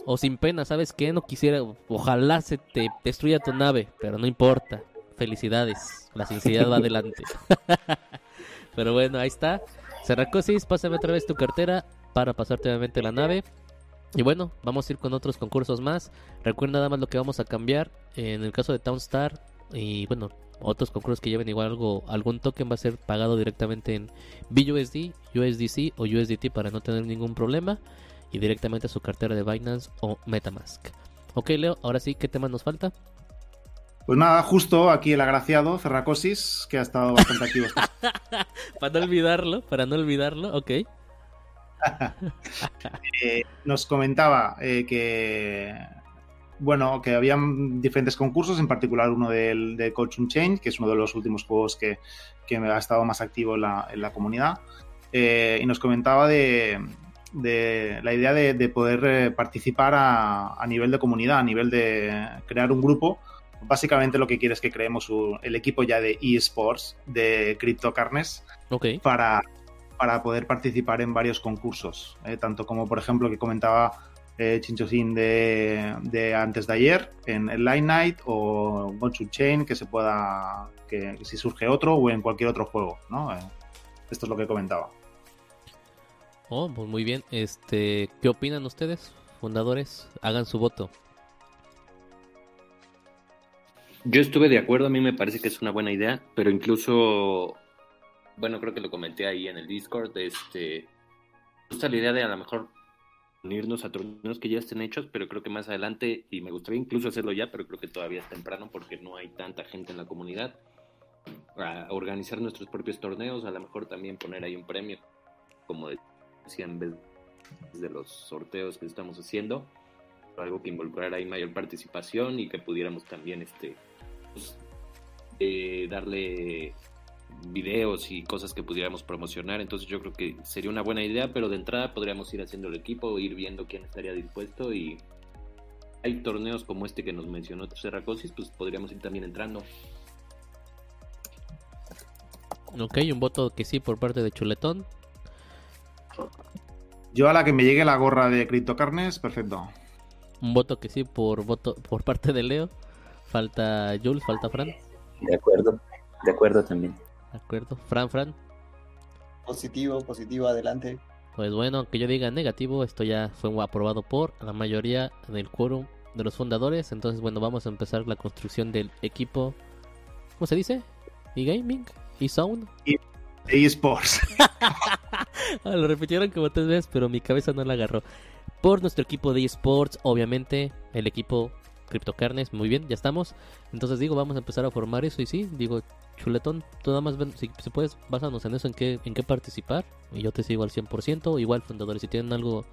O sin pena, ¿sabes qué? No quisiera, ojalá se te destruya tu nave, pero no importa. Felicidades, la sinceridad va adelante. pero bueno, ahí está. Serracosis, pásame otra vez tu cartera para pasarte nuevamente la nave. Y bueno, vamos a ir con otros concursos más. Recuerda nada más lo que vamos a cambiar. En el caso de Townstar y bueno, otros concursos que lleven igual algo, algún token va a ser pagado directamente en BUSD, USDC o USDT para no tener ningún problema. Y directamente a su cartera de Binance o Metamask. Ok, Leo, ahora sí, ¿qué tema nos falta? Pues nada, justo aquí el agraciado, Ferracosis, que ha estado bastante activo. Para no olvidarlo, para no olvidarlo, ok. Eh, nos comentaba eh, que bueno que habían diferentes concursos, en particular uno del de Coaching Change, que es uno de los últimos juegos que, que ha estado más activo en la, en la comunidad. Eh, y nos comentaba de, de la idea de, de poder participar a, a nivel de comunidad, a nivel de crear un grupo. Básicamente lo que quiere es que creemos un- el equipo ya de eSports de CryptoCarnes Ok. para, para poder participar en varios concursos, ¿eh? tanto como por ejemplo que comentaba eh, Chinchosín de, de antes de ayer en el Line Night o Gonshu Chain que se pueda que, que si surge otro o en cualquier otro juego, ¿no? Eh, esto es lo que comentaba. Oh, pues muy bien. Este, ¿qué opinan ustedes, fundadores? Hagan su voto. Yo estuve de acuerdo, a mí me parece que es una buena idea, pero incluso, bueno, creo que lo comenté ahí en el Discord, este, gusta la idea de a lo mejor unirnos a torneos que ya estén hechos, pero creo que más adelante, y me gustaría incluso hacerlo ya, pero creo que todavía es temprano porque no hay tanta gente en la comunidad, a organizar nuestros propios torneos, a lo mejor también poner ahí un premio, como decía en vez de los sorteos que estamos haciendo, algo que involucrara ahí mayor participación y que pudiéramos también este eh, darle videos y cosas que pudiéramos promocionar. Entonces yo creo que sería una buena idea, pero de entrada podríamos ir haciendo el equipo, ir viendo quién estaría dispuesto y hay torneos como este que nos mencionó Serracosis, pues podríamos ir también entrando. Ok, un voto que sí por parte de Chuletón. Yo a la que me llegue la gorra de CryptoCarnes, perfecto. Un voto que sí por voto por parte de Leo. Falta Jules, falta Fran. De acuerdo, de acuerdo también. De acuerdo. Fran, Fran. Positivo, positivo, adelante. Pues bueno, aunque yo diga negativo, esto ya fue aprobado por la mayoría del quórum de los fundadores. Entonces, bueno, vamos a empezar la construcción del equipo. ¿Cómo se dice? ¿E-Gaming? ¿E-Sound? eSports. Ah, lo repitieron como tres veces, pero mi cabeza no la agarró. Por nuestro equipo de eSports, obviamente, el equipo CryptoCarnes, muy bien, ya estamos. Entonces digo, vamos a empezar a formar eso y sí, digo, chuletón, tú nada más si, si puedes, básanos en eso, en qué, en qué participar. Y yo te sigo al 100%, igual fundadores, si tienen algo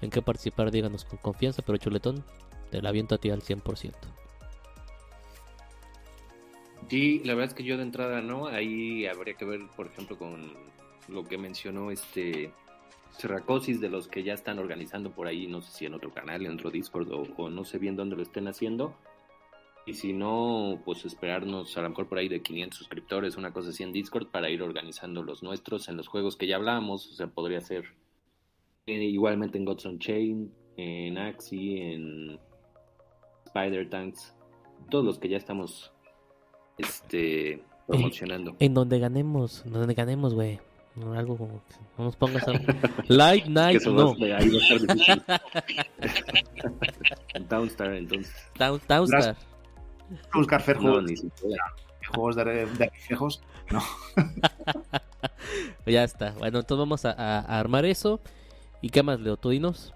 en qué participar, díganos con confianza, pero chuletón, te la aviento a ti al 100%. Sí, la verdad es que yo de entrada no, ahí habría que ver, por ejemplo, con lo que mencionó este Serracosis de los que ya están organizando por ahí, no sé si en otro canal, en otro Discord o, o no sé bien dónde lo estén haciendo. Y si no, pues esperarnos a lo mejor por ahí de 500 suscriptores, una cosa así en Discord para ir organizando los nuestros en los juegos que ya hablamos. O sea, podría ser eh, igualmente en Gods on Chain, en Axie, en Spider Tanks, todos los que ya estamos este, promocionando. En donde ganemos, en donde ganemos, güey. No, algo como que no nos pongas a... Light Night, no. va- ahí va a estar Downstar, entonces. Town- Townstar. Buscar Fer No, juegos, ni siquiera. juegos de, de reflejos. No. Ya está. Bueno, entonces vamos a, a- a armar eso. ¿Y qué más, Leo? ¿Tú dinos?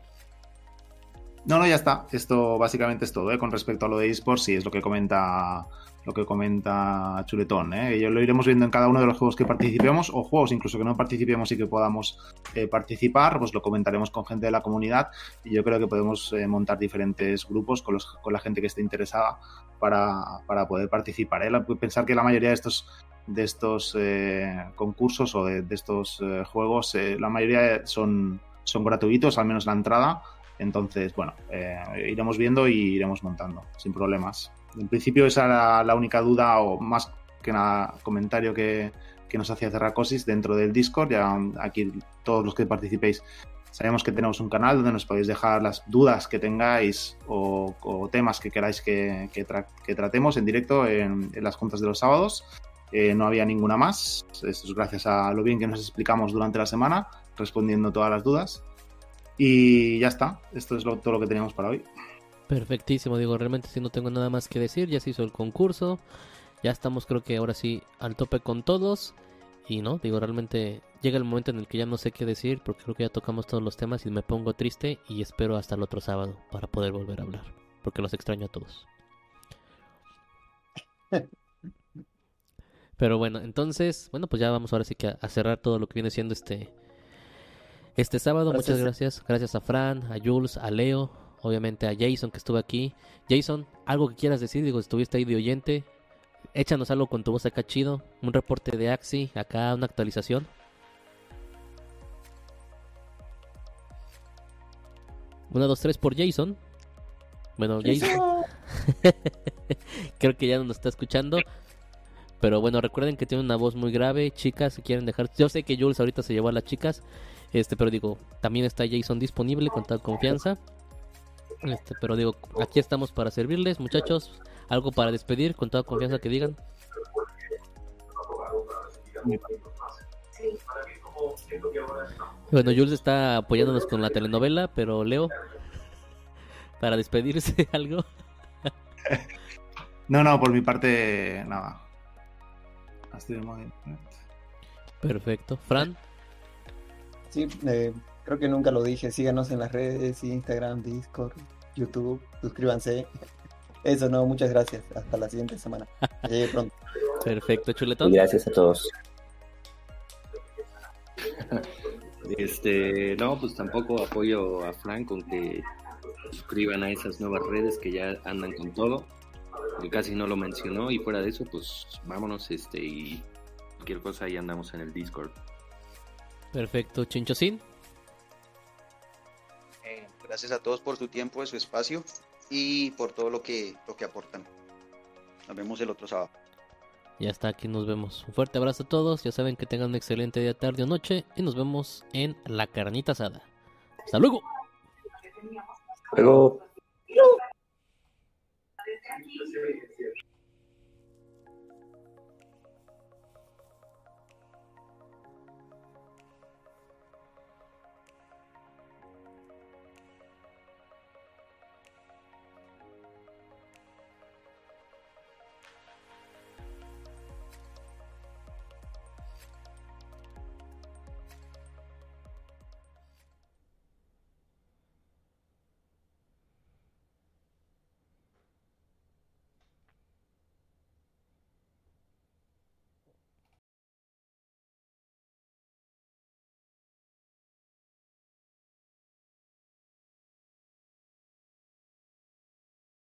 No, no, ya está. Esto básicamente es todo, ¿eh? Con respecto a lo de eSports, sí, es lo que comenta lo que comenta Chuletón, ¿eh? Y lo iremos viendo en cada uno de los juegos que participemos, o juegos incluso que no participemos y que podamos eh, participar, pues lo comentaremos con gente de la comunidad y yo creo que podemos eh, montar diferentes grupos con, los, con la gente que esté interesada para, poder participar. ¿eh? La- Pensar que la mayoría de estos de estos eh, concursos o de, estos eh, juegos, la mayoría son, son gratuitos, al menos la entrada, entonces, bueno, iremos viendo y iremos montando, sin problemas. En principio esa era la única duda o más que nada comentario que, nos hacía Cerracosis dentro del Discord. Ya aquí todos los que participéis Sabemos que tenemos un canal donde nos podéis dejar las dudas que tengáis o, temas que queráis que, que, tra que tratemos en directo en, en, las juntas de los sábados. Eh, no había ninguna más. Esto es gracias a lo bien que nos explicamos durante la semana, respondiendo todas las dudas. Y ya está. Esto es lo, todo lo que teníamos para hoy. Perfectísimo, digo, realmente si no tengo nada más que decir, ya se hizo el concurso, ya estamos creo que ahora sí al tope con todos y no, digo, realmente llega el momento en el que ya no sé qué decir porque creo que ya tocamos todos los temas y me pongo triste y espero hasta el otro sábado para poder volver a hablar, porque los extraño a todos. Pero bueno, entonces, bueno, pues ya vamos ahora sí que a, a cerrar todo lo que viene siendo este este sábado. Gracias. Muchas gracias. Gracias a Fran, a Jules, a Leo, obviamente a Jason que estuvo aquí. Jason, algo que quieras decir, digo, estuviste ahí de oyente. Échanos algo con tu voz acá chido, un reporte de Axi, acá una actualización. Una, dos, tres por Jason. Bueno, Jason. Creo que ya no nos está escuchando. Pero bueno, recuerden que tiene una voz muy grave, chicas, si quieren dejar. Yo sé que Jules ahorita se llevó a las chicas, este, pero digo, también está Jason disponible con tal confianza. Este, pero digo, aquí estamos para servirles, muchachos. Algo para despedir, con toda confianza que digan. Bueno, Jules está apoyándonos con la telenovela, pero Leo, para despedirse, algo. No, no, por mi parte, nada. Perfecto. Fran. Sí, eh, creo que nunca lo dije. Síganos en las redes, Instagram, Discord, YouTube. Suscríbanse. Eso no, muchas gracias. Hasta la siguiente semana. Llegue pronto. Perfecto, chuletón. Gracias a todos. Este, no, pues tampoco apoyo a Frank con que suscriban a esas nuevas redes que ya andan con todo. Que casi no lo mencionó y fuera de eso, pues vámonos, este, y cualquier cosa ahí andamos en el Discord. Perfecto, Chinchosín. Gracias a todos por su tiempo, su espacio y por todo lo que, lo que aportan. Nos vemos el otro sábado. Ya está, aquí nos vemos. Un fuerte abrazo a todos. Ya saben que tengan un excelente día, tarde o noche. Y nos vemos en la carnita asada. Hasta luego. Luego.